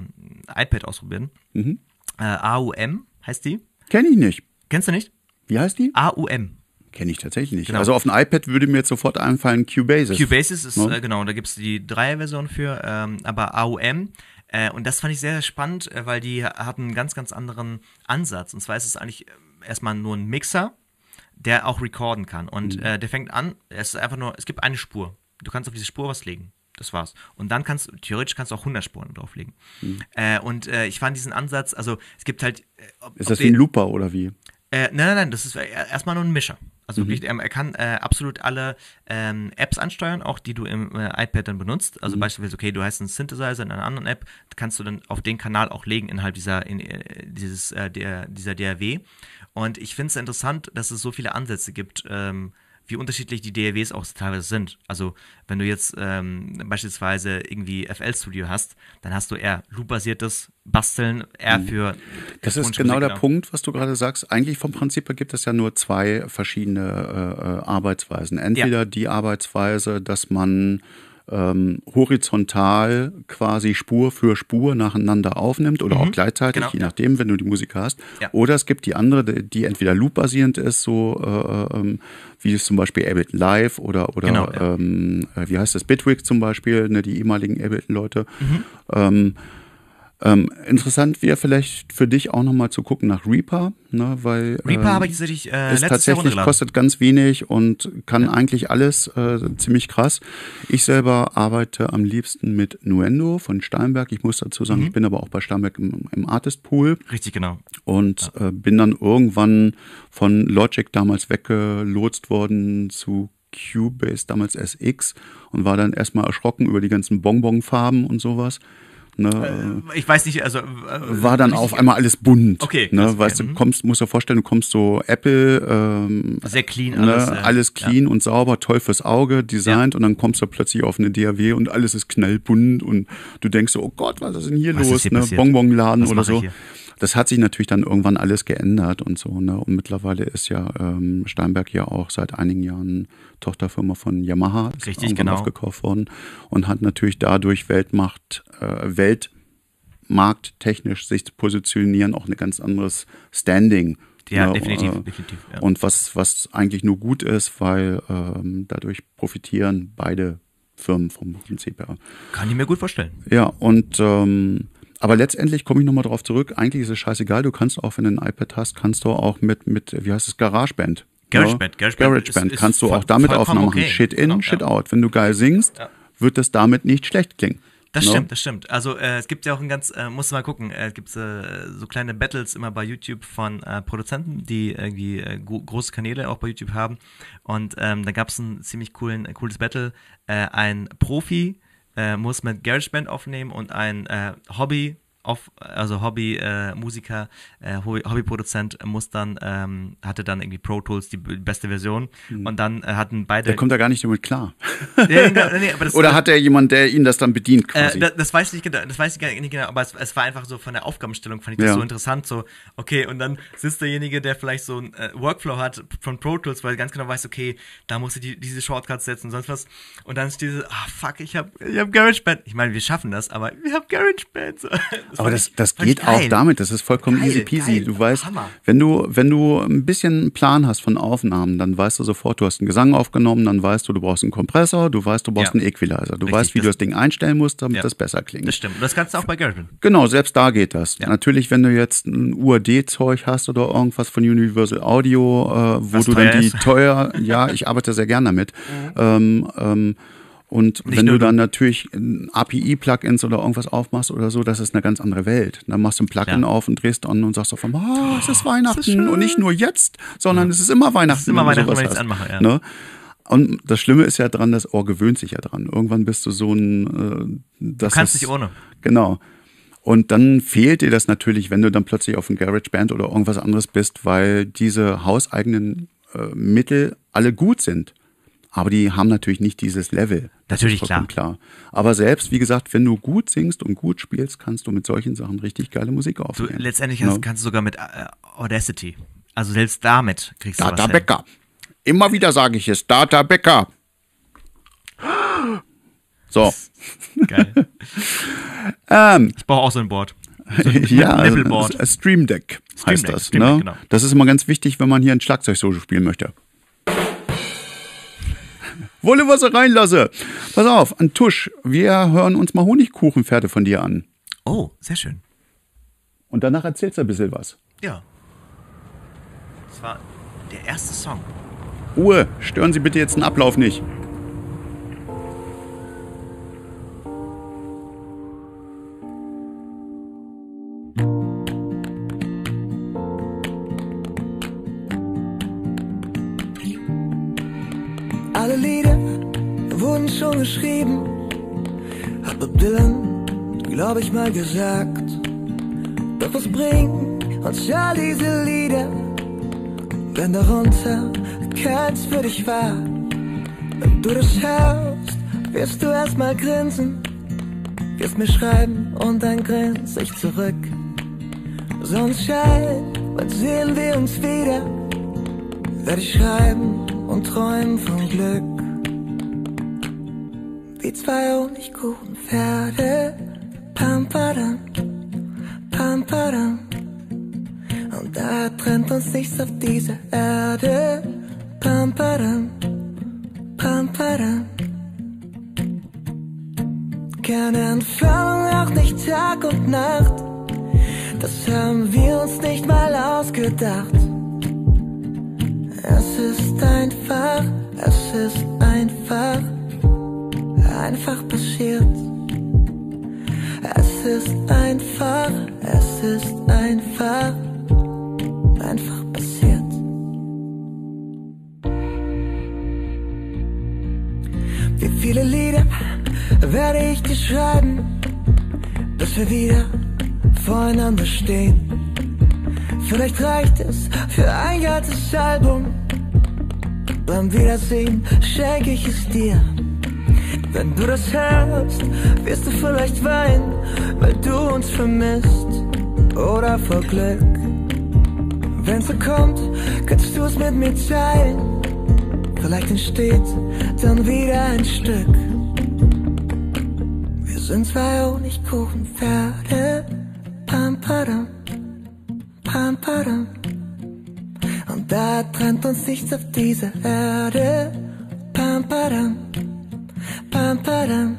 [SPEAKER 2] iPad ausprobieren.
[SPEAKER 1] Mhm.
[SPEAKER 2] Äh, AUM heißt die.
[SPEAKER 1] Kenn ich nicht.
[SPEAKER 2] Kennst du nicht?
[SPEAKER 1] Wie heißt die?
[SPEAKER 2] AUM.
[SPEAKER 1] Kenne ich tatsächlich nicht.
[SPEAKER 2] Genau.
[SPEAKER 1] Also auf dem iPad würde mir jetzt sofort einfallen Cubasis.
[SPEAKER 2] Cubasis ist,
[SPEAKER 1] Ne?
[SPEAKER 2] äh, genau, da gibt es die Dreier-Version für, ähm, aber AUM. Äh, und das fand ich sehr, sehr spannend, äh, weil die hat einen ganz, ganz anderen Ansatz. Und zwar ist es eigentlich äh, erstmal nur ein Mixer, der auch recorden kann. Und äh, der fängt an, es ist einfach nur, es gibt eine Spur. Du kannst auf diese Spur was legen. Das war's. Und dann kannst du, theoretisch kannst du auch 100 Spuren drauflegen. Äh, und äh, ich fand diesen Ansatz, also es gibt halt. Äh, ob,
[SPEAKER 1] Ist
[SPEAKER 2] ob
[SPEAKER 1] das wie ein Looper oder wie?
[SPEAKER 2] Äh, nein, nein, nein, das ist äh, erstmal nur ein Mischer. Also
[SPEAKER 1] Mhm.
[SPEAKER 2] wirklich, er kann äh, absolut alle ähm, Apps ansteuern, auch die du im äh, iPad dann benutzt.
[SPEAKER 1] Mhm.
[SPEAKER 2] Also beispielsweise, okay, du hast einen Synthesizer in einer anderen App, kannst du dann auf den Kanal auch legen innerhalb dieser, in, äh, dieses, äh, der, dieser DAW. Und ich finde es interessant, dass es so viele Ansätze gibt, ähm, wie unterschiedlich die DAWs auch teilweise sind. Also wenn du jetzt ähm, beispielsweise irgendwie FL Studio hast, dann hast du eher Loop-basiertes Basteln, eher für
[SPEAKER 1] Das ist genau der
[SPEAKER 2] Musik,
[SPEAKER 1] Punkt, was du gerade sagst. Eigentlich vom Prinzip her gibt es ja nur zwei verschiedene äh, äh, Arbeitsweisen. Entweder die Arbeitsweise, dass man ähm, horizontal quasi Spur für Spur nacheinander aufnimmt oder auch gleichzeitig,
[SPEAKER 2] Genau,
[SPEAKER 1] je nachdem, wenn du die Musik hast.
[SPEAKER 2] Ja.
[SPEAKER 1] Oder es gibt die andere, die die entweder loop-basierend ist, so äh, ähm, wie es zum Beispiel Ableton Live oder, oder
[SPEAKER 2] Genau, ja.
[SPEAKER 1] ähm, äh, wie heißt das, Bitwig zum Beispiel, ne, die ehemaligen Ableton-Leute.
[SPEAKER 2] Mhm.
[SPEAKER 1] Ähm, ähm, interessant wäre vielleicht für dich auch nochmal zu gucken nach Reaper, ne, weil
[SPEAKER 2] Reaper
[SPEAKER 1] ähm,
[SPEAKER 2] habe ich tatsächlich äh,
[SPEAKER 1] ist tatsächlich kostet ganz wenig und kann eigentlich alles äh, ziemlich krass. Ich selber arbeite am liebsten mit Nuendo von Steinberg. Ich muss dazu
[SPEAKER 2] Mhm.
[SPEAKER 1] sagen, ich bin aber auch bei Steinberg im, im Artist Pool
[SPEAKER 2] Richtig, genau.
[SPEAKER 1] und äh, bin dann irgendwann von Logic damals weggelotst worden zu Cubase, damals SX und war dann erstmal erschrocken über die ganzen Bonbonfarben und sowas. Ne,
[SPEAKER 2] Ich weiß nicht, also. Äh,
[SPEAKER 1] war dann auf einmal alles bunt.
[SPEAKER 2] Okay,
[SPEAKER 1] ne? Weißt
[SPEAKER 2] okay,
[SPEAKER 1] du,
[SPEAKER 2] mhm.
[SPEAKER 1] kommst, musst dir vorstellen, du kommst so Apple, ähm,
[SPEAKER 2] Sehr clean
[SPEAKER 1] alles,
[SPEAKER 2] alles.
[SPEAKER 1] ne?
[SPEAKER 2] äh,
[SPEAKER 1] alles clean und sauber, toll fürs Auge designt und dann kommst du plötzlich auf eine DAW und alles ist knallbunt und du denkst so, oh Gott, was ist denn hier
[SPEAKER 2] Was
[SPEAKER 1] los?
[SPEAKER 2] hier
[SPEAKER 1] ne? Bonbonladen oder so.
[SPEAKER 2] hier?
[SPEAKER 1] Das hat sich natürlich dann irgendwann alles geändert und so. Ne? Und mittlerweile ist ja ähm, Steinberg ja auch seit einigen Jahren Tochterfirma von Yamaha. Ist
[SPEAKER 2] Richtig, genau.
[SPEAKER 1] aufgekauft worden und hat natürlich dadurch Weltmacht, äh, Weltmarkttechnisch sich zu positionieren, auch ein ganz anderes Standing.
[SPEAKER 2] Ja,
[SPEAKER 1] ne?
[SPEAKER 2] definitiv,
[SPEAKER 1] Äh,
[SPEAKER 2] definitiv. Ja.
[SPEAKER 1] Und was, was eigentlich nur gut ist, weil ähm, dadurch profitieren beide Firmen vom Prinzip her.
[SPEAKER 2] Kann ich mir gut vorstellen.
[SPEAKER 1] Ja, und ähm, aber letztendlich komme ich nochmal drauf zurück. Eigentlich ist es scheißegal. Du kannst auch, wenn du ein iPad hast, kannst du auch mit, mit wie heißt es, GarageBand.
[SPEAKER 2] GarageBand,
[SPEAKER 1] Ja?
[SPEAKER 2] GarageBand
[SPEAKER 1] GarageBand kannst du auch damit Aufnahmen machen.
[SPEAKER 2] okay.
[SPEAKER 1] Shit in,
[SPEAKER 2] Genau,
[SPEAKER 1] Shit
[SPEAKER 2] ja.
[SPEAKER 1] out. Wenn du geil singst,
[SPEAKER 2] Ja.
[SPEAKER 1] wird das damit nicht schlecht klingen.
[SPEAKER 2] Das
[SPEAKER 1] Ne?
[SPEAKER 2] stimmt, das stimmt. Also äh, es gibt ja auch ein ganz, äh, musst du mal gucken, äh, es gibt äh, so kleine Battles immer bei YouTube von äh, Produzenten, die irgendwie äh, gro große Kanäle auch bei YouTube haben. Und ähm, da gab es ein ziemlich coolen, äh, cooles Battle. Äh, ein Profi äh, muss mit GarageBand aufnehmen und ein äh, Hobby auf, also Hobby-Musiker, äh, Hobby- Hobbyproduzent muss dann, ähm, hatte dann irgendwie Pro Tools die beste Version und dann äh, hatten beide.
[SPEAKER 1] Mhm. Der kommt da gar nicht damit klar.
[SPEAKER 2] Ja, nee, nee, das-
[SPEAKER 1] Oder hat er jemand, der ihn das dann bedient
[SPEAKER 2] äh,
[SPEAKER 1] quasi?
[SPEAKER 2] das, das weiß ich nicht genau, das weiß ich gar nicht genau, aber es, es war einfach so von der Aufgabenstellung fand ich das
[SPEAKER 1] Ja.
[SPEAKER 2] so interessant, so okay und dann sitzt derjenige, der vielleicht so ein äh, Workflow hat von Pro Tools, weil er ganz genau weiß, okay, da musst du die, diese Shortcuts setzen und sonst was und dann ist diese, ah fuck, ich hab, ich hab GarageBand. Ich meine, wir schaffen das, aber wir haben GarageBand. So. Das
[SPEAKER 1] Aber das, das geht auch damit, das ist vollkommen
[SPEAKER 2] Geil,
[SPEAKER 1] easy peasy.
[SPEAKER 2] geil,
[SPEAKER 1] du weißt,
[SPEAKER 2] Hammer.
[SPEAKER 1] wenn du, wenn du ein bisschen einen Plan hast von Aufnahmen, dann weißt du sofort, du hast einen Gesang aufgenommen, dann weißt du, du brauchst einen Kompressor, du weißt, du brauchst
[SPEAKER 2] Ja.
[SPEAKER 1] einen Equalizer, du
[SPEAKER 2] Richtig,
[SPEAKER 1] weißt, wie du
[SPEAKER 2] das-
[SPEAKER 1] das Ding einstellen musst, damit
[SPEAKER 2] Ja.
[SPEAKER 1] das besser klingt.
[SPEAKER 2] Das stimmt. Und das kannst du auch bei GarageBand.
[SPEAKER 1] Genau, selbst da geht das.
[SPEAKER 2] Ja.
[SPEAKER 1] Natürlich, wenn du jetzt ein UAD-Zeug hast oder irgendwas von Universal Audio, äh, wo
[SPEAKER 2] Was
[SPEAKER 1] du dann die
[SPEAKER 2] ist.
[SPEAKER 1] teuer, ja, ich arbeite sehr gern damit. Ähm, ähm, und
[SPEAKER 2] Nicht
[SPEAKER 1] wenn du dann natürlich ein API-Plugins oder irgendwas aufmachst oder so, das ist eine ganz andere Welt. Dann machst du ein Plugin
[SPEAKER 2] Ja.
[SPEAKER 1] auf und drehst an und sagst auf einmal, oh, es ist Weihnachten und nicht nur jetzt, sondern es ist immer Weihnachten.
[SPEAKER 2] ist immer Weihnachten, wenn ich's
[SPEAKER 1] hast.
[SPEAKER 2] anmache, ja.
[SPEAKER 1] Ne? Und das Schlimme ist ja dran, das Ohr gewöhnt sich ja dran. Irgendwann bist du so ein, äh, das
[SPEAKER 2] Du kannst
[SPEAKER 1] ist-
[SPEAKER 2] nicht ohne.
[SPEAKER 1] Genau. Und dann fehlt dir das natürlich, wenn du dann plötzlich auf ein GarageBand oder irgendwas anderes bist, weil diese hauseigenen äh, Mittel alle gut sind. Aber die haben natürlich nicht dieses Level.
[SPEAKER 2] Natürlich,
[SPEAKER 1] ist vollkommen klar. Aber selbst, wie gesagt, wenn du gut singst und gut spielst, kannst du mit solchen Sachen richtig geile Musik
[SPEAKER 2] Du,
[SPEAKER 1] aufnehmen.
[SPEAKER 2] letztendlich
[SPEAKER 1] Ja.
[SPEAKER 2] kannst, kannst du sogar mit äh, Audacity. Also selbst damit kriegst du was
[SPEAKER 1] Data. Becker. Immer wieder sage ich es, Data Becker. So.
[SPEAKER 2] Geil.
[SPEAKER 1] Ähm,
[SPEAKER 2] Ich brauche auch so ein Board. So ein
[SPEAKER 1] ja,
[SPEAKER 2] Nippelboard.
[SPEAKER 1] äh, Stream Deck heißt
[SPEAKER 2] Deck,
[SPEAKER 1] das.
[SPEAKER 2] Stream
[SPEAKER 1] ne?
[SPEAKER 2] Deck, genau.
[SPEAKER 1] Das ist immer ganz wichtig, wenn man hier ein Schlagzeug-Solo spielen möchte. Wolle, was er reinlasse. Pass auf, an Tusch, wir hören uns mal Honigkuchenpferde von dir an.
[SPEAKER 2] Oh, sehr schön.
[SPEAKER 1] Und danach erzählst du ein bisschen was.
[SPEAKER 2] Ja. Das war der erste Song.
[SPEAKER 1] Ruhe, stören Sie bitte jetzt den Ablauf nicht.
[SPEAKER 3] Alle Lieder wurden schon geschrieben, hat Bob Dylan, glaub ich mal gesagt. Doch was bringen uns all diese Lieder, wenn darunter keins für dich war. Wenn du das hörst, wirst du erstmal grinsen, wirst mir schreiben und dann grinse ich zurück. Sonnenschein, wann sehen wir uns wieder? Werde ich schreiben und träumen von Glück. Wie zwei Honigkuchenpferde, pam padam, pam padam. Und da trennt uns nichts auf dieser Erde, pam padam, pam padam. Keine Entfernung, auch nicht Tag und Nacht. Das haben wir uns nicht mal ausgedacht. Es ist einfach, es ist einfach, einfach passiert. Es ist einfach, es ist einfach, einfach passiert. Wie viele Lieder werde ich dir schreiben, bis wir wieder voreinander stehen? Vielleicht reicht es für ein ganzes Album. Beim Wiedersehen schenke ich es dir. Wenn du das hörst, wirst du vielleicht weinen, weil du uns vermisst oder vor Glück. Wenn's so kommt, kannst du es mit mir teilen. Vielleicht entsteht dann wieder ein Stück. Wir sind zwei Honigkuchenpferde, pam padam, pam padam. Und da trennt uns nichts auf dieser Erde, pam padam, pam.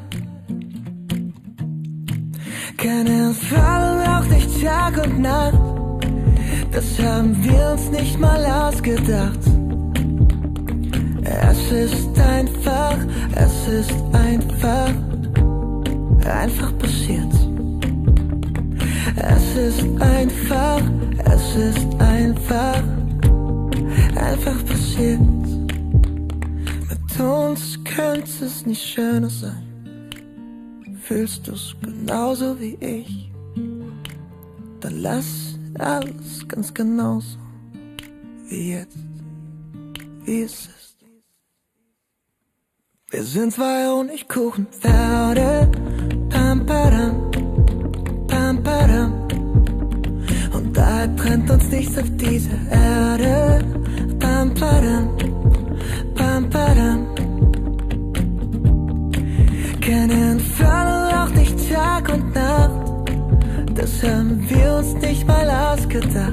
[SPEAKER 3] Keine Entfernung, auch nicht Tag und Nacht. Das haben wir uns nicht mal ausgedacht. Es ist einfach, es ist einfach, einfach passiert. Es ist einfach, es ist einfach, einfach passiert. Uns könnte es nicht schöner sein. Fühlst du's genauso wie ich? Dann lass alles ganz genauso wie jetzt, wie es ist. Wir sind zwei Honigkuchenpferde, pam padam, pam padam. Und da trennt uns nichts auf dieser Erde, pam padam, Keine Entfernung, auch nicht Tag und Nacht. Das haben wir uns nicht mal ausgedacht.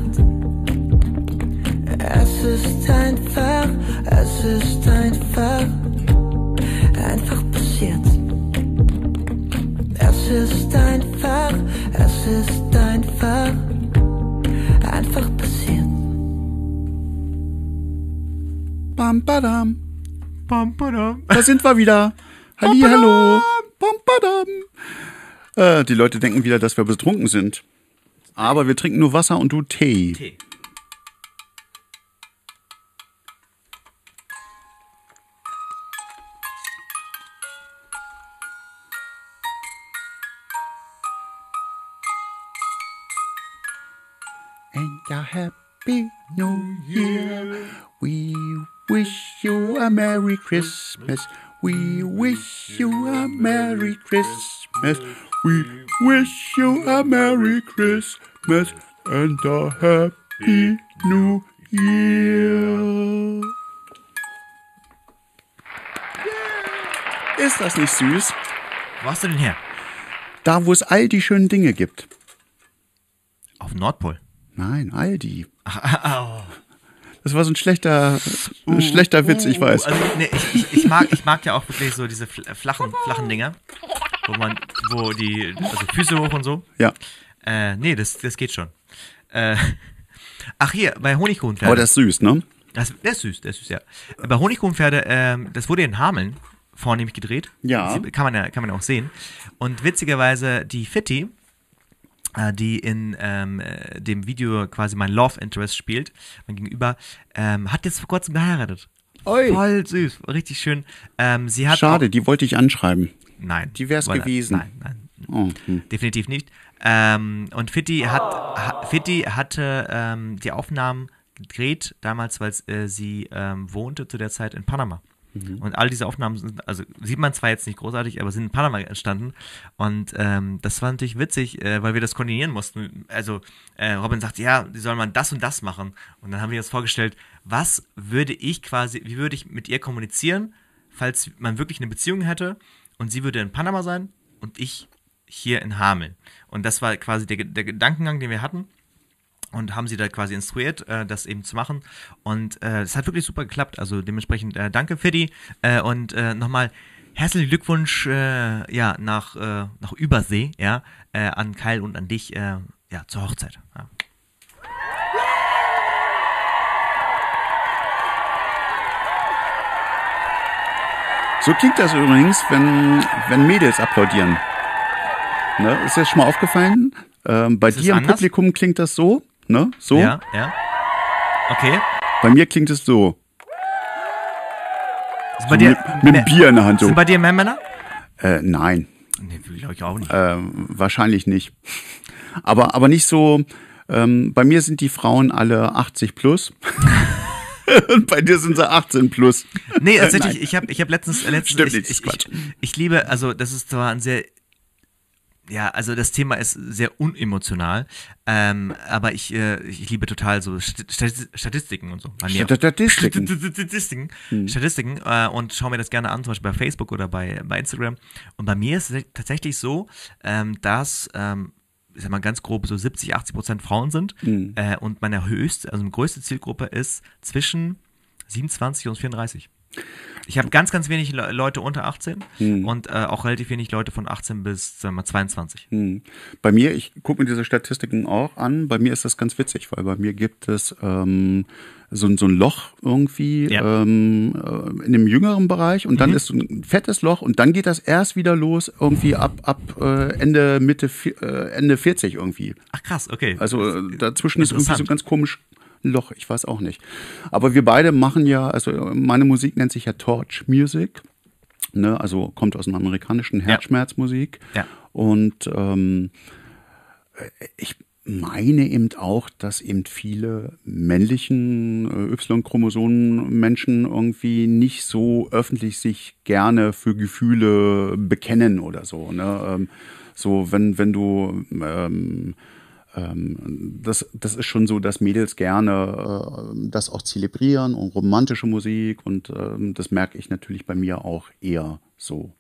[SPEAKER 3] Es ist einfach, es ist einfach, einfach passiert. Es ist einfach, es ist einfach, einfach passiert.
[SPEAKER 1] Bam, badam.
[SPEAKER 2] Pam, padam.
[SPEAKER 1] Da sind wir wieder. Halli, hallo. Bam, badam. Äh, die Leute denken wieder, dass wir betrunken sind. Aber wir trinken nur Wasser und du Tee.
[SPEAKER 2] Tee.
[SPEAKER 1] And a happy new year. We wish you a Merry Christmas. We wish you a Merry Christmas. We wish you a Merry Christmas and a Happy New Year. Ist das nicht süß?
[SPEAKER 2] Wo hast du denn her?
[SPEAKER 1] Da, wo es all die schönen Dinge gibt.
[SPEAKER 2] Auf dem Nordpol.
[SPEAKER 1] Nein, Aldi.
[SPEAKER 2] Au.
[SPEAKER 1] Das war so ein schlechter, ein schlechter Witz, ich weiß.
[SPEAKER 2] Also, nee, ich, ich, ich, mag, ich mag ja auch wirklich so diese fl- flachen, flachen Dinger, wo man, wo die, also Füße hoch und so.
[SPEAKER 1] Ja,
[SPEAKER 2] Äh, nee, das, das geht schon. Äh, ach hier, bei Honigkuchenpferde.
[SPEAKER 1] aber das ist süß, ne?
[SPEAKER 2] das, der ist süß, der ist süß, ja. Bei Honigkuchenpferde, ähm, das wurde in Hameln vornehmlich gedreht.
[SPEAKER 1] Ja.
[SPEAKER 2] Sie- Kann man ja, kann man ja auch sehen. Und witzigerweise die Fitti, äh, die in ähm, äh, dem Video quasi mein Love Interest spielt, mein Gegenüber, ähm, hat jetzt vor kurzem geheiratet.
[SPEAKER 1] Oi.
[SPEAKER 2] Voll süß, richtig schön. Ähm, sie hat
[SPEAKER 1] Schade,
[SPEAKER 2] Auch,
[SPEAKER 1] die wollte ich anschreiben.
[SPEAKER 2] nein.
[SPEAKER 1] die wär's
[SPEAKER 2] Voilà.
[SPEAKER 1] gewesen.
[SPEAKER 2] Nein, nein.
[SPEAKER 1] Oh, hm.
[SPEAKER 2] Definitiv nicht. Ähm, und Fitti hat, ha, Fitti hatte ähm, die Aufnahmen gedreht, damals, weil äh, sie ähm, wohnte zu der Zeit in Panama. Und all diese Aufnahmen sind, also sieht man zwar jetzt nicht großartig, aber sind in Panama entstanden. Und ähm, das war natürlich witzig, äh, weil wir das koordinieren mussten. Also äh, Robin sagt, ja, die soll man das und das machen. Und dann haben wir uns vorgestellt, was würde ich quasi, wie würde ich mit ihr kommunizieren, falls man wirklich eine Beziehung hätte und sie würde in Panama sein und ich hier in Hameln. Und das war quasi der, der Gedankengang, den wir hatten und haben sie da quasi instruiert, äh, das eben zu machen. Und äh, es hat wirklich super geklappt. Also dementsprechend äh, danke Fiddy äh, und äh, nochmal herzlichen Glückwunsch äh, ja, nach, äh, nach Übersee ja, äh, an Kyle und an dich äh, ja, zur Hochzeit. Ja.
[SPEAKER 1] So klingt das übrigens, wenn, wenn Mädels applaudieren. Ne? Ist dir schon mal aufgefallen? Ähm, bei
[SPEAKER 2] Ist
[SPEAKER 1] dir im
[SPEAKER 2] anders?
[SPEAKER 1] Publikum klingt das so, ne? So.
[SPEAKER 2] ja, ja. Okay.
[SPEAKER 1] Bei mir klingt es so.
[SPEAKER 2] Sind bei
[SPEAKER 1] so
[SPEAKER 2] dir,
[SPEAKER 1] mit, mit einem Bier in der Hand so.
[SPEAKER 2] sind bei dir mehr Männer?
[SPEAKER 1] Äh, nein,
[SPEAKER 2] Nee, glaube ich auch nicht.
[SPEAKER 1] ähm, wahrscheinlich nicht. Aber, aber nicht so. Ähm, bei mir sind die Frauen alle 80 plus. Und bei dir sind sie 18 plus.
[SPEAKER 2] Nee, tatsächlich,
[SPEAKER 1] Nein.
[SPEAKER 2] ich habe ich hab letztens, letztens
[SPEAKER 1] Stimmt
[SPEAKER 2] ich,
[SPEAKER 1] nicht,
[SPEAKER 2] ich, ich, ich liebe, also das ist zwar ein sehr, ja, also das Thema ist sehr unemotional, ähm, aber ich, äh, ich liebe total so St- St- Statistiken und so.
[SPEAKER 1] Statistiken.
[SPEAKER 2] Statistiken, Statistiken äh, und schaue mir das gerne an, zum Beispiel bei Facebook oder bei, bei Instagram. Und bei mir ist es tatsächlich so, ähm, dass, ähm, ich sag mal ganz grob, so 70, 80 Prozent Frauen sind. Äh, und meine höchste, also meine größte Zielgruppe ist zwischen 27 und 34. Ich habe ganz, ganz wenig Le Leute unter 18 und äh, auch relativ wenig Leute von 18 bis sagen wir mal, 22.
[SPEAKER 1] Hm. Bei mir, ich gucke mir diese Statistiken auch an, bei mir ist das ganz witzig, weil bei mir gibt es ähm, so, ein- so ein Loch irgendwie
[SPEAKER 2] Ja.
[SPEAKER 1] ähm, äh, in dem jüngeren Bereich und dann ist so ein fettes Loch und dann geht das erst wieder los irgendwie ab, ab äh, Ende, Mitte, äh, Ende 40 irgendwie.
[SPEAKER 2] Ach krass, okay.
[SPEAKER 1] Also äh, dazwischen ist irgendwie so ganz komisch Loch, ich weiß auch nicht. Aber wir beide machen ja, also meine Musik nennt sich ja Torch Music, ne? also kommt aus dem amerikanischen Herzschmerzmusik.
[SPEAKER 2] Ja.
[SPEAKER 1] Und ähm, ich meine eben auch, dass eben viele männlichen äh, Y-Chromosomen-Menschen irgendwie nicht so öffentlich sich gerne für Gefühle bekennen oder so. Ne? Ähm, so, wenn, wenn du ähm, ähm, das, das ist schon so, dass Mädels gerne äh, das auch zelebrieren und romantische Musik und ähm, das merke ich natürlich bei mir auch eher so.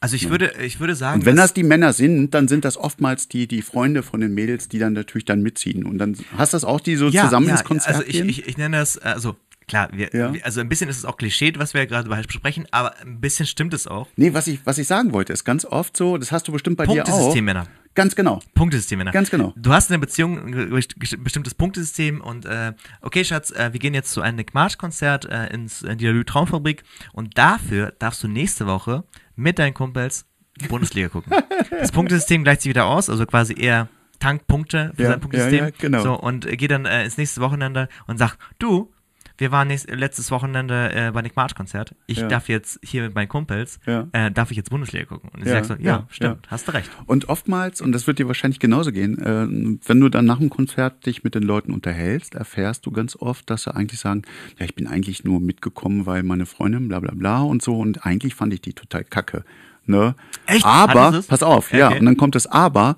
[SPEAKER 2] Also ich würde, ich würde sagen,
[SPEAKER 1] Und wenn das die Männer sind, dann sind das oftmals die, die Freunde von den Mädels, die dann natürlich dann mitziehen. Und dann hast du das auch, die so zusammen ins Konzert
[SPEAKER 2] also ich, ich, ich nenne das, also klar, wir,
[SPEAKER 1] Ja.
[SPEAKER 2] also ein bisschen ist es auch Klischee, was wir gerade besprechen, aber ein bisschen stimmt es auch.
[SPEAKER 1] nee, was ich, was ich sagen wollte, ist ganz oft so, das hast du bestimmt bei dir auch.
[SPEAKER 2] Punktesystem, Männer.
[SPEAKER 1] Ganz genau.
[SPEAKER 2] Punktesystem, Männer.
[SPEAKER 1] Ganz genau.
[SPEAKER 2] Du hast in der Beziehung ein bestimmtes Punktesystem und äh, okay, Schatz, äh, wir gehen jetzt zu einem Nick March-Konzert äh, ins in die Lalou Traumfabrik und dafür darfst du nächste Woche mit deinen Kumpels Bundesliga gucken. Das Punktesystem gleicht sich wieder aus, also quasi eher Tankpunkte für
[SPEAKER 1] Ja,
[SPEAKER 2] sein Punktesystem.
[SPEAKER 1] ja, ja, genau.
[SPEAKER 2] So, und äh, geh dann äh, ins nächste Wochenende und sag, du, wir waren nächst, letztes Wochenende äh, bei Nick March Konzert. Ich
[SPEAKER 1] Ja.
[SPEAKER 2] darf jetzt hier mit meinen Kumpels,
[SPEAKER 1] Ja.
[SPEAKER 2] äh, darf ich jetzt Bundesliga gucken? Und ich
[SPEAKER 1] Ja,
[SPEAKER 2] sag so, ja, stimmt, hast du recht.
[SPEAKER 1] Und oftmals, und das wird dir wahrscheinlich genauso gehen, äh, wenn du dann nach dem Konzert dich mit den Leuten unterhältst, erfährst du ganz oft, dass sie eigentlich sagen, ja, ich bin eigentlich nur mitgekommen, weil meine Freundin bla bla bla und so und eigentlich fand ich die total kacke. Ne?
[SPEAKER 2] Echt?
[SPEAKER 1] Aber, pass auf,
[SPEAKER 2] Ja,
[SPEAKER 1] ja,
[SPEAKER 2] okay.
[SPEAKER 1] und dann kommt das Aber,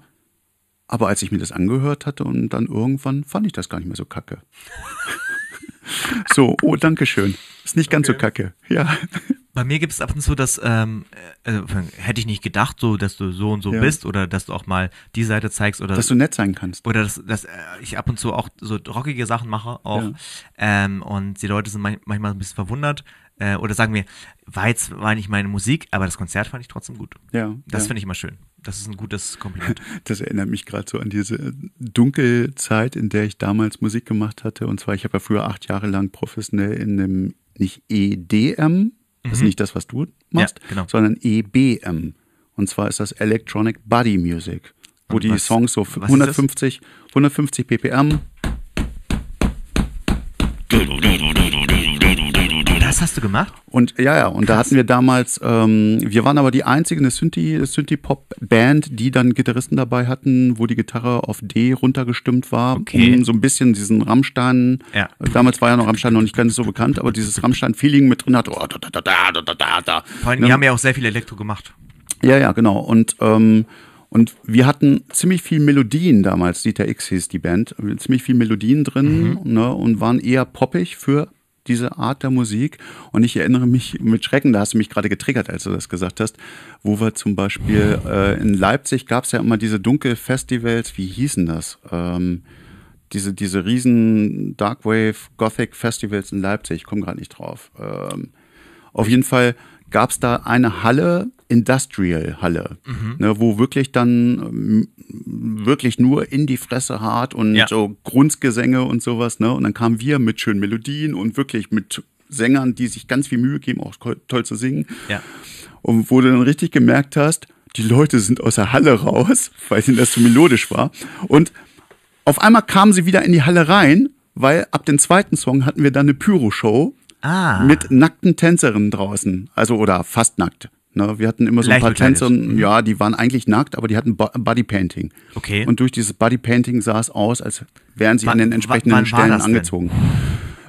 [SPEAKER 1] aber als ich mir das angehört hatte und dann irgendwann fand ich das gar nicht mehr so kacke. so, oh, danke schön. Ist nicht ganz so kacke. Ja.
[SPEAKER 2] Bei mir gibt es ab und zu das, ähm, äh, also, hätte ich nicht gedacht, so, dass du so und so
[SPEAKER 1] Ja.
[SPEAKER 2] bist oder dass du auch mal die Seite zeigst oder
[SPEAKER 1] Dass du nett sein kannst.
[SPEAKER 2] oder dass, dass äh, ich ab und zu auch so rockige Sachen mache auch
[SPEAKER 1] Ja.
[SPEAKER 2] ähm, und die Leute sind manch- manchmal ein bisschen verwundert äh, oder sagen mir, war jetzt war nicht meine Musik, aber das Konzert fand ich trotzdem gut.
[SPEAKER 1] Ja,
[SPEAKER 2] Das
[SPEAKER 1] ja.
[SPEAKER 2] finde ich immer schön. Das ist ein gutes Kompliment.
[SPEAKER 1] Das erinnert mich gerade so an diese Dunkelzeit, in der ich damals Musik gemacht hatte. Und zwar, ich habe ja früher acht Jahre lang professionell in einem, nicht EDM, das ist nicht das, was du machst,
[SPEAKER 2] Mhm. Ja, genau.
[SPEAKER 1] sondern EBM. Und zwar ist das Electronic Body Music, wo
[SPEAKER 2] Und
[SPEAKER 1] die
[SPEAKER 2] was-
[SPEAKER 1] Songs so
[SPEAKER 2] was ist das?
[SPEAKER 1] 150, 150 BPM.
[SPEAKER 2] Das hast du gemacht?
[SPEAKER 1] Und ja, ja, und da hatten wir damals, ähm, wir waren aber die einzige eine Synthie, Synthie-Pop-Band, die dann Gitarristen dabei hatten, wo die Gitarre auf D runtergestimmt war.
[SPEAKER 2] Okay.
[SPEAKER 1] Um so ein bisschen diesen Rammstein,
[SPEAKER 2] Ja.
[SPEAKER 1] damals war ja noch Rammstein noch nicht ganz so bekannt, aber dieses Rammstein-Feeling mit drin hat. Oh, da, da, da, da, da, da.
[SPEAKER 2] Vor allem,
[SPEAKER 1] Ne?
[SPEAKER 2] die haben ja auch sehr viel Elektro gemacht.
[SPEAKER 1] Ja, ja, genau. Und, ähm, und wir hatten ziemlich viel Melodien damals, Dieter X hieß die Band, ziemlich viel Melodien drin ne, und waren eher poppig für diese Art der Musik. Und ich erinnere mich mit Schrecken, da hast du mich gerade getriggert, als du das gesagt hast, wo wir zum Beispiel äh, in Leipzig gab es ja immer diese Dunkelfestivals, wie hießen das? Ähm, diese, diese riesen Darkwave Gothic Festivals in Leipzig, ich komme gerade nicht drauf. Ähm, auf jeden Fall gab es da eine Halle, Industrial Halle, ne, wo wirklich dann ähm, wirklich nur in die Fresse hart und
[SPEAKER 2] Ja.
[SPEAKER 1] so Grundgesänge und sowas, ne? Und dann kamen wir mit schönen Melodien und wirklich mit Sängern, die sich ganz viel Mühe geben, auch toll zu singen.
[SPEAKER 2] Ja.
[SPEAKER 1] Und wo du dann richtig gemerkt hast, die Leute sind aus der Halle raus, weil ihnen das so melodisch war. Und auf einmal kamen sie wieder in die Halle rein, weil ab dem zweiten Song hatten wir dann eine Pyro-Show
[SPEAKER 2] Ah.
[SPEAKER 1] mit nackten Tänzerinnen draußen. Also, oder fast nackt. Ne, wir hatten immer so ein paar. Tänzerinnen, ja, die waren eigentlich nackt, aber die hatten Bo- Bodypainting.
[SPEAKER 2] Okay.
[SPEAKER 1] Und durch dieses Bodypainting sah es aus, als wären sie
[SPEAKER 2] Wann-
[SPEAKER 1] an den entsprechenden Stellen angezogen.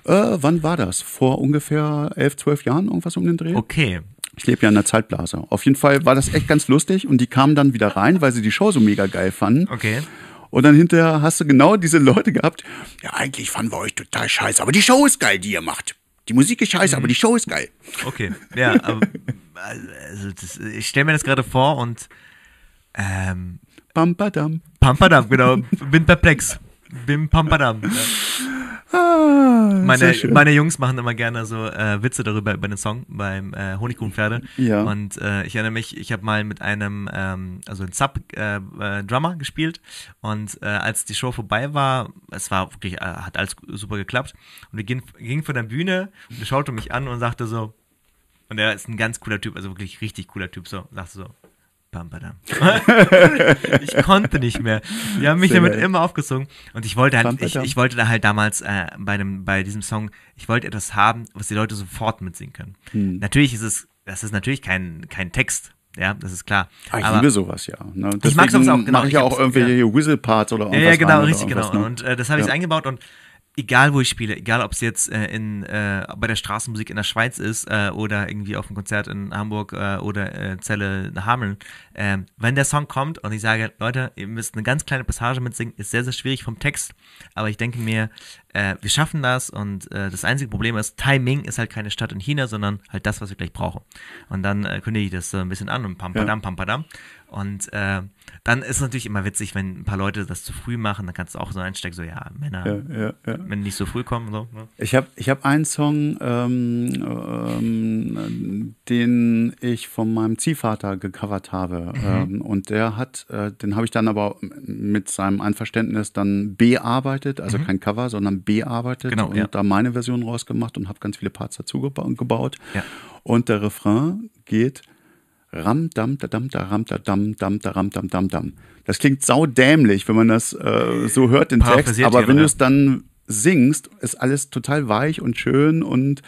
[SPEAKER 1] Äh, wann war das? Vor ungefähr elf, zwölf Jahren, irgendwas um den Dreh?
[SPEAKER 2] Okay.
[SPEAKER 1] Ich lebe ja in der Zeitblase. Auf jeden Fall war das echt ganz lustig und die kamen dann wieder rein, weil sie die Show so mega geil fanden.
[SPEAKER 2] Okay.
[SPEAKER 1] Und dann hinterher hast du genau diese Leute gehabt. Ja, eigentlich fanden wir euch total scheiße, aber die Show ist geil, die ihr macht. Die Musik ist scheiße, aber die Show ist geil.
[SPEAKER 2] Okay. Ja, aber also das, ich stelle mir das gerade vor und ähm,
[SPEAKER 1] Bam, badam.
[SPEAKER 2] Pampadam, genau. Bin perplex. Bin Pampadam.
[SPEAKER 1] Ah,
[SPEAKER 2] Meine, meine Jungs machen immer gerne so äh, Witze darüber über den Song beim äh, Honigkuchenpferde.
[SPEAKER 1] Ja.
[SPEAKER 2] Und äh, ich erinnere mich, ich habe mal mit einem, ähm, also ein Sub-Drummer äh, Drummer gespielt. Und äh, als die Show vorbei war, es war wirklich, äh, hat alles super geklappt. Und wir gingen, gingen von der Bühne und er schaute mich an und sagte so, und er ist ein ganz cooler Typ, also wirklich richtig cooler Typ, so, sagte so. ich konnte nicht mehr. Die haben mich
[SPEAKER 1] Sehr
[SPEAKER 2] damit
[SPEAKER 1] geil.
[SPEAKER 2] immer aufgesungen. Und ich wollte halt, ich, ich wollte da halt damals äh, bei, dem, bei diesem Song, ich wollte etwas haben, was die Leute sofort mitsingen können.
[SPEAKER 1] Hm.
[SPEAKER 2] Natürlich ist es, das ist natürlich kein, kein Text, ja, das ist klar.
[SPEAKER 1] Ah, ich
[SPEAKER 2] Aber-
[SPEAKER 1] liebe sowas ja. Ne?
[SPEAKER 2] Ich mag sowas auch, genau.
[SPEAKER 1] mache ich
[SPEAKER 2] Ich
[SPEAKER 1] ja auch irgendwelche Whistle-Parts oder
[SPEAKER 2] Ja,
[SPEAKER 1] irgendwas
[SPEAKER 2] ja, genau,
[SPEAKER 1] rein oder
[SPEAKER 2] richtig, genau.
[SPEAKER 1] ne?
[SPEAKER 2] Und äh, das habe ich
[SPEAKER 1] Ja.
[SPEAKER 2] eingebaut und egal wo ich spiele, egal ob es jetzt äh, in, äh, bei der Straßenmusik in der Schweiz ist äh, oder irgendwie auf einem Konzert in Hamburg äh, oder äh, Celle Hameln, äh, wenn der Song kommt und ich sage, Leute, ihr müsst eine ganz kleine Passage mitsingen, ist sehr, sehr schwierig vom Text, aber ich denke mir, äh, wir schaffen das und das einzige Problem ist, Timing ist halt keine Stadt in China, sondern halt das, was wir gleich brauchen. Und dann kündige ich das so ein bisschen an und pam, padam, pam, padam. Und äh, dann ist es natürlich immer witzig, wenn ein paar Leute das zu früh machen, dann kannst du auch so einstecken, so ja, Männer,
[SPEAKER 1] Ja, ja, ja.
[SPEAKER 2] wenn die nicht so früh kommen, so. Ne?
[SPEAKER 1] Ich habe ich hab einen Song, ähm, ähm, den ich von meinem Ziehvater gecovert habe.
[SPEAKER 2] Mhm.
[SPEAKER 1] Ähm, und der hat, äh, den habe ich dann aber mit seinem Einverständnis dann bearbeitet, also kein Cover, sondern bearbeitet
[SPEAKER 2] Mhm. Genau,
[SPEAKER 1] und da meine Version rausgemacht und habe ganz viele Parts dazu geba gebaut. Und der Refrain geht Ram, dam, da, dam, da, ram, da, dam, dam, da, ram, dam, dam, dam. Das klingt saudämlich, wenn man das äh, so hört, den Text. Aber wenn du es dann singst, ist alles total weich und schön und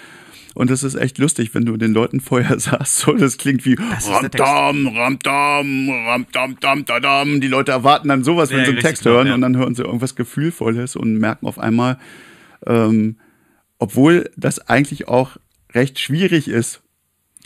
[SPEAKER 1] und es ist echt lustig, wenn du den Leuten vorher sagst, so, das klingt wie
[SPEAKER 2] ist der Text.
[SPEAKER 1] Ramdam, Ramdam, Ramdam, dam, da, dam. Die Leute erwarten dann sowas, wenn
[SPEAKER 2] Ja,
[SPEAKER 1] sie einen Text
[SPEAKER 2] genau,
[SPEAKER 1] hören
[SPEAKER 2] ja.
[SPEAKER 1] und dann hören sie irgendwas Gefühlvolles und merken auf einmal, ähm, obwohl das eigentlich auch recht schwierig ist,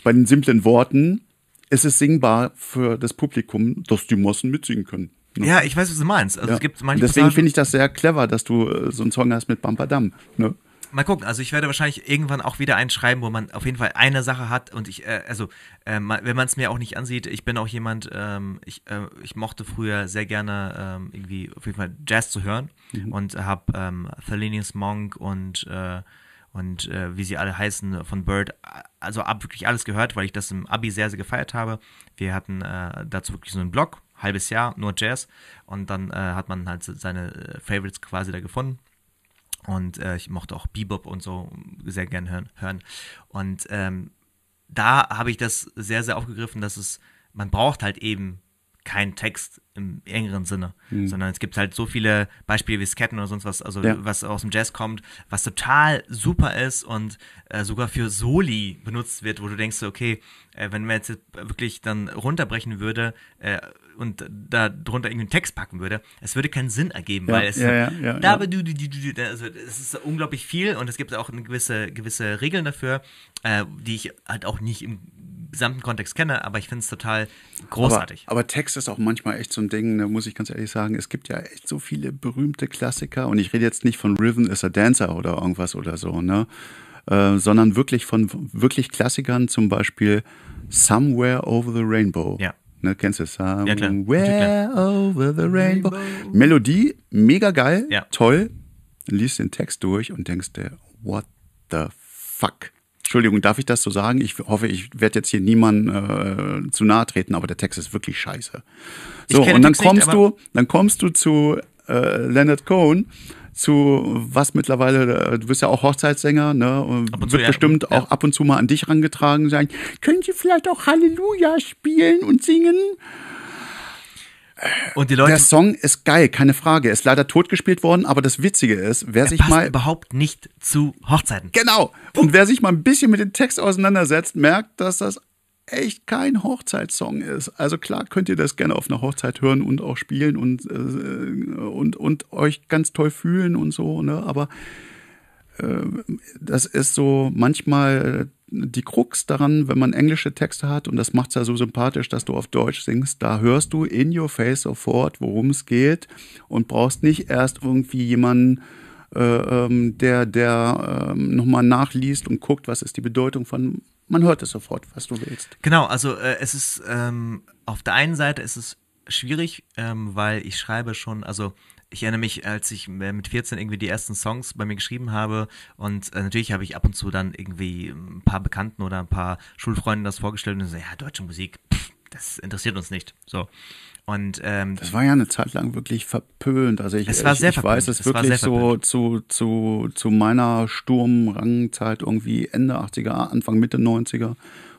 [SPEAKER 1] bei den simplen Worten, ist es singbar für das Publikum, dass die Massen mitsingen können. Ne?
[SPEAKER 2] Ja, ich weiß, was du meinst. Also
[SPEAKER 1] Ja.
[SPEAKER 2] es gibt manche
[SPEAKER 1] deswegen finde ich das sehr clever, dass du äh, so einen Song hast mit Bampadam. Ne?
[SPEAKER 2] Mal gucken, also ich werde wahrscheinlich irgendwann auch wieder einen schreiben, wo man auf jeden Fall eine Sache hat und ich, äh, also äh, wenn man es mir auch nicht ansieht, ich bin auch jemand, ähm, ich, äh, ich mochte früher sehr gerne ähm, irgendwie auf jeden Fall Jazz zu hören und habe ähm, Thelonious Monk und äh, und äh, wie sie alle heißen von Bird, also ab wirklich alles gehört, weil ich das im Abi sehr, sehr gefeiert habe. Wir hatten äh, dazu wirklich so einen Blog, halbes Jahr, nur Jazz und dann äh, hat man halt seine äh, Favorites quasi da gefunden. Und äh, ich mochte auch Bebop und so sehr gern hören. hören. Und ähm, da habe ich das sehr, sehr aufgegriffen, dass es, man braucht halt eben kein Text im engeren Sinne, sondern es gibt halt so viele Beispiele wie Sketten oder sonst was, also
[SPEAKER 1] Ja.
[SPEAKER 2] was aus dem Jazz kommt, was total super ist und äh, sogar für Soli benutzt wird, wo du denkst, okay, äh, wenn man jetzt wirklich dann runterbrechen würde äh, und da drunter irgendeinen Text packen würde, es würde keinen Sinn ergeben,
[SPEAKER 1] Ja,
[SPEAKER 2] weil es
[SPEAKER 1] ja, ja,
[SPEAKER 2] da
[SPEAKER 1] ja.
[SPEAKER 2] du, du, du, du, du, also es ist unglaublich viel und es gibt auch eine gewisse, gewisse Regeln dafür, äh, die ich halt auch nicht im gesamten Kontext kenne, aber ich finde es total großartig.
[SPEAKER 1] Aber, aber Text ist auch manchmal echt so ein Ding, da muss ich ganz ehrlich sagen, es gibt ja echt so viele berühmte Klassiker und ich rede jetzt nicht von Rhythm is a Dancer oder irgendwas oder so, ne? Äh, sondern wirklich von wirklich Klassikern, zum Beispiel Somewhere Over the Rainbow.
[SPEAKER 2] Ja.
[SPEAKER 1] Ne, kennst du
[SPEAKER 2] klar.
[SPEAKER 1] Somewhere Over the Rainbow. Melodie, mega geil,
[SPEAKER 2] Ja.
[SPEAKER 1] toll. Liest den Text durch und denkst dir, what the fuck? Entschuldigung, darf ich das so sagen? Ich hoffe, ich werde jetzt hier niemandem äh, zu nahe treten, aber der Text ist wirklich scheiße. So, und dann
[SPEAKER 2] nicht,
[SPEAKER 1] kommst
[SPEAKER 2] aber-
[SPEAKER 1] du, dann kommst du zu äh, Leonard Cohen, zu was mittlerweile, äh, du bist ja auch Hochzeitssänger, ne? und wird bestimmt
[SPEAKER 2] Ja.
[SPEAKER 1] auch ab und zu mal an dich rangetragen sein. Können Sie vielleicht auch Halleluja spielen und singen?
[SPEAKER 2] Und die Leute,
[SPEAKER 1] Der Song ist geil, keine Frage. Ist leider totgespielt worden, aber das Witzige ist, wer sich
[SPEAKER 2] passt
[SPEAKER 1] mal
[SPEAKER 2] überhaupt nicht zu Hochzeiten.
[SPEAKER 1] Genau. Und wer sich mal ein bisschen mit dem Text auseinandersetzt, merkt, dass das echt kein Hochzeitssong ist. Also klar könnt ihr das gerne auf einer Hochzeit hören und auch spielen und, äh, und, und euch ganz toll fühlen und so, ne? Aber äh, das ist so manchmal die Krux daran, wenn man englische Texte hat und das macht es ja so sympathisch, dass du auf Deutsch singst, da hörst du in your face sofort, worum es geht und brauchst nicht erst irgendwie jemanden, äh, ähm, der, der ähm, nochmal nachliest und guckt, was ist die Bedeutung von, man hört es sofort, was du willst.
[SPEAKER 2] Genau, also äh, es ist ähm, auf der einen Seite ist es schwierig, ähm, weil ich schreibe schon, also ich erinnere mich, als ich äh, mit 14 irgendwie die ersten Songs bei mir geschrieben habe und äh, natürlich habe ich ab und zu dann irgendwie ein paar Bekannten oder ein paar Schulfreunden das vorgestellt und so, ja, deutsche Musik, pff, das interessiert uns nicht. So. Und ähm,
[SPEAKER 1] Das war ja eine Zeit lang wirklich verpönt. Also ich,
[SPEAKER 2] Es war
[SPEAKER 1] ich,
[SPEAKER 2] sehr
[SPEAKER 1] ich weiß es
[SPEAKER 2] Es war
[SPEAKER 1] wirklich
[SPEAKER 2] sehr
[SPEAKER 1] so zu, zu, zu meiner Sturmrangzeit irgendwie Ende 80er, Anfang Mitte 90er,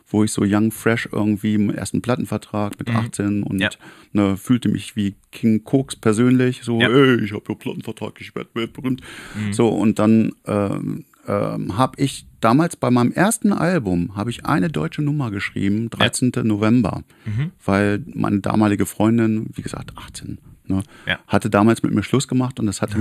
[SPEAKER 1] wo ich so young fresh irgendwie im ersten Plattenvertrag mit 18 und
[SPEAKER 2] Mhm. Ja.
[SPEAKER 1] ne, fühlte mich wie King Koks persönlich, so
[SPEAKER 2] Ja.
[SPEAKER 1] ey, ich habe ja Plattenvertrag, ich werde weltberühmt. So und dann ähm, ähm, habe ich damals bei meinem ersten Album habe ich eine deutsche Nummer geschrieben, 13. November,
[SPEAKER 2] Mhm.
[SPEAKER 1] weil meine damalige Freundin, wie gesagt 18, ne,
[SPEAKER 2] Ja.
[SPEAKER 1] hatte damals mit mir Schluss gemacht und das hat,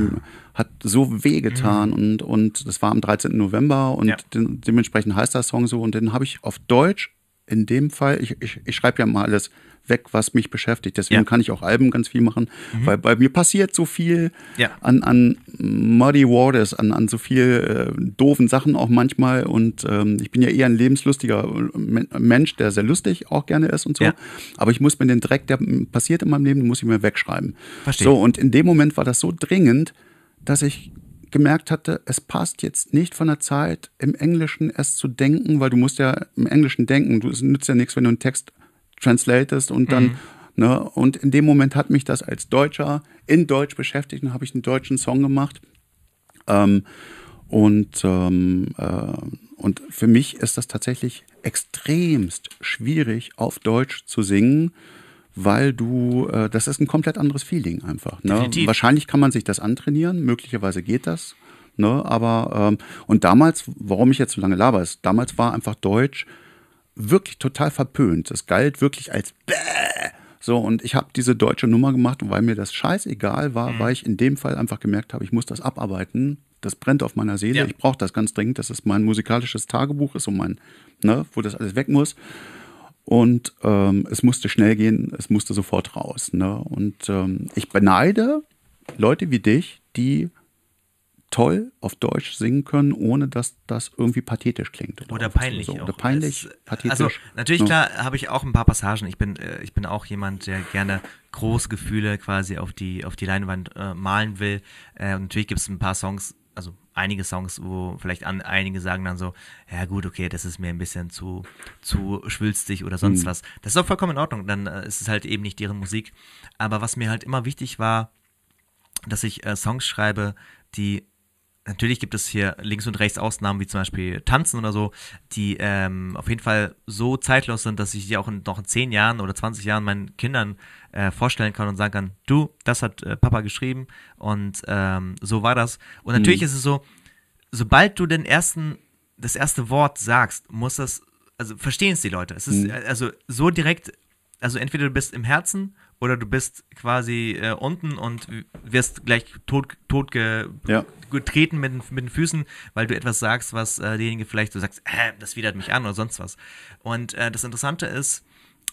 [SPEAKER 1] hat so wehgetan und, und das war am 13. November und
[SPEAKER 2] Mhm. Ja.
[SPEAKER 1] de dementsprechend heißt der Song so und den habe ich auf Deutsch in dem Fall, ich, ich, ich schreibe ja mal alles weg, was mich beschäftigt. Deswegen
[SPEAKER 2] Ja.
[SPEAKER 1] kann ich auch Alben ganz viel machen, weil bei mir passiert so viel
[SPEAKER 2] Ja.
[SPEAKER 1] an, an Muddy Waters, an, an so viel äh, doofen Sachen auch manchmal. Und ähm, ich bin ja eher ein lebenslustiger äh, Men- Mensch, der sehr lustig auch gerne ist und so.
[SPEAKER 2] Ja.
[SPEAKER 1] Aber ich muss mir den Dreck, der passiert in meinem Leben, den muss ich mir wegschreiben.
[SPEAKER 2] Verstehe.
[SPEAKER 1] So, und in dem Moment war das so dringend, dass ich gemerkt hatte, es passt jetzt nicht von der Zeit, im Englischen es zu denken, weil du musst ja im Englischen denken. Du, es nützt ja nichts, wenn du einen Text translatest und dann, ne, und in dem Moment hat mich das als Deutscher in Deutsch beschäftigt und habe ich einen deutschen Song gemacht. Ähm, und, ähm, äh, und für mich ist das tatsächlich extremst schwierig, auf Deutsch zu singen, weil du, äh, das ist ein komplett anderes Feeling einfach. Ne? Wahrscheinlich kann man sich das antrainieren, möglicherweise geht das. Ne? Aber, ähm, und damals, warum ich jetzt so lange laber, ist, damals war einfach Deutsch wirklich total verpönt. Das galt wirklich als Bäh. So, und ich habe diese deutsche Nummer gemacht, und weil mir das scheißegal war,
[SPEAKER 2] Mhm.
[SPEAKER 1] weil ich in dem Fall einfach gemerkt habe, ich muss das abarbeiten. Das brennt auf meiner Seele.
[SPEAKER 2] Ja.
[SPEAKER 1] Ich brauche das ganz dringend. Das ist mein musikalisches Tagebuch, ist so mein, ne, wo das alles weg muss. Und ähm, es musste schnell gehen, es musste sofort raus. Ne? Und ähm, ich beneide Leute wie dich, die toll auf Deutsch singen können, ohne dass das irgendwie pathetisch klingt.
[SPEAKER 2] Oder
[SPEAKER 1] irgendwas
[SPEAKER 2] peinlich.
[SPEAKER 1] So. Oder peinlich,
[SPEAKER 2] Es-
[SPEAKER 1] pathetisch.
[SPEAKER 2] Also natürlich
[SPEAKER 1] Ja.
[SPEAKER 2] klar habe ich auch ein paar Passagen. Ich bin, äh, ich bin auch jemand, der gerne große Gefühle quasi auf die, auf die Leinwand äh, malen will. Äh, natürlich gibt es ein paar Songs, also einige Songs, wo vielleicht an, einige sagen dann so, ja gut, okay, das ist mir ein bisschen zu, zu schwülstig oder
[SPEAKER 1] Mhm.
[SPEAKER 2] sonst was. Das ist auch vollkommen in Ordnung, dann äh, ist es halt eben nicht deren Musik. Aber was mir halt immer wichtig war, dass ich äh, Songs schreibe, die natürlich gibt es hier links und rechts Ausnahmen, wie zum Beispiel Tanzen oder so, die ähm, auf jeden Fall so zeitlos sind, dass ich die auch in, noch in 10 Jahren oder 20 Jahren meinen Kindern äh, vorstellen kann und sagen kann, du, das hat äh, Papa geschrieben und ähm, so war das. Und natürlich ist es so, sobald du den ersten, das erste Wort sagst, muss das, also verstehen es die Leute. Es ist äh, also so direkt, also entweder du bist im Herzen oder du bist quasi äh, unten und wirst gleich tot, tot ge,
[SPEAKER 1] Ja.
[SPEAKER 2] getreten mit, den- mit den Füßen, weil du etwas sagst, was äh, derjenige vielleicht so sagst, äh, das widert mich an oder sonst was. Und äh, das Interessante ist,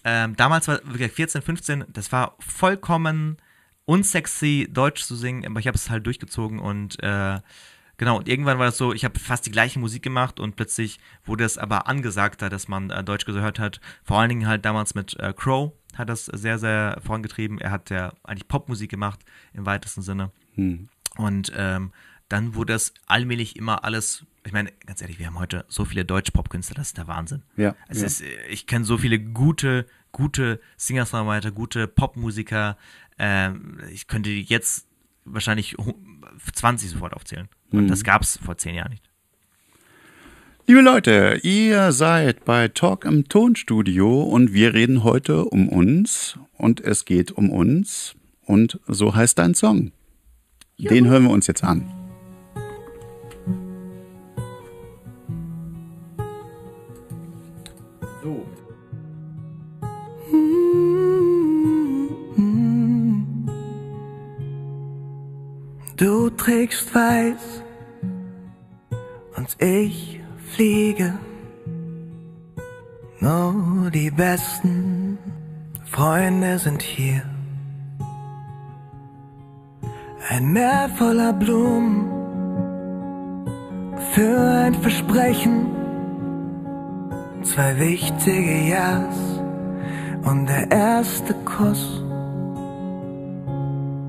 [SPEAKER 2] ähm, damals war wirklich 14, 15, das war vollkommen unsexy, Deutsch zu singen, aber ich habe es halt durchgezogen und äh, genau, und irgendwann war das so, ich habe fast die gleiche Musik gemacht und plötzlich wurde es aber angesagter, dass man äh, Deutsch gehört hat. Vor allen Dingen halt damals mit äh, Crow hat das sehr, sehr vorangetrieben. Er hat ja eigentlich Popmusik gemacht im weitesten Sinne. Und ähm, dann wurde es allmählich immer alles, ich meine, ganz ehrlich, wir haben heute so viele Deutsch-Pop-Künstler, das ist der Wahnsinn.
[SPEAKER 1] Ja,
[SPEAKER 2] Es
[SPEAKER 1] ja.
[SPEAKER 2] ist, äh, ich kenne so viele gute, gute Singer-Songwriter, gute Popmusiker. Ähm, ich könnte jetzt wahrscheinlich hu- 20 sofort aufzählen. Und das gab es vor zehn Jahren nicht.
[SPEAKER 1] Liebe Leute, ihr seid bei Talk im Tonstudio und wir reden heute um uns und es geht um uns und so heißt dein Song. Den hören wir uns jetzt an.
[SPEAKER 3] Du trägst weiß und ich fliege. Nur die besten Freunde sind hier. Ein Meer voller Blumen für ein Versprechen. Zwei wichtige Ja's und der erste Kuss.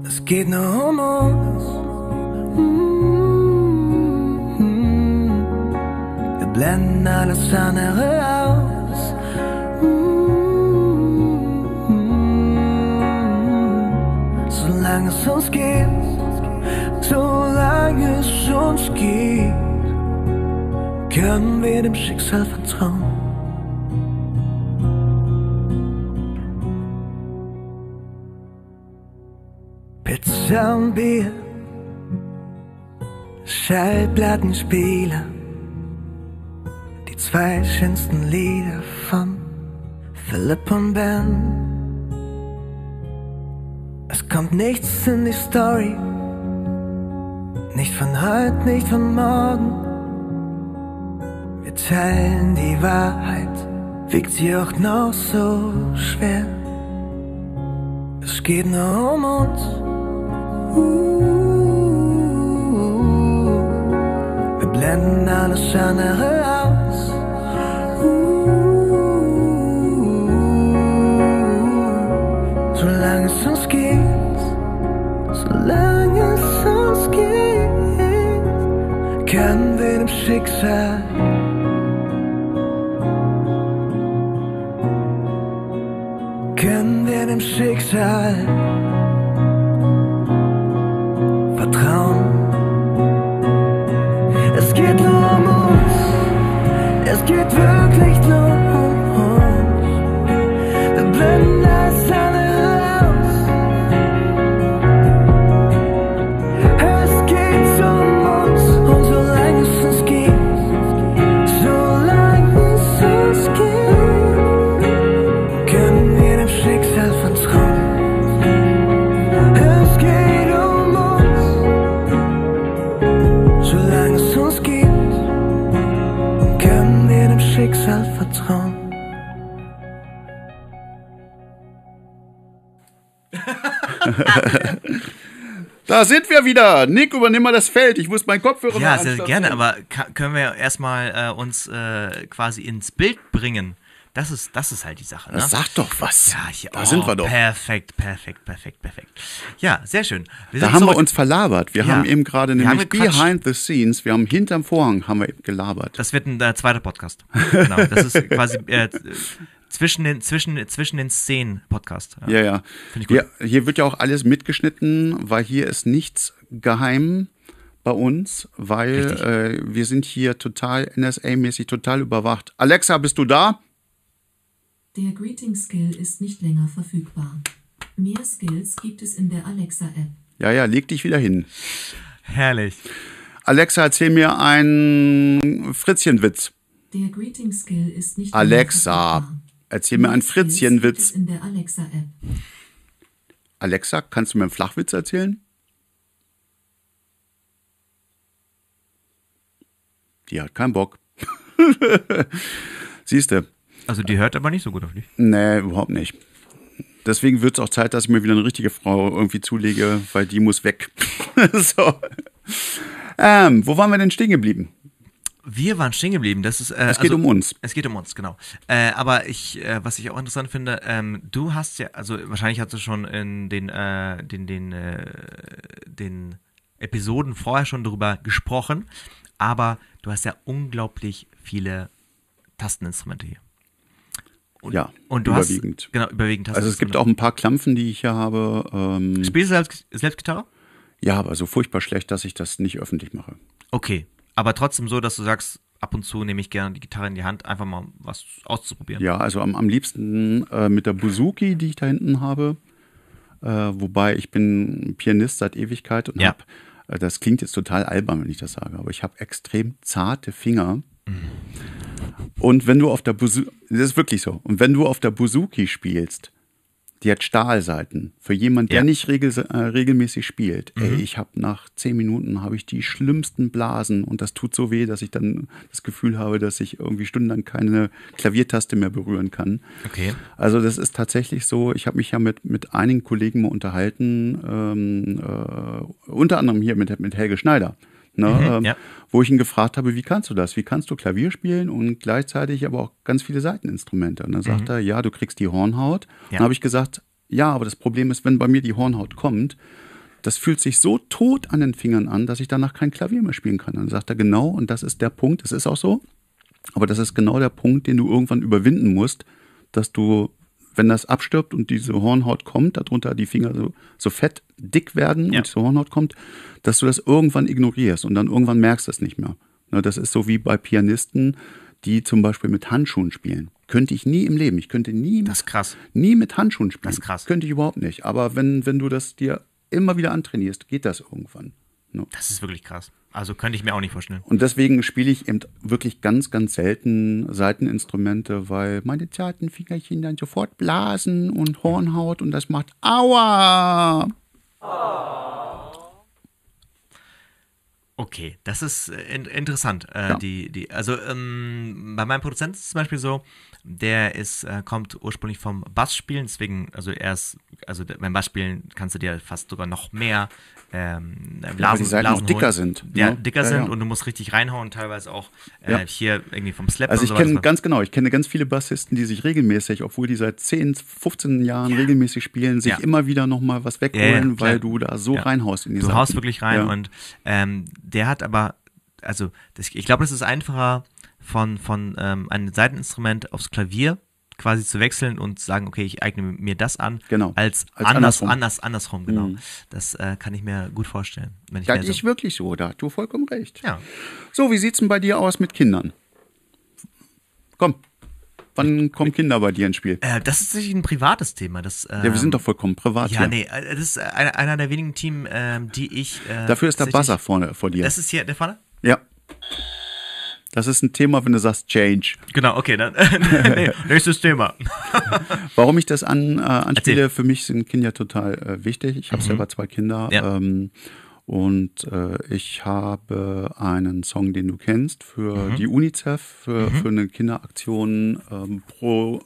[SPEAKER 3] Es geht nur um uns. Mm. Blenden alles andere aus. Solange es uns geht, solange es uns geht, können wir dem Schicksal vertrauen. Pizza und Bier, Schallplattenspieler, die zwei schönsten Lieder von Philipp und Ben. Es kommt nichts in die Story, nicht von heute, nicht von morgen. Wir teilen die Wahrheit, wiegt sie auch noch so schwer. Es geht nur um uns. Wir blenden alles andere aus. Geht, solange es uns geht, können wir dem Schicksal. Können wir dem Schicksal. Vertrauen. Es geht nur um uns, es geht wirklich nur
[SPEAKER 1] Da sind wir wieder. Nick, übernimm mal das Feld. Ich muss meinen Kopfhörer
[SPEAKER 2] Ja, sehr gerne, aber können wir erstmal äh, uns äh, quasi ins Bild bringen? Das ist, das ist halt die Sache. Ne?
[SPEAKER 1] Sag doch was.
[SPEAKER 2] Ja, hier,
[SPEAKER 1] da
[SPEAKER 2] oh,
[SPEAKER 1] sind wir doch.
[SPEAKER 2] Perfekt, perfekt, perfekt, perfekt. Ja, sehr schön. Wir
[SPEAKER 1] Da haben wir uns verlabert. Wir
[SPEAKER 2] Ja.
[SPEAKER 1] haben eben gerade nämlich behind the scenes, wir haben hinterm Vorhang haben wir eben gelabert.
[SPEAKER 2] Das wird ein äh, zweiter Podcast. genau, das ist quasi äh, zwischen den, zwischen, zwischen den Szenen Podcast.
[SPEAKER 1] Ja, ja.
[SPEAKER 2] Finde ich gut.
[SPEAKER 1] Hier, hier wird ja auch alles mitgeschnitten, weil hier ist nichts geheim bei uns, weil äh, wir sind hier total NSA-mäßig total überwacht. Alexa, bist du da?
[SPEAKER 6] Der Greeting-Skill ist nicht länger verfügbar. Mehr Skills gibt es in der Alexa-App.
[SPEAKER 1] Ja, ja, leg dich wieder hin.
[SPEAKER 2] Herrlich.
[SPEAKER 1] Alexa, erzähl mir einen Fritzchenwitz.
[SPEAKER 6] Der Greeting-Skill ist nicht
[SPEAKER 1] Alexa,
[SPEAKER 6] länger verfügbar.
[SPEAKER 1] Erzähl mir einen Fritzchenwitz.
[SPEAKER 6] in der Alexa-App.
[SPEAKER 1] Alexa, kannst du mir einen Flachwitz erzählen? Die hat keinen Bock. Siehste,
[SPEAKER 2] Also die hört aber nicht so gut auf dich.
[SPEAKER 1] nee, überhaupt nicht. Deswegen wird es auch Zeit, dass ich mir wieder eine richtige Frau irgendwie zulege, weil die muss weg. so. Ähm, wo waren wir denn stehen geblieben?
[SPEAKER 2] Wir waren stehen geblieben. Das ist, äh,
[SPEAKER 1] Es geht um uns.
[SPEAKER 2] Es geht um uns, genau. Äh, aber ich, äh, was ich auch interessant finde, ähm, du hast ja, also wahrscheinlich hast du schon in den, äh, den, den, äh, den Episoden vorher schon darüber gesprochen, aber du hast ja unglaublich viele Tasteninstrumente hier. Und,
[SPEAKER 1] Ja,
[SPEAKER 2] und du
[SPEAKER 1] überwiegend.
[SPEAKER 2] Hast, genau, überwiegend
[SPEAKER 1] Also es gibt auch ein paar Klampfen, die ich hier habe. Ähm,
[SPEAKER 2] Spielst du selbst, selbst Gitarre?
[SPEAKER 1] ja, aber so furchtbar schlecht, dass ich das nicht öffentlich mache.
[SPEAKER 2] Okay. Aber trotzdem so, dass du sagst, ab und zu nehme ich gerne die Gitarre in die Hand, einfach mal was auszuprobieren.
[SPEAKER 1] Ja, also am, am liebsten äh, mit der Buzuki, die ich da hinten habe. Äh, wobei ich bin Pianist seit Ewigkeit und
[SPEAKER 2] Ja.
[SPEAKER 1] habe, äh, das klingt jetzt total albern, wenn ich das sage, aber ich habe extrem zarte Finger. Und wenn du auf der Buzuki, das ist wirklich so, und wenn du auf der Buzuki spielst, die hat Stahlseiten. Für jemanden, der
[SPEAKER 2] Ja.
[SPEAKER 1] nicht regel, äh, regelmäßig spielt, ey, ich habe nach zehn Minuten habe ich die schlimmsten Blasen und das tut so weh, dass ich dann das Gefühl habe, dass ich irgendwie stundenlang keine Klaviertaste mehr berühren kann.
[SPEAKER 2] Okay.
[SPEAKER 1] Also das ist tatsächlich so, ich habe mich ja mit, mit einigen Kollegen mal unterhalten, ähm, äh, unter anderem hier mit, mit Helge Schneider, ne, ähm,
[SPEAKER 2] ja.
[SPEAKER 1] wo ich ihn gefragt habe, wie kannst du das? Wie kannst du Klavier spielen und gleichzeitig aber auch ganz viele Seiteninstrumente? Und dann sagt er, ja, du kriegst die Hornhaut.
[SPEAKER 2] Ja.
[SPEAKER 1] Dann habe ich gesagt, ja, aber das Problem ist, wenn bei mir die Hornhaut kommt, das fühlt sich so tot an den Fingern an, dass ich danach kein Klavier mehr spielen kann. Dann sagt er genau, und das ist der Punkt, das ist auch so, aber das ist genau der Punkt, den du irgendwann überwinden musst, dass du, wenn das abstirbt und diese Hornhaut kommt, darunter die Finger so, so fett dick werden
[SPEAKER 2] Ja.
[SPEAKER 1] und diese Hornhaut kommt, dass du das irgendwann ignorierst und dann irgendwann merkst du es nicht mehr. Ne, das ist so wie bei Pianisten, die zum Beispiel mit Handschuhen spielen. Könnte ich nie im Leben. Ich könnte nie,
[SPEAKER 2] Das ist krass.
[SPEAKER 1] nie mit Handschuhen spielen.
[SPEAKER 2] Das ist krass.
[SPEAKER 1] Könnte ich überhaupt nicht. Aber wenn, wenn du das dir immer wieder antrainierst, geht das irgendwann. Ne?
[SPEAKER 2] Das ist wirklich krass. Also könnte ich mir auch nicht vorstellen.
[SPEAKER 1] Und deswegen spiele ich eben wirklich ganz, ganz selten Seiteninstrumente, weil meine zarten Fingerchen dann sofort blasen und Hornhaut und das macht Aua!
[SPEAKER 2] Okay, das ist äh, in interessant. Äh,
[SPEAKER 1] Ja.
[SPEAKER 2] die, die, also ähm, bei meinem Produzenten ist es zum Beispiel so, der ist, äh, kommt ursprünglich vom Bassspielen, deswegen, also er ist, also beim Bassspielen kannst du dir fast sogar noch mehr ähm, Blasen,
[SPEAKER 1] die Saiten
[SPEAKER 2] Blasen
[SPEAKER 1] auch dicker
[SPEAKER 2] holen.
[SPEAKER 1] sind,
[SPEAKER 2] Ja,
[SPEAKER 1] ne?
[SPEAKER 2] dicker
[SPEAKER 1] Ja,
[SPEAKER 2] sind
[SPEAKER 1] ja.
[SPEAKER 2] und du musst richtig reinhauen, teilweise auch äh, hier irgendwie vom Slap
[SPEAKER 1] Also ich kenne ganz genau, ich kenne ganz viele Bassisten, die sich regelmäßig, obwohl die seit 10, 15 Jahren regelmäßig spielen, sich immer wieder nochmal was wegholen, weil du da so reinhaust in die
[SPEAKER 2] Du
[SPEAKER 1] Saiten.
[SPEAKER 2] haust wirklich rein und ähm, der hat aber, also das, ich glaube, es ist einfacher von, von ähm, einem Seiteninstrument aufs Klavier quasi zu wechseln und zu sagen, okay, ich eigne mir das an,
[SPEAKER 1] Genau.
[SPEAKER 2] als,
[SPEAKER 1] Als
[SPEAKER 2] anders,
[SPEAKER 1] andersrum.
[SPEAKER 2] anders, andersrum, genau.
[SPEAKER 1] Mhm.
[SPEAKER 2] Das äh, kann ich mir gut vorstellen. Wenn ich
[SPEAKER 1] Das
[SPEAKER 2] mir so,
[SPEAKER 1] ist wirklich so, da hast du vollkommen recht.
[SPEAKER 2] ja.
[SPEAKER 1] So, wie sieht's denn bei dir aus mit Kindern? Komm, wann kommen Kinder bei dir ins Spiel?
[SPEAKER 2] Äh, das ist tatsächlich ein privates Thema. Das, ähm,
[SPEAKER 1] Ja, wir sind doch vollkommen privat
[SPEAKER 2] Ja,
[SPEAKER 1] hier.
[SPEAKER 2] nee, äh, das ist einer, einer der wenigen Teams, ähm, die ich. Äh,
[SPEAKER 1] Dafür ist der Buzzer vorne vor dir.
[SPEAKER 2] Das ist hier der Fall?
[SPEAKER 1] ja. Das ist ein Thema, wenn du sagst Change.
[SPEAKER 2] Genau, okay, dann. nee, nächstes Thema.
[SPEAKER 1] Warum ich das an, äh, anspiele,
[SPEAKER 2] Erzähl.
[SPEAKER 1] für mich sind Kinder total äh, wichtig. Ich habe selber zwei Kinder.
[SPEAKER 2] Ja.
[SPEAKER 1] Ähm, und äh, ich habe einen Song, den du kennst, für die UNICEF, für, für eine Kinderaktion ähm, pro,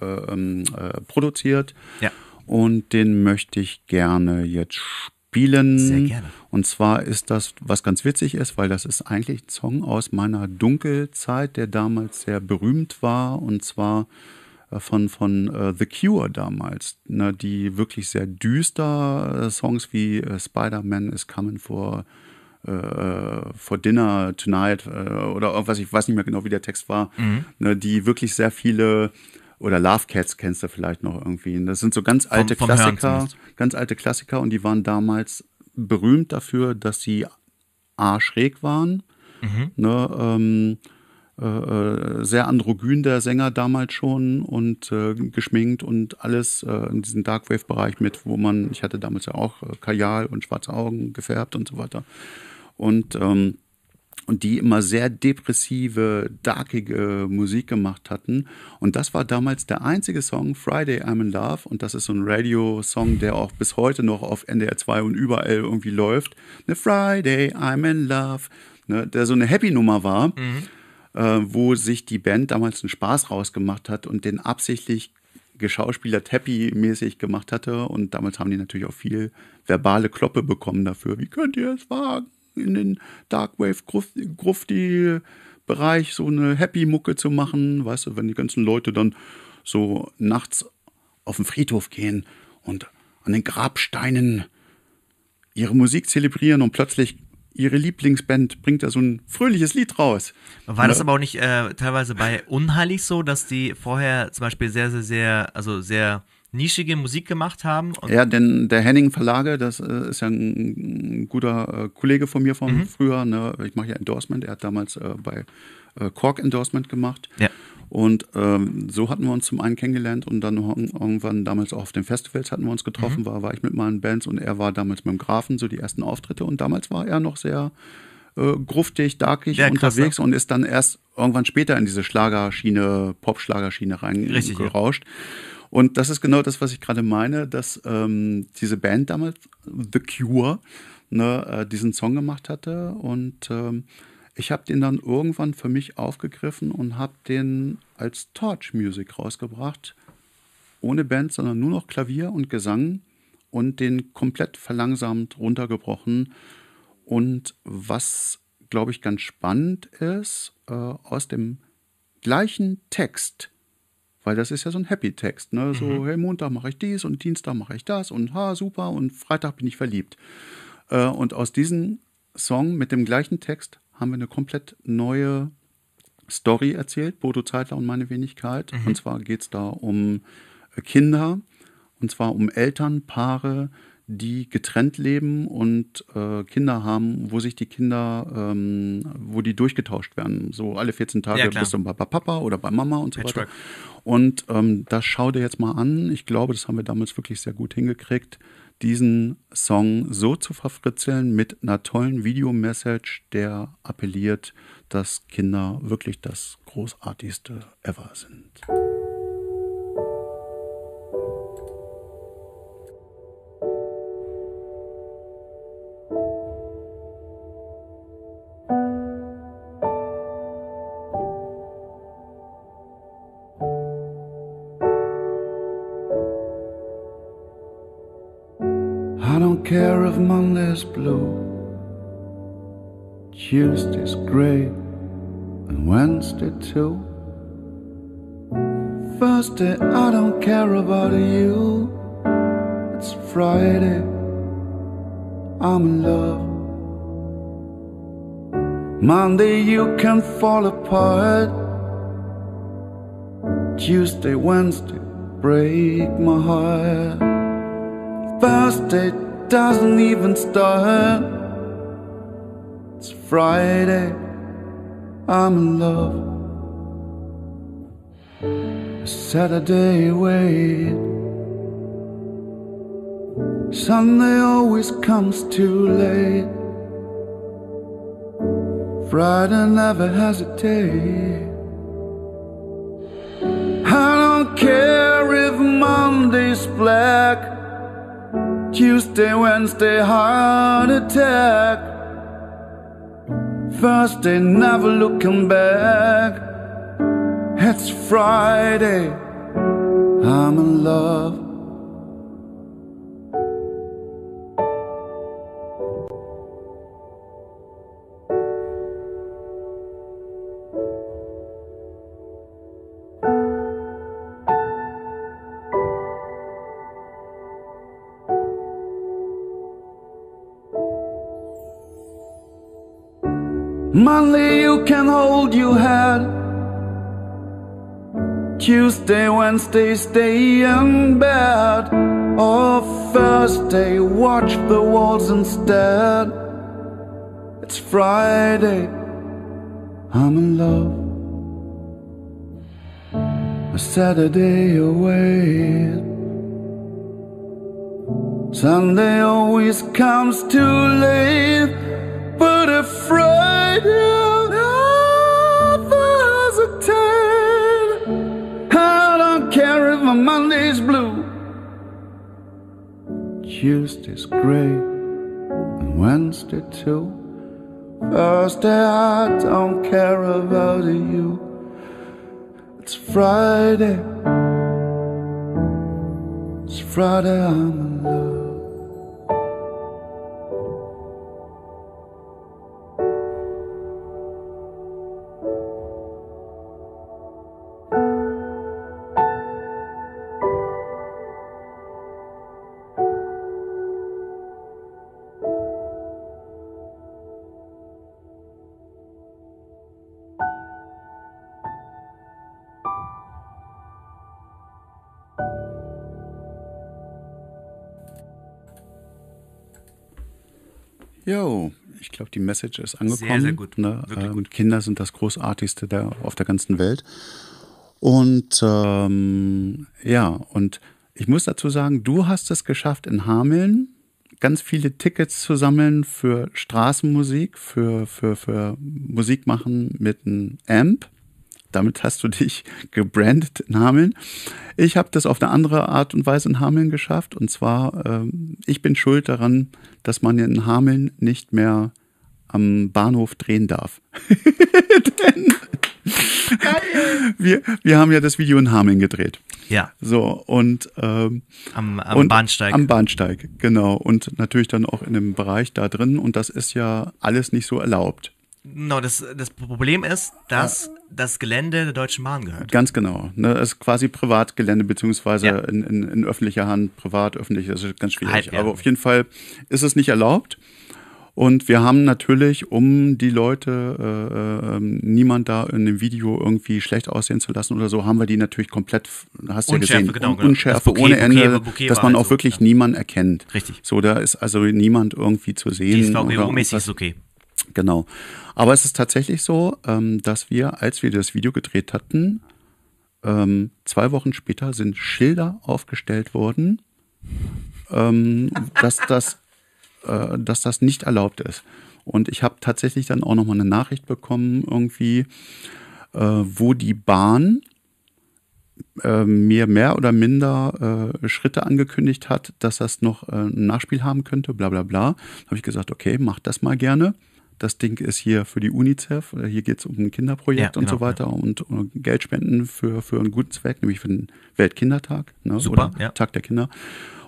[SPEAKER 1] äh, ähm, äh, produziert.
[SPEAKER 2] Ja.
[SPEAKER 1] Und den möchte ich gerne jetzt spielen.
[SPEAKER 2] Sehr gerne.
[SPEAKER 1] Und zwar ist das, was ganz witzig ist, weil das ist eigentlich ein Song aus meiner Dunkelzeit, der damals sehr berühmt war. Und zwar von, von äh, The Cure damals, ne, die wirklich sehr düster äh, Songs wie äh, Spider-Man is coming for, äh, for dinner tonight äh, oder irgendwas, ich weiß nicht mehr genau, wie der Text war, ne, die wirklich sehr viele oder Love Cats kennst du vielleicht noch irgendwie. Das sind so ganz alte
[SPEAKER 2] vom Hören
[SPEAKER 1] Klassiker, ganz alte Klassiker und die waren damals berühmt dafür, dass sie A schräg waren, ne, ähm, äh, äh, sehr androgyn der Sänger damals schon und äh, geschminkt und alles äh, in diesem Darkwave-Bereich mit, wo man, ich hatte damals ja auch äh, Kajal und schwarze Augen gefärbt und so weiter. Und, ähm, und die immer sehr depressive, darkige Musik gemacht hatten. Und das war damals der einzige Song, Friday I'm in Love. Und das ist so ein Radio-Song, der auch bis heute noch auf NDR 2 und überall irgendwie läuft. Ne, Friday I'm in Love. Ne, der so eine Happy-Nummer war äh, wo sich die Band damals einen Spaß rausgemacht hat und den absichtlich geschauspielert happy-mäßig gemacht hatte. Und damals haben die natürlich auch viel verbale Kloppe bekommen dafür. Wie könnt ihr es wagen, in den Darkwave-Grufti-Bereich so eine Happy-Mucke zu machen? Weißt du, wenn die ganzen Leute dann so nachts auf den Friedhof gehen und an den Grabsteinen ihre Musik zelebrieren und plötzlich ihre Lieblingsband bringt da so ein fröhliches Lied raus.
[SPEAKER 2] War das aber auch nicht äh, teilweise bei Unheilig so, dass die vorher zum Beispiel sehr, sehr, sehr, also sehr nischige Musik gemacht haben?
[SPEAKER 1] Ja, denn der Henning Verlage, das äh, ist ja ein, ein guter äh, Kollege von mir von
[SPEAKER 2] Mhm.
[SPEAKER 1] früher. Ne? Ich mache ja Endorsement. Er hat damals äh, bei Kork Endorsement gemacht.
[SPEAKER 2] Ja.
[SPEAKER 1] Und ähm, so hatten wir uns zum einen kennengelernt und dann irg- irgendwann damals auch auf den Festivals hatten wir uns getroffen,
[SPEAKER 2] Mhm.
[SPEAKER 1] war, war ich mit meinen Bands und er war damals mit dem Grafen, so die ersten Auftritte und damals war er noch sehr äh, gruftig, darkig
[SPEAKER 2] Ja, krass,
[SPEAKER 1] unterwegs
[SPEAKER 2] ne?
[SPEAKER 1] und ist dann erst irgendwann später in diese Schlagerschiene, Pop-Schlagerschiene reingerauscht. Und das ist genau das, was ich gerade meine, dass ähm, diese Band damals, The Cure, ne, äh, diesen Song gemacht hatte. Und ähm, ich habe den dann irgendwann für mich aufgegriffen und habe den als Torch Music rausgebracht. Ohne Band, sondern nur noch Klavier und Gesang und den komplett verlangsamt runtergebrochen. Und was, glaube ich, ganz spannend ist, äh, aus dem gleichen Text, weil das ist ja so ein Happy-Text, ne? So, hey, Montag mache ich dies und Dienstag mache ich das und ha, super und Freitag bin ich verliebt. Äh, und aus diesem Song mit dem gleichen Text haben wir eine komplett neue Story erzählt, Bodo Zeitler und meine Wenigkeit. Und zwar geht es da um äh, Kinder, und zwar um Elternpaare, die getrennt leben und äh, Kinder haben, wo sich die Kinder, ähm, wo die durchgetauscht werden. So alle 14 Tage
[SPEAKER 2] Ja,
[SPEAKER 1] bist du bei Papa oder bei Mama und so
[SPEAKER 2] Patchwork.
[SPEAKER 1] weiter. Und ähm, das schau dir jetzt mal an. Ich glaube, das haben wir damals wirklich sehr gut hingekriegt, diesen Song so zu verfritzeln mit einer tollen Videomessage, der appelliert, dass Kinder wirklich das Großartigste ever sind. Care of Monday's blue, Tuesday's gray, and Wednesday too. Thursday, I don't care about you. It's Friday, I'm in love. Monday, you can fall apart. Tuesday, Wednesday, break my heart. Thursday doesn't even start. It's Friday, I'm in love. Saturday, wait. Sunday always comes too late. Friday never hesitate. I don't care if Monday's black. Tuesday, Wednesday, heart attack. Thursday, never looking back. It's Friday, I'm in love. Monday you can hold your head. Tuesday, Wednesday, stay in bed. Or Thursday, watch the walls instead.
[SPEAKER 4] It's Friday, I'm in love. A Saturday away. Sunday always comes too late, but a Friday never hesitate. I don't care if my Monday's blue, Tuesday's gray, and Wednesday too. Thursday I don't care about you. It's Friday. It's Friday, I'm in love.
[SPEAKER 1] Glaube, die Message ist angekommen.
[SPEAKER 2] sehr gut.
[SPEAKER 1] Ne?
[SPEAKER 2] Wirklich
[SPEAKER 1] Ähm, Kinder sind das Großartigste der, auf der ganzen Welt. Und ähm, ja, und ich muss dazu sagen, du hast es geschafft in Hameln ganz viele Tickets zu sammeln für Straßenmusik, für, für, für Musik machen mit einem Amp. Damit hast du dich gebrandet in Hameln. Ich habe das auf eine andere Art und Weise in Hameln geschafft. Und zwar, ähm, ich bin schuld daran, dass man in Hameln nicht mehr am Bahnhof drehen darf. Denn wir, wir haben ja das Video in Hameln gedreht.
[SPEAKER 2] Ja,
[SPEAKER 1] So, und, ähm,
[SPEAKER 2] am, am
[SPEAKER 1] und
[SPEAKER 2] Bahnsteig.
[SPEAKER 1] Am Bahnsteig, genau. Und natürlich dann auch in dem Bereich da drin. Und das ist ja alles nicht so erlaubt.
[SPEAKER 2] Genau, das, das Problem ist, dass das Gelände der Deutschen Bahn gehört.
[SPEAKER 1] Ganz genau. Ne, es ist quasi Privatgelände, beziehungsweise
[SPEAKER 2] Ja.
[SPEAKER 1] in, in, in öffentlicher Hand, privat, öffentlich, das ist ganz schwierig.
[SPEAKER 2] Halb, ja.
[SPEAKER 1] Aber auf jeden Fall ist es nicht erlaubt. Und wir haben natürlich, um die Leute, äh, ähm, niemand da in dem Video irgendwie schlecht aussehen zu lassen oder so, haben wir die natürlich komplett, hast du ja gesehen,
[SPEAKER 2] genau,
[SPEAKER 1] un-. Unschärfe
[SPEAKER 2] Bouquet-
[SPEAKER 1] ohne Ende,
[SPEAKER 2] Bouquet- Bouquet
[SPEAKER 1] dass man
[SPEAKER 2] halt
[SPEAKER 1] auch
[SPEAKER 2] so,
[SPEAKER 1] wirklich
[SPEAKER 2] ja.
[SPEAKER 1] niemand erkennt.
[SPEAKER 2] Richtig.
[SPEAKER 1] So, da ist also niemand irgendwie zu sehen.
[SPEAKER 2] DSVGO-mäßig ist okay.
[SPEAKER 1] Genau. Aber es ist tatsächlich so, ähm, dass wir, als wir das Video gedreht hatten, ähm, zwei Wochen später sind Schilder aufgestellt worden, ähm, dass, das, äh, dass das nicht erlaubt ist. Und ich habe tatsächlich dann auch nochmal eine Nachricht bekommen, irgendwie, äh, wo die Bahn äh, mir mehr oder minder äh, Schritte angekündigt hat, dass das noch äh, ein Nachspiel haben könnte, bla bla bla. Da habe ich gesagt, okay, mach das mal gerne. Das Ding ist hier für die UNICEF, äh, hier geht es um ein Kinderprojekt
[SPEAKER 2] Ja,
[SPEAKER 1] und so
[SPEAKER 2] genau,
[SPEAKER 1] weiter und, äh, Geldspenden für, für einen guten Zweck, nämlich für den Weltkindertag ne,
[SPEAKER 2] Super,
[SPEAKER 1] oder
[SPEAKER 2] ja.
[SPEAKER 1] Tag der Kinder.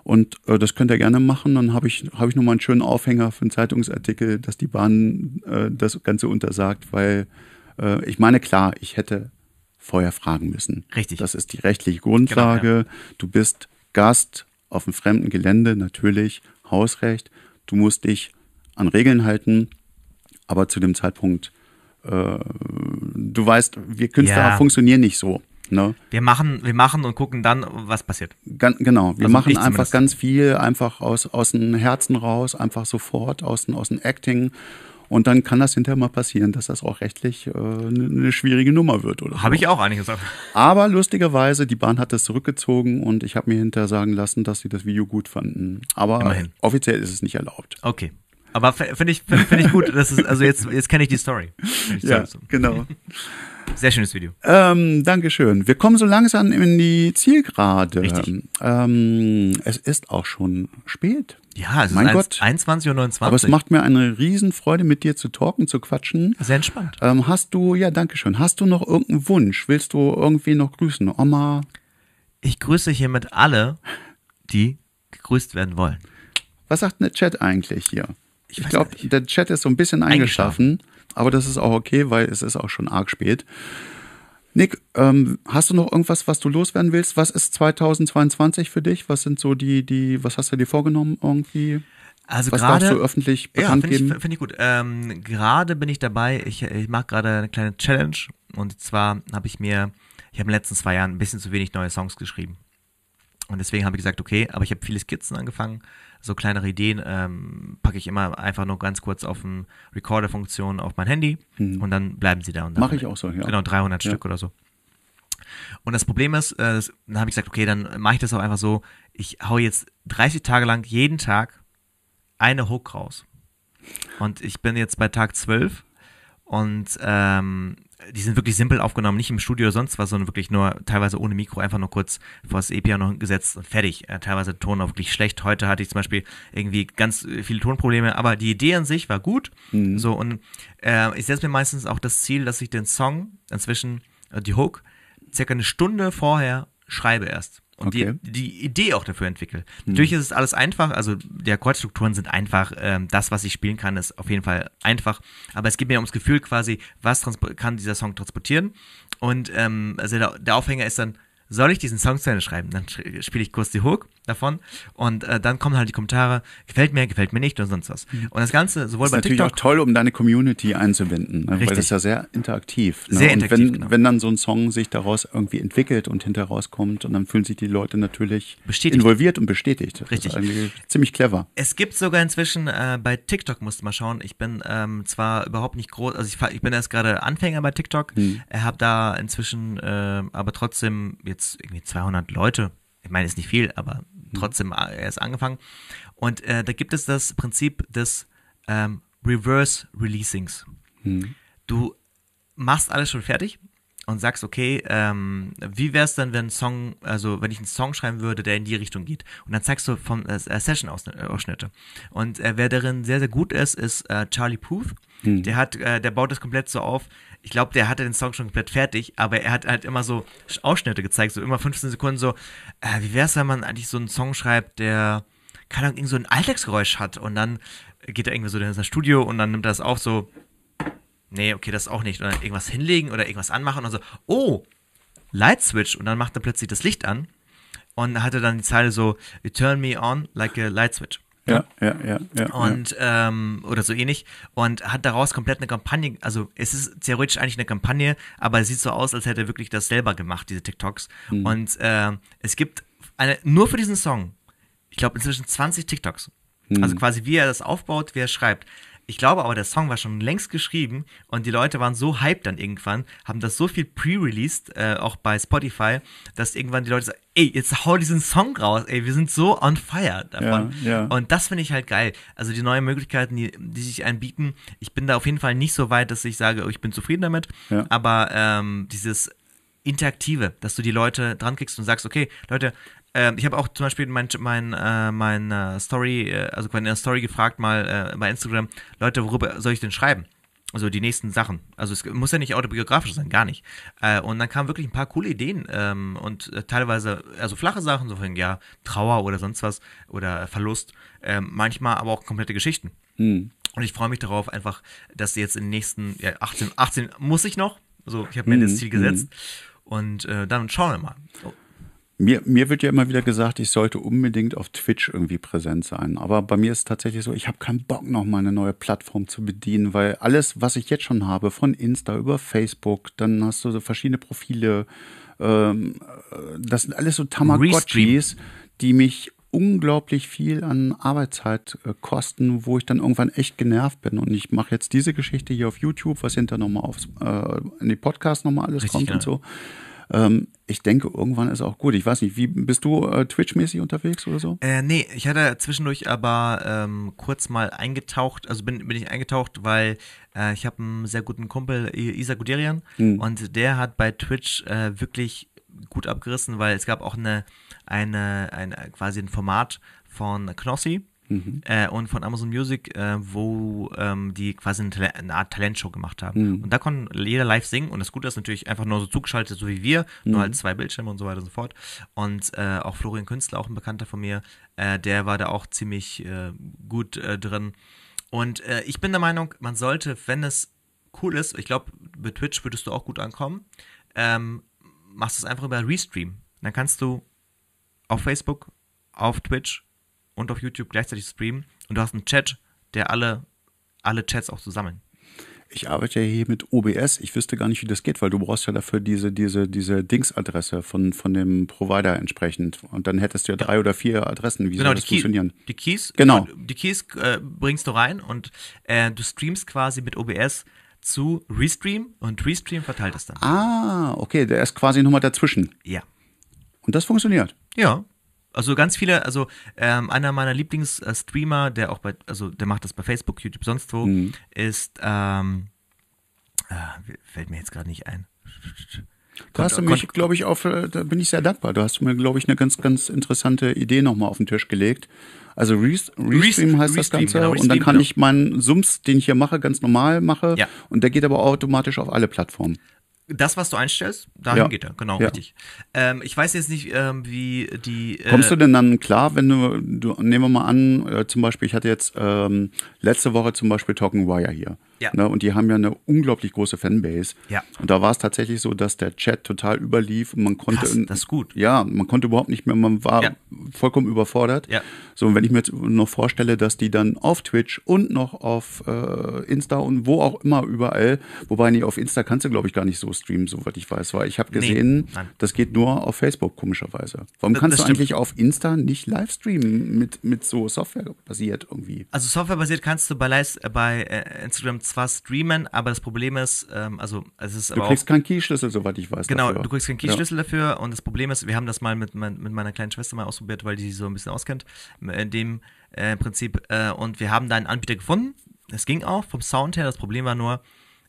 [SPEAKER 1] Und äh, das könnt ihr gerne machen. Dann habe ich, hab ich nochmal einen schönen Aufhänger für einen Zeitungsartikel, dass die Bahn äh, das Ganze untersagt, weil äh, ich meine, klar, ich hätte vorher fragen müssen.
[SPEAKER 2] Richtig.
[SPEAKER 1] Das ist die rechtliche Grundlage. Du bist Gast auf einem fremden Gelände, natürlich, Hausrecht. Du musst dich an Regeln halten, aber zu dem Zeitpunkt, äh, du weißt, wir Künstler
[SPEAKER 2] Ja.
[SPEAKER 1] funktionieren nicht so. Ne?
[SPEAKER 2] Wir machen, wir machen und gucken dann, was passiert.
[SPEAKER 1] Gan genau, wir
[SPEAKER 2] Also
[SPEAKER 1] machen einfach
[SPEAKER 2] zumindest.
[SPEAKER 1] ganz viel, einfach aus, aus dem Herzen raus, einfach sofort, aus, dem- aus dem Acting. Und dann kann das hinterher mal passieren, dass das auch rechtlich äh, eine eine schwierige Nummer wird. Oder
[SPEAKER 2] Habe
[SPEAKER 1] so.
[SPEAKER 2] ich auch einiges gesagt.
[SPEAKER 1] Aber lustigerweise, die Bahn hat das zurückgezogen und ich habe mir hinterher sagen lassen, dass sie das Video gut fanden. Aber
[SPEAKER 2] Immerhin.
[SPEAKER 1] offiziell ist es nicht erlaubt.
[SPEAKER 2] Okay. Aber finde ich, find, find ich gut. Das ist, also jetzt, jetzt kenne ich die Story. Ich
[SPEAKER 1] Ja, genau.
[SPEAKER 2] Sehr schönes Video.
[SPEAKER 1] ähm, Dankeschön. Wir kommen so langsam in die Zielgerade.
[SPEAKER 2] Richtig.
[SPEAKER 1] Ähm, es ist auch schon spät.
[SPEAKER 2] Ja, es
[SPEAKER 1] Mein
[SPEAKER 2] ist
[SPEAKER 1] Gott.
[SPEAKER 2] 21.29 Uhr.
[SPEAKER 1] Aber es macht mir eine Riesenfreude, mit dir zu talken, zu quatschen.
[SPEAKER 2] Sehr entspannt.
[SPEAKER 1] Ähm, hast du, ja, danke schön. Hast du noch irgendeinen Wunsch? Willst du irgendwie noch grüßen? Oma?
[SPEAKER 2] Ich grüße hiermit alle, die gegrüßt werden wollen.
[SPEAKER 1] Was sagt der Chat eigentlich hier? Ich,
[SPEAKER 2] weiß
[SPEAKER 1] glaube, der Chat ist so ein bisschen eingeschlafen, aber das ist auch okay, weil es ist auch schon arg spät. Nick, ähm, hast du noch irgendwas, was du loswerden willst? Was ist 2022 für dich? Was sind so die, die, was hast du dir vorgenommen irgendwie?
[SPEAKER 2] Also
[SPEAKER 1] Was darfst du öffentlich
[SPEAKER 2] Ja,
[SPEAKER 1] bekannt
[SPEAKER 2] finde ich,
[SPEAKER 1] geben?
[SPEAKER 2] find ich gut. Ähm, gerade bin ich dabei, ich, ich mache gerade eine kleine Challenge und zwar habe ich mir, ich habe in den letzten zwei Jahren ein bisschen zu wenig neue Songs geschrieben. Und deswegen habe ich gesagt, okay, aber ich habe viele Skizzen angefangen, so kleinere Ideen ähm, packe ich immer einfach nur ganz kurz auf eine Recorder-Funktion auf mein Handy und dann bleiben sie da. Und dann-
[SPEAKER 1] Mache ich auch so, ja.
[SPEAKER 2] Genau, 300
[SPEAKER 1] Ja.
[SPEAKER 2] Stück oder so. Und das Problem ist, äh, das- dann habe ich gesagt, okay, dann mache ich das auch einfach so, ich hau jetzt 30 Tage lang jeden Tag eine Hook raus. Und ich bin jetzt bei Tag 12 und ähm, die sind wirklich simpel aufgenommen, nicht im Studio oder sonst was, sondern wirklich nur teilweise ohne Mikro, einfach nur kurz vor das E-Piano gesetzt und fertig. Äh, teilweise Ton auch wirklich schlecht. Heute hatte ich zum Beispiel irgendwie ganz viele Tonprobleme, aber die Idee an sich war gut. So und äh, ich setze mir meistens auch das Ziel, dass ich den Song inzwischen, äh, die Hook, circa eine Stunde vorher schreibe erst. Und
[SPEAKER 1] Okay.
[SPEAKER 2] die, die Idee auch dafür entwickle. Natürlich ist es alles einfach, also die Akkordstrukturen sind einfach, ähm, das, was ich spielen kann, ist auf jeden Fall einfach. Aber es geht mir ums Gefühl quasi, was kann dieser Song transportieren. Und ähm, also der, der Aufhänger ist dann, soll ich diesen Song zu Ende schreiben? Dann spiele ich kurz die Hook davon und äh, dann kommen halt die Kommentare, gefällt mir, gefällt mir nicht und sonst was. Und das Ganze sowohl
[SPEAKER 1] Das ist
[SPEAKER 2] bei
[SPEAKER 1] natürlich
[SPEAKER 2] TikTok
[SPEAKER 1] auch toll, um deine Community einzubinden, ne? weil das ist ja sehr interaktiv. Ne?
[SPEAKER 2] Sehr
[SPEAKER 1] und
[SPEAKER 2] interaktiv,
[SPEAKER 1] wenn,
[SPEAKER 2] genau.
[SPEAKER 1] wenn dann so ein Song sich daraus irgendwie entwickelt und hinterher rauskommt und dann fühlen sich die Leute natürlich
[SPEAKER 2] Bestätigt.
[SPEAKER 1] involviert und bestätigt. Das
[SPEAKER 2] Richtig.
[SPEAKER 1] ziemlich clever.
[SPEAKER 2] Es gibt sogar inzwischen äh, bei TikTok, musst du mal schauen. Ich bin ähm, zwar überhaupt nicht groß, also ich, ich bin erst gerade Anfänger bei TikTok,
[SPEAKER 1] Hm.
[SPEAKER 2] habe da inzwischen äh, aber trotzdem jetzt irgendwie 200 Leute. Ich meine, ist nicht viel, aber
[SPEAKER 1] Hm.
[SPEAKER 2] trotzdem äh, erst angefangen. Und äh, da gibt es das Prinzip des ähm, Reverse Releasings. Du machst alles schon fertig und sagst, okay, ähm, wie wäre es denn, wenn ein Song, also wenn ich einen Song schreiben würde, der in die Richtung geht. Und dann zeigst du von äh, Session-Ausschnitte. Und äh, wer darin sehr, sehr gut ist, ist äh, Charlie Puth. Der hat, äh, der baut das komplett so auf. Ich glaube, der hatte den Song schon komplett fertig, aber er hat halt immer so Ausschnitte gezeigt, so immer 15 Sekunden so, äh, wie wäre es, wenn man eigentlich so einen Song schreibt, der keine Ahnung, irgend so ein Alltagsgeräusch hat und dann geht er irgendwie so in sein Studio und dann nimmt er das auf so, nee, okay, das auch nicht. Und dann irgendwas hinlegen oder irgendwas anmachen und so, oh, Light Switch und dann macht er plötzlich das Licht an und hatte dann die Zeile so, you turn me on like a light switch.
[SPEAKER 1] Ja, ja, ja. ja
[SPEAKER 2] Und, ähm, oder so ähnlich. Und hat daraus komplett eine Kampagne, also es ist theoretisch eigentlich eine Kampagne, aber es sieht so aus, als hätte er wirklich das selber gemacht, diese TikToks. Und ähm, es gibt eine, nur für diesen Song, ich glaube inzwischen 20 TikToks. Also quasi wie er das aufbaut, wie er schreibt. Ich glaube aber, der Song war schon längst geschrieben und die Leute waren so hyped dann irgendwann, haben das so viel pre-released, äh, auch bei Spotify, dass irgendwann die Leute sagen, ey, jetzt hau diesen Song raus, ey, wir sind so on fire davon.
[SPEAKER 1] Ja, ja.
[SPEAKER 2] Und das finde ich halt geil. Also die neuen Möglichkeiten, die, die sich anbieten. Ich bin da auf jeden Fall nicht so weit, dass ich sage, oh, ich bin zufrieden damit.
[SPEAKER 1] Ja.
[SPEAKER 2] Aber ähm, dieses Interaktive, dass du die Leute dran kriegst und sagst, okay, Leute, ähm, ich habe auch zum Beispiel mein, mein, äh, mein äh, Story, äh, also in der Story gefragt mal äh, bei Instagram, Leute, worüber soll ich denn schreiben? Also die nächsten Sachen. Also es muss ja nicht autobiografisch sein, gar nicht. Äh, und dann kamen wirklich ein paar coole Ideen ähm, und äh, teilweise, also flache Sachen, so von, ja, Trauer oder sonst was oder Verlust. Ähm, manchmal aber auch komplette Geschichten. Und ich freue mich darauf einfach, dass jetzt in den nächsten, ja, 18, 18 muss ich noch. Also ich habe mir das Ziel gesetzt. Und äh, dann schauen wir mal.
[SPEAKER 1] Mir, mir wird ja immer wieder gesagt, ich sollte unbedingt auf Twitch irgendwie präsent sein. Aber bei mir ist es tatsächlich so, ich habe keinen Bock, noch mal eine neue Plattform zu bedienen, weil alles, was ich jetzt schon habe, von Insta über Facebook, dann hast du so verschiedene Profile, ähm, äh, das sind alles so Tamagotchis, die mich unglaublich viel an Arbeitszeit äh, kosten, wo ich dann irgendwann echt genervt bin. Und ich mache jetzt diese Geschichte hier auf YouTube, was hinterher nochmal aufs, äh, in die Podcast nochmal alles
[SPEAKER 2] Richtig,
[SPEAKER 1] kommt und
[SPEAKER 2] genau.
[SPEAKER 1] so. Ähm, ich denke, irgendwann ist auch gut. Ich weiß nicht, wie bist du äh, Twitch-mäßig unterwegs oder so?
[SPEAKER 2] Äh, nee, ich hatte zwischendurch aber ähm, kurz mal eingetaucht, also bin, bin ich eingetaucht, weil äh, ich habe einen sehr guten Kumpel, Isa Guderian, und der hat bei Twitch äh, wirklich gut abgerissen, weil es gab auch eine, eine, eine quasi ein Format von Knossi, äh, und von Amazon Music, äh, wo ähm, die quasi eine, eine Art Talentshow gemacht haben. Und da konnte jeder live singen und das Gute ist natürlich einfach nur so zugeschaltet, so wie wir, nur halt zwei Bildschirme und so weiter und so fort. Und äh, auch Florian Künstler, auch ein Bekannter von mir, äh, der war da auch ziemlich äh, gut äh, drin. Und ich bin der Meinung, man sollte, wenn es cool ist, ich glaube, bei Twitch würdest du auch gut ankommen, ähm, machst du es einfach über Restream. Dann kannst du auf Facebook, auf Twitch und auf YouTube gleichzeitig streamen und du hast einen Chat, der alle, alle Chats auch zusammen.
[SPEAKER 1] Ich arbeite ja hier mit OBS. Ich wüsste gar nicht, wie das geht, weil du brauchst ja dafür diese, diese, diese Dingsadresse von, von dem Provider entsprechend. Und dann hättest du ja drei oder vier Adressen. Wie
[SPEAKER 2] Genau,
[SPEAKER 1] soll
[SPEAKER 2] die,
[SPEAKER 1] das
[SPEAKER 2] Key,
[SPEAKER 1] funktionieren?
[SPEAKER 2] die Keys,
[SPEAKER 1] Genau.
[SPEAKER 2] Die Keys äh, bringst du rein und äh, du streamst quasi mit OBS zu Restream und Restream verteilt es dann.
[SPEAKER 1] Ah, okay, der ist quasi nochmal dazwischen.
[SPEAKER 2] Ja.
[SPEAKER 1] Und das funktioniert.
[SPEAKER 2] Ja. Also ganz viele, also ähm, einer meiner Lieblingsstreamer, der auch bei, also der macht das bei Facebook, YouTube, sonst wo,
[SPEAKER 1] Mhm.
[SPEAKER 2] ist, ähm, äh, fällt mir jetzt gerade nicht ein.
[SPEAKER 1] Da hast du mich, glaube ich, auf, äh, da bin ich sehr dankbar. Du hast mir, glaube ich, eine ganz, ganz interessante Idee nochmal auf den Tisch gelegt. Also Res Restream heißt das
[SPEAKER 2] Restream,
[SPEAKER 1] Ganze
[SPEAKER 2] genau,
[SPEAKER 1] und dann
[SPEAKER 2] Restream,
[SPEAKER 1] kann
[SPEAKER 2] genau.
[SPEAKER 1] ich meinen Sums, den ich hier mache, ganz normal mache
[SPEAKER 2] Ja.
[SPEAKER 1] und der geht aber automatisch auf alle Plattformen.
[SPEAKER 2] Das, was du einstellst, dahin
[SPEAKER 1] Ja.
[SPEAKER 2] geht er, genau,
[SPEAKER 1] Ja.
[SPEAKER 2] richtig. Ähm, ich weiß jetzt nicht, ähm, wie die. Äh,
[SPEAKER 1] Kommst du denn dann klar, wenn du, du nehmen wir mal an, äh, zum Beispiel, ich hatte jetzt ähm, letzte Woche zum Beispiel Talking Wire hier.
[SPEAKER 2] Ja.
[SPEAKER 1] Ne, und die haben ja eine unglaublich große Fanbase.
[SPEAKER 2] Ja.
[SPEAKER 1] Und da war es tatsächlich so, dass der Chat total überlief und man konnte.
[SPEAKER 2] Krass, das ist gut.
[SPEAKER 1] Ja, man konnte überhaupt nicht mehr, man war
[SPEAKER 2] Ja.
[SPEAKER 1] vollkommen überfordert.
[SPEAKER 2] Ja.
[SPEAKER 1] So, und wenn ich mir jetzt noch vorstelle, dass die dann auf Twitch und noch auf äh, Insta und wo auch immer überall, wobei nee, auf Insta kannst du, glaube ich, gar nicht so streamen, soweit ich weiß, weil ich habe
[SPEAKER 2] Nee,
[SPEAKER 1] gesehen,
[SPEAKER 2] nein.
[SPEAKER 1] das geht nur auf Facebook, komischerweise. Warum
[SPEAKER 2] Das-
[SPEAKER 1] kannst
[SPEAKER 2] das
[SPEAKER 1] du
[SPEAKER 2] stimmt.
[SPEAKER 1] eigentlich auf Insta nicht live streamen mit, mit so Software basiert irgendwie?
[SPEAKER 2] Also softwarebasiert kannst du bei, Live- äh, bei äh, Instagram zwar streamen, aber das Problem ist, ähm, also es ist
[SPEAKER 1] Du
[SPEAKER 2] aber auch
[SPEAKER 1] kriegst keinen Keyschlüssel, soweit ich weiß.
[SPEAKER 2] Genau,
[SPEAKER 1] dafür.
[SPEAKER 2] du kriegst keinen Keyschlüssel dafür und das Problem ist, wir haben das mal mit, mein, mit meiner kleinen Schwester mal ausprobiert, weil die sich so ein bisschen auskennt in dem äh, Prinzip äh, und wir haben da einen Anbieter gefunden. Es ging auch vom Sound her, das Problem war nur,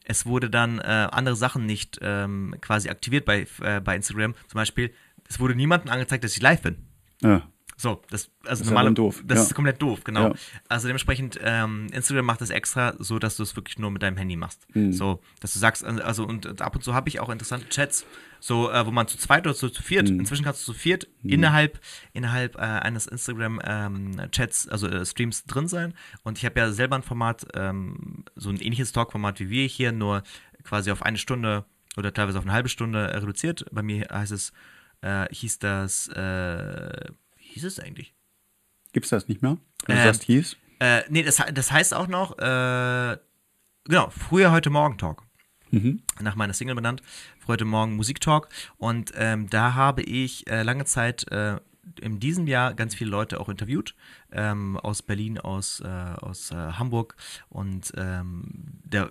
[SPEAKER 2] es wurde dann äh, andere Sachen nicht ähm, quasi aktiviert bei, äh, bei Instagram. Zum Beispiel, es wurde niemandem angezeigt, dass ich live bin.
[SPEAKER 1] Ja.
[SPEAKER 2] So, das, also
[SPEAKER 1] ist ja
[SPEAKER 2] normal,
[SPEAKER 1] dann doof,
[SPEAKER 2] das
[SPEAKER 1] ja.
[SPEAKER 2] ist komplett doof, genau.
[SPEAKER 1] Ja.
[SPEAKER 2] Also dementsprechend, ähm, Instagram macht das extra, so dass du es wirklich nur mit deinem Handy machst.
[SPEAKER 1] Mhm.
[SPEAKER 2] So, dass du sagst, also und ab und zu habe ich auch interessante Chats, so, äh, wo man zu zweit oder zu, zu viert,
[SPEAKER 1] Mhm.
[SPEAKER 2] inzwischen kannst du zu viert innerhalb, innerhalb äh, eines Instagram-Chats, also äh, Streams drin sein. Und ich habe ja selber ein Format, ähm, so ein ähnliches Talk-Format wie wir hier, nur quasi auf eine Stunde oder teilweise auf eine halbe Stunde reduziert. Bei mir heißt es, äh, hieß das, äh, hieß es eigentlich?
[SPEAKER 1] Gibt's das nicht mehr? Wenn du
[SPEAKER 2] Ähm,
[SPEAKER 1] sagst, hieß?
[SPEAKER 2] Äh, nee, das, das heißt auch noch, äh, genau, früher heute Morgen Talk. Nach meiner Single benannt. Früher heute Morgen Musiktalk. Und ähm, da habe ich äh, lange Zeit äh, in diesem Jahr ganz viele Leute auch interviewt. Ähm, aus Berlin, aus, äh, aus äh, Hamburg und ähm, der,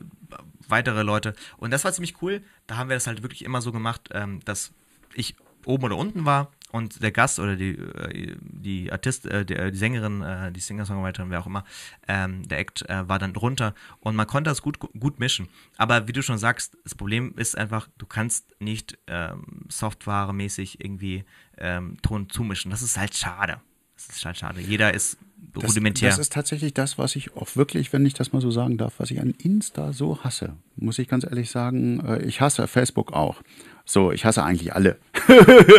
[SPEAKER 2] weitere Leute. Und das war ziemlich cool. Da haben wir das halt wirklich immer so gemacht, ähm, dass ich oben oder unten war und der Gast oder die, äh, die Artist, äh, die, äh, die Sängerin, äh, die Singer-Songwriterin, wer auch immer, ähm, der Act äh, war dann drunter und man konnte das gut, gut mischen. Aber wie du schon sagst, das Problem ist einfach, du kannst nicht ähm, Software-mäßig irgendwie ähm, Ton zumischen. Das ist halt schade. Das ist halt schade. Jeder ist
[SPEAKER 1] Das,
[SPEAKER 2] rudimentär.
[SPEAKER 1] das ist tatsächlich das, was ich auch wirklich, wenn ich das mal so sagen darf, was ich an Insta so hasse. Muss ich ganz ehrlich sagen, äh, ich hasse Facebook auch. So, ich hasse eigentlich alle.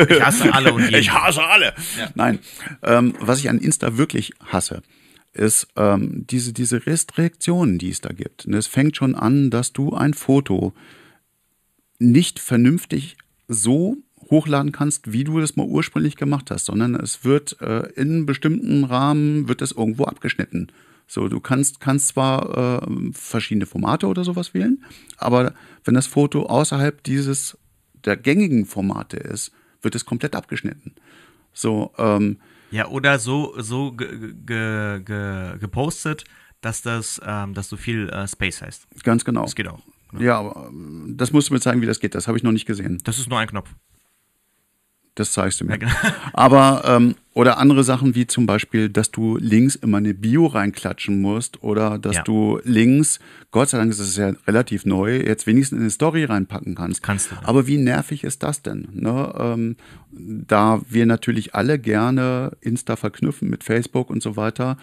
[SPEAKER 2] ich hasse alle und jeden.
[SPEAKER 1] Ich hasse alle. Nein, ähm, was ich an Insta wirklich hasse, ist ähm, diese, diese Restriktionen, die es da gibt. Und es fängt schon an, dass du ein Foto nicht vernünftig so hochladen kannst, wie du das mal ursprünglich gemacht hast, sondern es wird äh, in einem bestimmten Rahmen wird es irgendwo abgeschnitten. So, du kannst, kannst zwar äh, verschiedene Formate oder sowas wählen, aber wenn das Foto außerhalb dieses der gängigen Formate ist, wird es komplett abgeschnitten. So, ähm,
[SPEAKER 2] Ja, oder so, so ge, ge, ge, gepostet, dass das, ähm, dass so viel äh, Space heißt.
[SPEAKER 1] ganz genau.
[SPEAKER 2] Das geht auch.
[SPEAKER 1] Ja, aber ähm, das musst du mir zeigen, wie das geht. Das habe ich noch nicht gesehen.
[SPEAKER 2] Das ist nur ein Knopf.
[SPEAKER 1] Das zeigst du mir.
[SPEAKER 2] Ja, genau.
[SPEAKER 1] Aber, ähm, oder andere Sachen wie zum Beispiel, dass du links immer eine Bio reinklatschen musst oder dass
[SPEAKER 2] Ja.
[SPEAKER 1] du links, Gott sei Dank ist es ja relativ neu, jetzt wenigstens eine Story reinpacken kannst.
[SPEAKER 2] Kannst du.
[SPEAKER 1] Aber wie nervig ist das denn? Ne? Ähm, da wir natürlich alle gerne Insta verknüpfen mit Facebook und so weiter,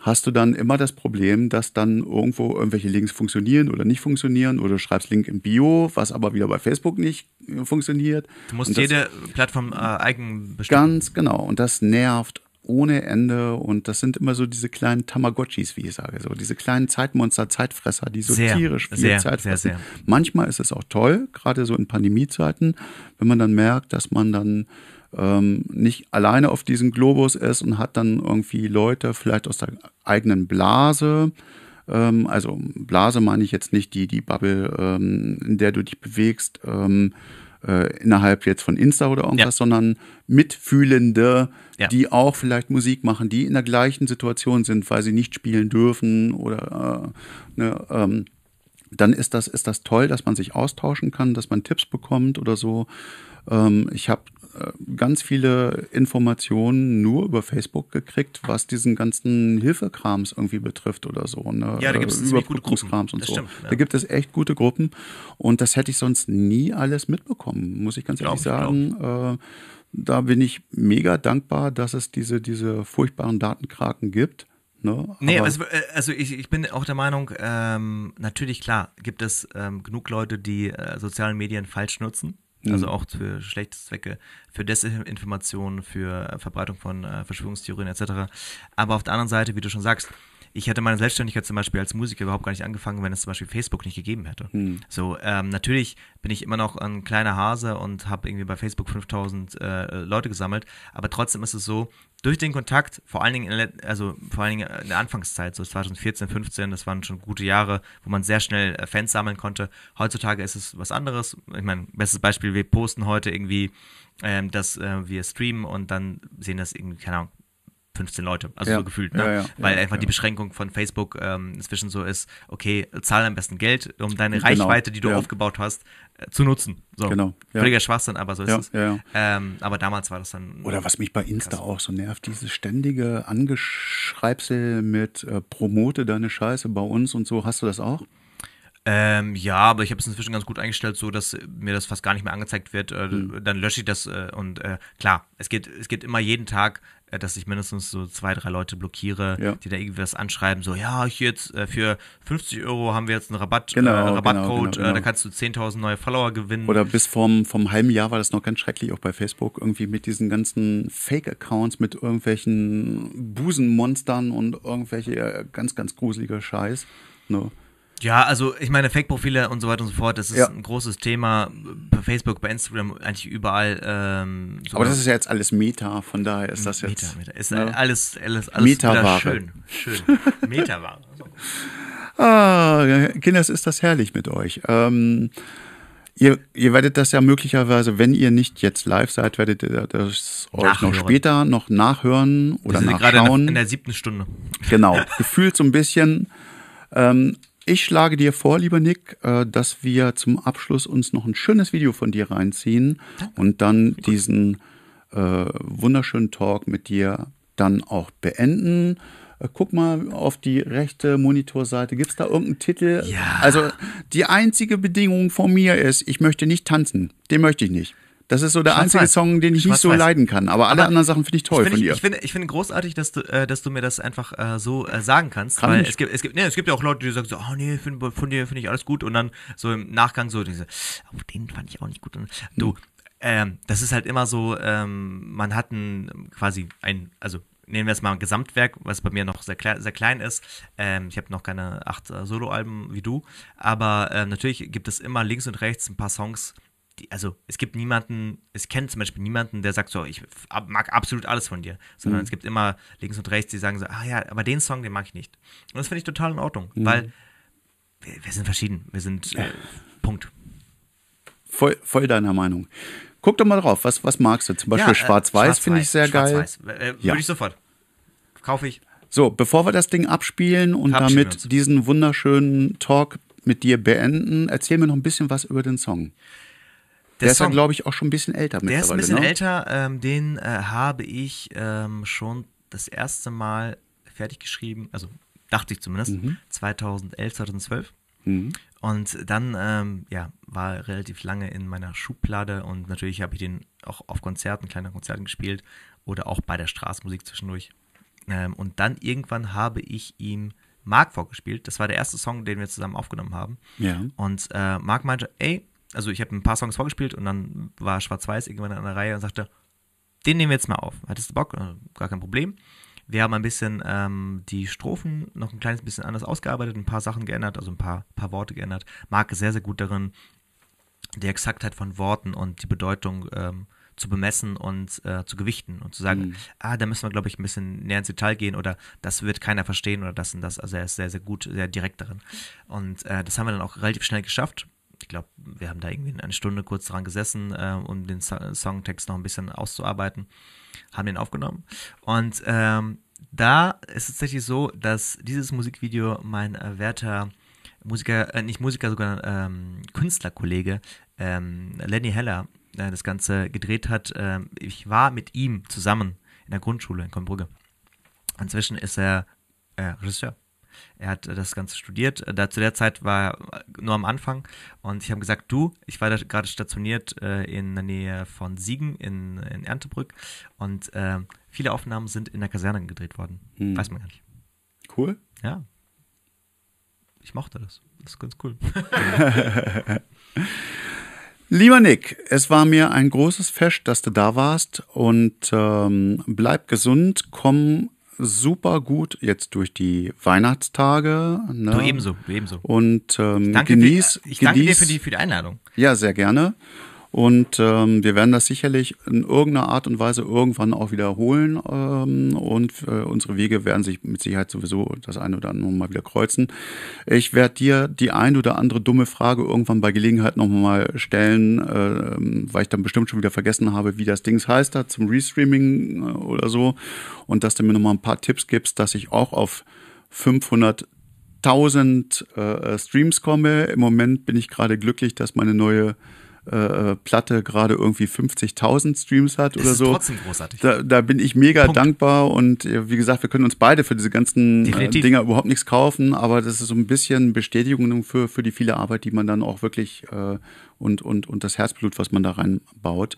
[SPEAKER 1] hast du dann immer das Problem, dass dann irgendwo irgendwelche Links funktionieren oder nicht funktionieren oder du schreibst Link im Bio, was aber wieder bei Facebook nicht äh, funktioniert.
[SPEAKER 2] Du musst
[SPEAKER 1] das-
[SPEAKER 2] jede Plattform äh, eigen bestimmen.
[SPEAKER 1] Ganz genau. Und das nervt ohne Ende. Und das sind immer so diese kleinen Tamagotchis, wie ich sage. So diese kleinen Zeitmonster, Zeitfresser, die so
[SPEAKER 2] Sehr,
[SPEAKER 1] tierisch viel
[SPEAKER 2] sehr,
[SPEAKER 1] Zeit
[SPEAKER 2] sehr,
[SPEAKER 1] fressen.
[SPEAKER 2] sehr.
[SPEAKER 1] Manchmal ist es auch toll, gerade so in Pandemiezeiten, wenn man dann merkt, dass man dann ähm, nicht alleine auf diesem Globus ist und hat dann irgendwie Leute vielleicht aus der eigenen Blase, ähm, also Blase meine ich jetzt nicht die, die Bubble, ähm, in der du dich bewegst, ähm, äh, innerhalb jetzt von Insta oder irgendwas,
[SPEAKER 2] Ja.
[SPEAKER 1] sondern Mitfühlende,
[SPEAKER 2] Ja.
[SPEAKER 1] die auch vielleicht Musik machen, die in der gleichen Situation sind, weil sie nicht spielen dürfen oder äh, ne, ähm, dann ist das, ist das toll, dass man sich austauschen kann, dass man Tipps bekommt oder so. Ähm, ich habe ganz viele Informationen nur über Facebook gekriegt, was diesen ganzen Hilfekrams irgendwie betrifft oder so. Ne?
[SPEAKER 2] Ja, da gibt es
[SPEAKER 1] Äh,
[SPEAKER 2] ziemlich gute Gruppen.
[SPEAKER 1] Und
[SPEAKER 2] Das
[SPEAKER 1] so.
[SPEAKER 2] stimmt, ja.
[SPEAKER 1] Da gibt es echt gute Gruppen und das hätte ich sonst nie alles mitbekommen, muss ich ganz
[SPEAKER 2] Glaub
[SPEAKER 1] ehrlich
[SPEAKER 2] glaub
[SPEAKER 1] sagen. Äh, da bin ich mega dankbar, dass es diese, diese furchtbaren Datenkraken gibt. Ne?
[SPEAKER 2] Nee,
[SPEAKER 1] Aber-
[SPEAKER 2] also, äh, also ich, ich bin auch der Meinung, ähm, natürlich klar, gibt es ähm, genug Leute, die äh, soziale Medien falsch nutzen.
[SPEAKER 1] Mhm.
[SPEAKER 2] Also auch für schlechte Zwecke, für Desinformation, für Verbreitung von äh, Verschwörungstheorien etc. Aber auf der anderen Seite, wie du schon sagst, ich hätte meine Selbstständigkeit zum Beispiel als Musiker überhaupt gar nicht angefangen, wenn es zum Beispiel Facebook nicht gegeben hätte.
[SPEAKER 1] Hm.
[SPEAKER 2] So, ähm, natürlich bin ich immer noch ein kleiner Hase und habe irgendwie bei Facebook 5000 äh, Leute gesammelt, aber trotzdem ist es so, durch den Kontakt, vor allen Dingen in der, also vor allen Dingen in der Anfangszeit, so 2014, 15, das waren schon gute Jahre, wo man sehr schnell äh, Fans sammeln konnte. Heutzutage ist es was anderes. Ich meine, bestes Beispiel, wir posten heute irgendwie, ähm, dass äh, wir streamen und dann sehen das irgendwie, keine Ahnung, 15 Leute, also
[SPEAKER 1] Ja.
[SPEAKER 2] so gefühlt, ne?
[SPEAKER 1] Ja,
[SPEAKER 2] weil einfach die Beschränkung von Facebook ähm, inzwischen so ist, okay, zahl am besten Geld, um deine
[SPEAKER 1] Genau,
[SPEAKER 2] Reichweite, die du aufgebaut hast, äh, zu nutzen. So.
[SPEAKER 1] Genau.
[SPEAKER 2] Völliger Schwachsinn, aber so ist
[SPEAKER 1] Ja,
[SPEAKER 2] es. Ähm, aber damals war das dann.
[SPEAKER 1] Oder was mich bei Insta auch so nervt, dieses ständige Angeschreibsel mit äh, Promote deine Scheiße bei uns und so. Hast du das auch?
[SPEAKER 2] Ähm, ja, aber ich habe es inzwischen ganz gut eingestellt, so dass mir das fast gar nicht mehr angezeigt wird. Äh,
[SPEAKER 1] Hm.
[SPEAKER 2] Dann lösche ich das äh, und äh, klar, es geht, es geht immer jeden Tag, äh, dass ich mindestens so zwei, drei Leute blockiere,
[SPEAKER 1] Ja.
[SPEAKER 2] die da irgendwie was anschreiben, so, ja, ich jetzt äh, für 50 Euro haben wir jetzt einen Rabatt,
[SPEAKER 1] Genau,
[SPEAKER 2] äh,
[SPEAKER 1] genau,
[SPEAKER 2] Rabattcode,
[SPEAKER 1] genau,
[SPEAKER 2] Äh, da
[SPEAKER 1] genau.
[SPEAKER 2] kannst du 10.000 neue Follower gewinnen.
[SPEAKER 1] Oder bis vom, vom halben Jahr war das noch ganz schrecklich, auch bei Facebook, irgendwie mit diesen ganzen Fake-Accounts, mit irgendwelchen Busenmonstern und irgendwelche ganz, ganz gruseliger Scheiß. Ne?
[SPEAKER 2] Ja, also ich meine, Fake-Profile und so weiter und so fort, das ist
[SPEAKER 1] Ja.
[SPEAKER 2] ein großes Thema bei Facebook, bei Instagram, eigentlich überall. Ähm,
[SPEAKER 1] Aber das ist ja jetzt alles Meta, von daher ist das jetzt.
[SPEAKER 2] Meta, Meta. Ist
[SPEAKER 1] ne?
[SPEAKER 2] alles, alles, alles wieder schön. Schön. Metaware.
[SPEAKER 1] Ah, Kinders, ist das herrlich mit euch. Ähm, ihr, ihr werdet das ja möglicherweise, wenn ihr nicht jetzt live seid, werdet ihr das euch
[SPEAKER 2] Nachhören.
[SPEAKER 1] noch später noch nachhören oder
[SPEAKER 2] sind gerade in
[SPEAKER 1] nachschauen.
[SPEAKER 2] der, in der siebten Stunde.
[SPEAKER 1] Genau, gefühlt so ein bisschen. Ähm, ich schlage dir vor, lieber Nick, äh, dass wir zum Abschluss uns noch ein schönes Video von dir reinziehen und dann diesen äh, wunderschönen Talk mit dir dann auch beenden. Äh, Guck mal auf die rechte Monitorseite. Gibt es da irgendeinen Titel?
[SPEAKER 2] Ja.
[SPEAKER 1] Also die einzige Bedingung von mir ist, ich möchte nicht tanzen. Den möchte ich nicht. Das ist so der einzige. Song, den ich nicht so leiden kann. Aber alle
[SPEAKER 2] Aber
[SPEAKER 1] anderen Sachen finde ich toll
[SPEAKER 2] ich
[SPEAKER 1] von
[SPEAKER 2] finde,
[SPEAKER 1] dir.
[SPEAKER 2] ich, finde, ich finde großartig, dass du, äh, dass du mir das einfach äh, so äh, sagen kannst.
[SPEAKER 1] Kann
[SPEAKER 2] weil
[SPEAKER 1] ich.
[SPEAKER 2] es gibt, es gibt, nee, es gibt ja auch Leute, die sagen so, oh nee, find, von dir finde ich alles gut. Und dann so im Nachgang so diese, oh, den fand ich auch nicht gut. Und du, ähm, das ist halt immer so, ähm, man hat ein quasi ein, also nehmen wir jetzt mal ein Gesamtwerk, was bei mir noch sehr, kle sehr klein ist. Ähm, ich habe noch keine acht äh, Soloalben wie du, aber äh, natürlich gibt es immer links und rechts ein paar Songs, die, also es gibt niemanden, es kennt zum Beispiel niemanden, der sagt so, ich mag absolut alles von dir, sondern es gibt immer links und rechts, die sagen so, ah ja, aber den Song, den mag ich nicht. Und das finde ich total in Ordnung, weil wir, wir sind verschieden, wir sind äh, Punkt.
[SPEAKER 1] Voll, voll deiner Meinung. Guck doch mal drauf, was, was magst du? Zum Beispiel
[SPEAKER 2] Ja, äh,
[SPEAKER 1] Schwarz-Weiß finde ich sehr geil.
[SPEAKER 2] Schwarz-Weiß. Äh,
[SPEAKER 1] Ja.
[SPEAKER 2] Würde ich sofort. Kaufe ich.
[SPEAKER 1] So, bevor wir das Ding abspielen und
[SPEAKER 2] wir
[SPEAKER 1] damit
[SPEAKER 2] uns.
[SPEAKER 1] diesen wunderschönen Talk mit dir beenden, erzähl mir noch ein bisschen was über den Song. Der, ist ja,
[SPEAKER 2] Song-
[SPEAKER 1] glaube ich, auch schon ein bisschen älter
[SPEAKER 2] Der ist ein bisschen
[SPEAKER 1] ne?
[SPEAKER 2] älter. Ähm, den äh, habe ich ähm, schon das erste Mal fertig geschrieben, also dachte ich zumindest,
[SPEAKER 1] Mhm.
[SPEAKER 2] 2011, 2012. Und dann, ähm, ja, war er relativ lange in meiner Schublade und natürlich habe ich den auch auf Konzerten, kleinen Konzerten gespielt oder auch bei der Straßenmusik zwischendurch. Ähm, und dann irgendwann habe ich ihm Mark vorgespielt. Das war der erste Song, den wir zusammen aufgenommen haben.
[SPEAKER 1] Ja.
[SPEAKER 2] Und äh, Marc meinte, ey, also ich habe ein paar Songs vorgespielt und dann war Schwarz-Weiß irgendwann an der Reihe und sagte, den nehmen wir jetzt mal auf. Hattest du Bock? Äh, Gar kein Problem. Wir haben ein bisschen ähm, die Strophen noch ein kleines bisschen anders ausgearbeitet, ein paar Sachen geändert, also ein paar, paar Worte geändert. Marc ist sehr, sehr gut darin, die Exaktheit von Worten und die Bedeutung ähm, zu bemessen und äh, zu gewichten und zu sagen, ah, da müssen wir, glaube ich, ein bisschen näher ins Detail gehen oder das wird keiner verstehen oder das und das. Also er ist sehr, sehr gut, sehr direkt darin. Und äh, das haben wir dann auch relativ schnell geschafft. Ich glaube, wir haben da irgendwie eine Stunde kurz dran gesessen, äh, um den so Songtext noch ein bisschen auszuarbeiten, haben den aufgenommen. Und ähm, da ist es tatsächlich so, dass dieses Musikvideo mein äh, werter Musiker, äh, nicht Musiker, sogar ähm, Künstlerkollege ähm, Lenny Heller äh, das Ganze gedreht hat. Ähm, ich war mit ihm zusammen in der Grundschule in Kombrügge. Inzwischen ist er äh, Regisseur. Er hat das Ganze studiert. Da zu der Zeit war er nur am Anfang und ich habe gesagt, du, ich war da gerade stationiert äh, in der Nähe von Siegen in, in Erntebrück und äh, viele Aufnahmen sind in der Kaserne gedreht worden.
[SPEAKER 1] Hm.
[SPEAKER 2] Weiß man gar nicht.
[SPEAKER 1] Cool.
[SPEAKER 2] Ja. Ich mochte das. Das ist ganz cool.
[SPEAKER 1] Lieber Nick, es war mir ein großes Fest, dass du da warst und ähm, bleib gesund, komm super gut jetzt durch die Weihnachtstage. Ne?
[SPEAKER 2] Du ebenso, du ebenso.
[SPEAKER 1] Und ähm,
[SPEAKER 2] Danke
[SPEAKER 1] genieß,
[SPEAKER 2] dir, ich danke dir
[SPEAKER 1] genieß,
[SPEAKER 2] für die, für die Einladung.
[SPEAKER 1] Ja, sehr gerne. Und ähm, wir werden das sicherlich in irgendeiner Art und Weise irgendwann auch wiederholen. Ähm, und äh, unsere Wege werden sich mit Sicherheit sowieso das eine oder andere mal wieder kreuzen. Ich werde dir die ein oder andere dumme Frage irgendwann bei Gelegenheit nochmal stellen, äh, weil ich dann bestimmt schon wieder vergessen habe, wie das Ding heißt da zum Restreaming äh, oder so. Und dass du mir nochmal ein paar Tipps gibst, dass ich auch auf 500 1000 äh, Streams komme. Im Moment bin ich gerade glücklich, dass meine neue äh, Platte gerade irgendwie 50.000 Streams hat
[SPEAKER 2] Das
[SPEAKER 1] oder
[SPEAKER 2] ist
[SPEAKER 1] so.
[SPEAKER 2] trotzdem großartig.
[SPEAKER 1] Da, da bin ich mega
[SPEAKER 2] Punkt.
[SPEAKER 1] dankbar und äh, wie gesagt, wir können uns beide für diese ganzen äh,
[SPEAKER 2] Definitiv.
[SPEAKER 1] Dinger überhaupt nichts kaufen, aber das ist so ein bisschen Bestätigung für, für die viele Arbeit, die man dann auch wirklich äh, und, und, und das Herzblut, was man da reinbaut.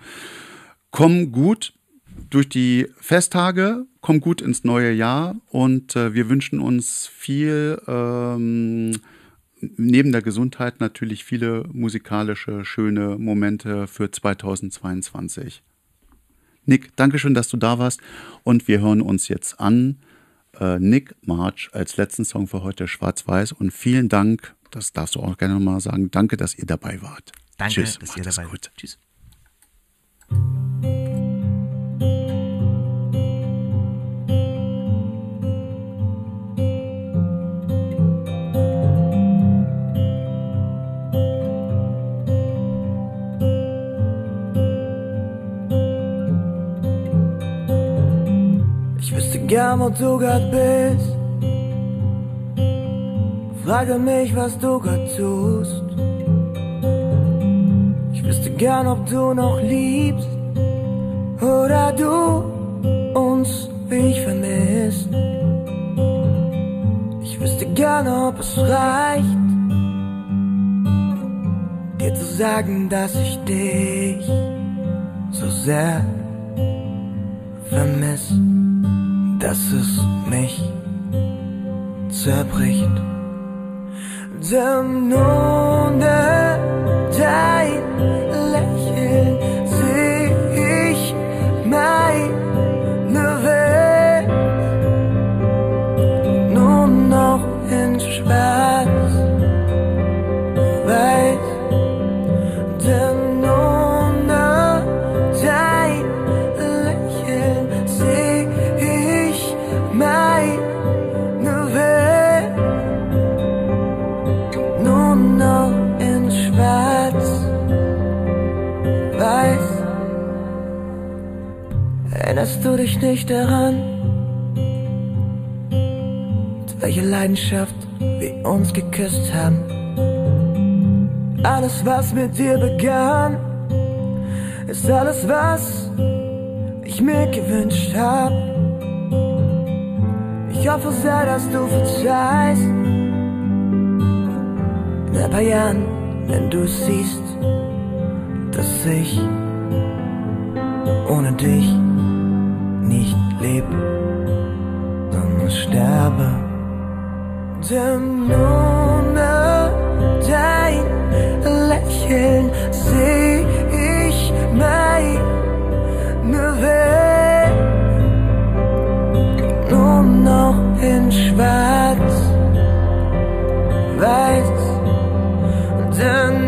[SPEAKER 1] Komm gut durch die Festtage, komm gut ins neue Jahr und äh, wir wünschen uns viel ähm, neben der Gesundheit natürlich viele musikalische, schöne Momente für 2022. Nick, danke schön, dass du da warst und wir hören uns jetzt an. Äh, Nick March als letzten Song für heute Schwarz-Weiß und vielen Dank, das darfst du auch gerne nochmal sagen, danke, dass ihr dabei wart.
[SPEAKER 2] Danke,
[SPEAKER 1] Tschüss,
[SPEAKER 2] dass ihr dabei seid. Tschüss.
[SPEAKER 3] Wüsste gern, wo du grad bist. Frage mich, was du grad tust. Ich wüsste gern, ob du noch liebst. Oder du uns wie ich vermisst. Ich wüsste gern, ob es reicht. Dir zu sagen, dass ich dich so sehr vermiss dass es mich zerbricht. Denn ohne dein Lächeln Erinnerst du dich nicht daran? Mit welcher Leidenschaft wir uns geküsst haben? Alles, was mit dir begann, ist alles, was ich mir gewünscht hab. Ich hoffe sehr, dass du verzeihst. In ein paar Jahren, wenn du siehst, dass ich ohne dich leb, sondern sterbe. Denn ohne dein Lächeln seh ich meine Welt nur noch in Schwarz, weiß. Denn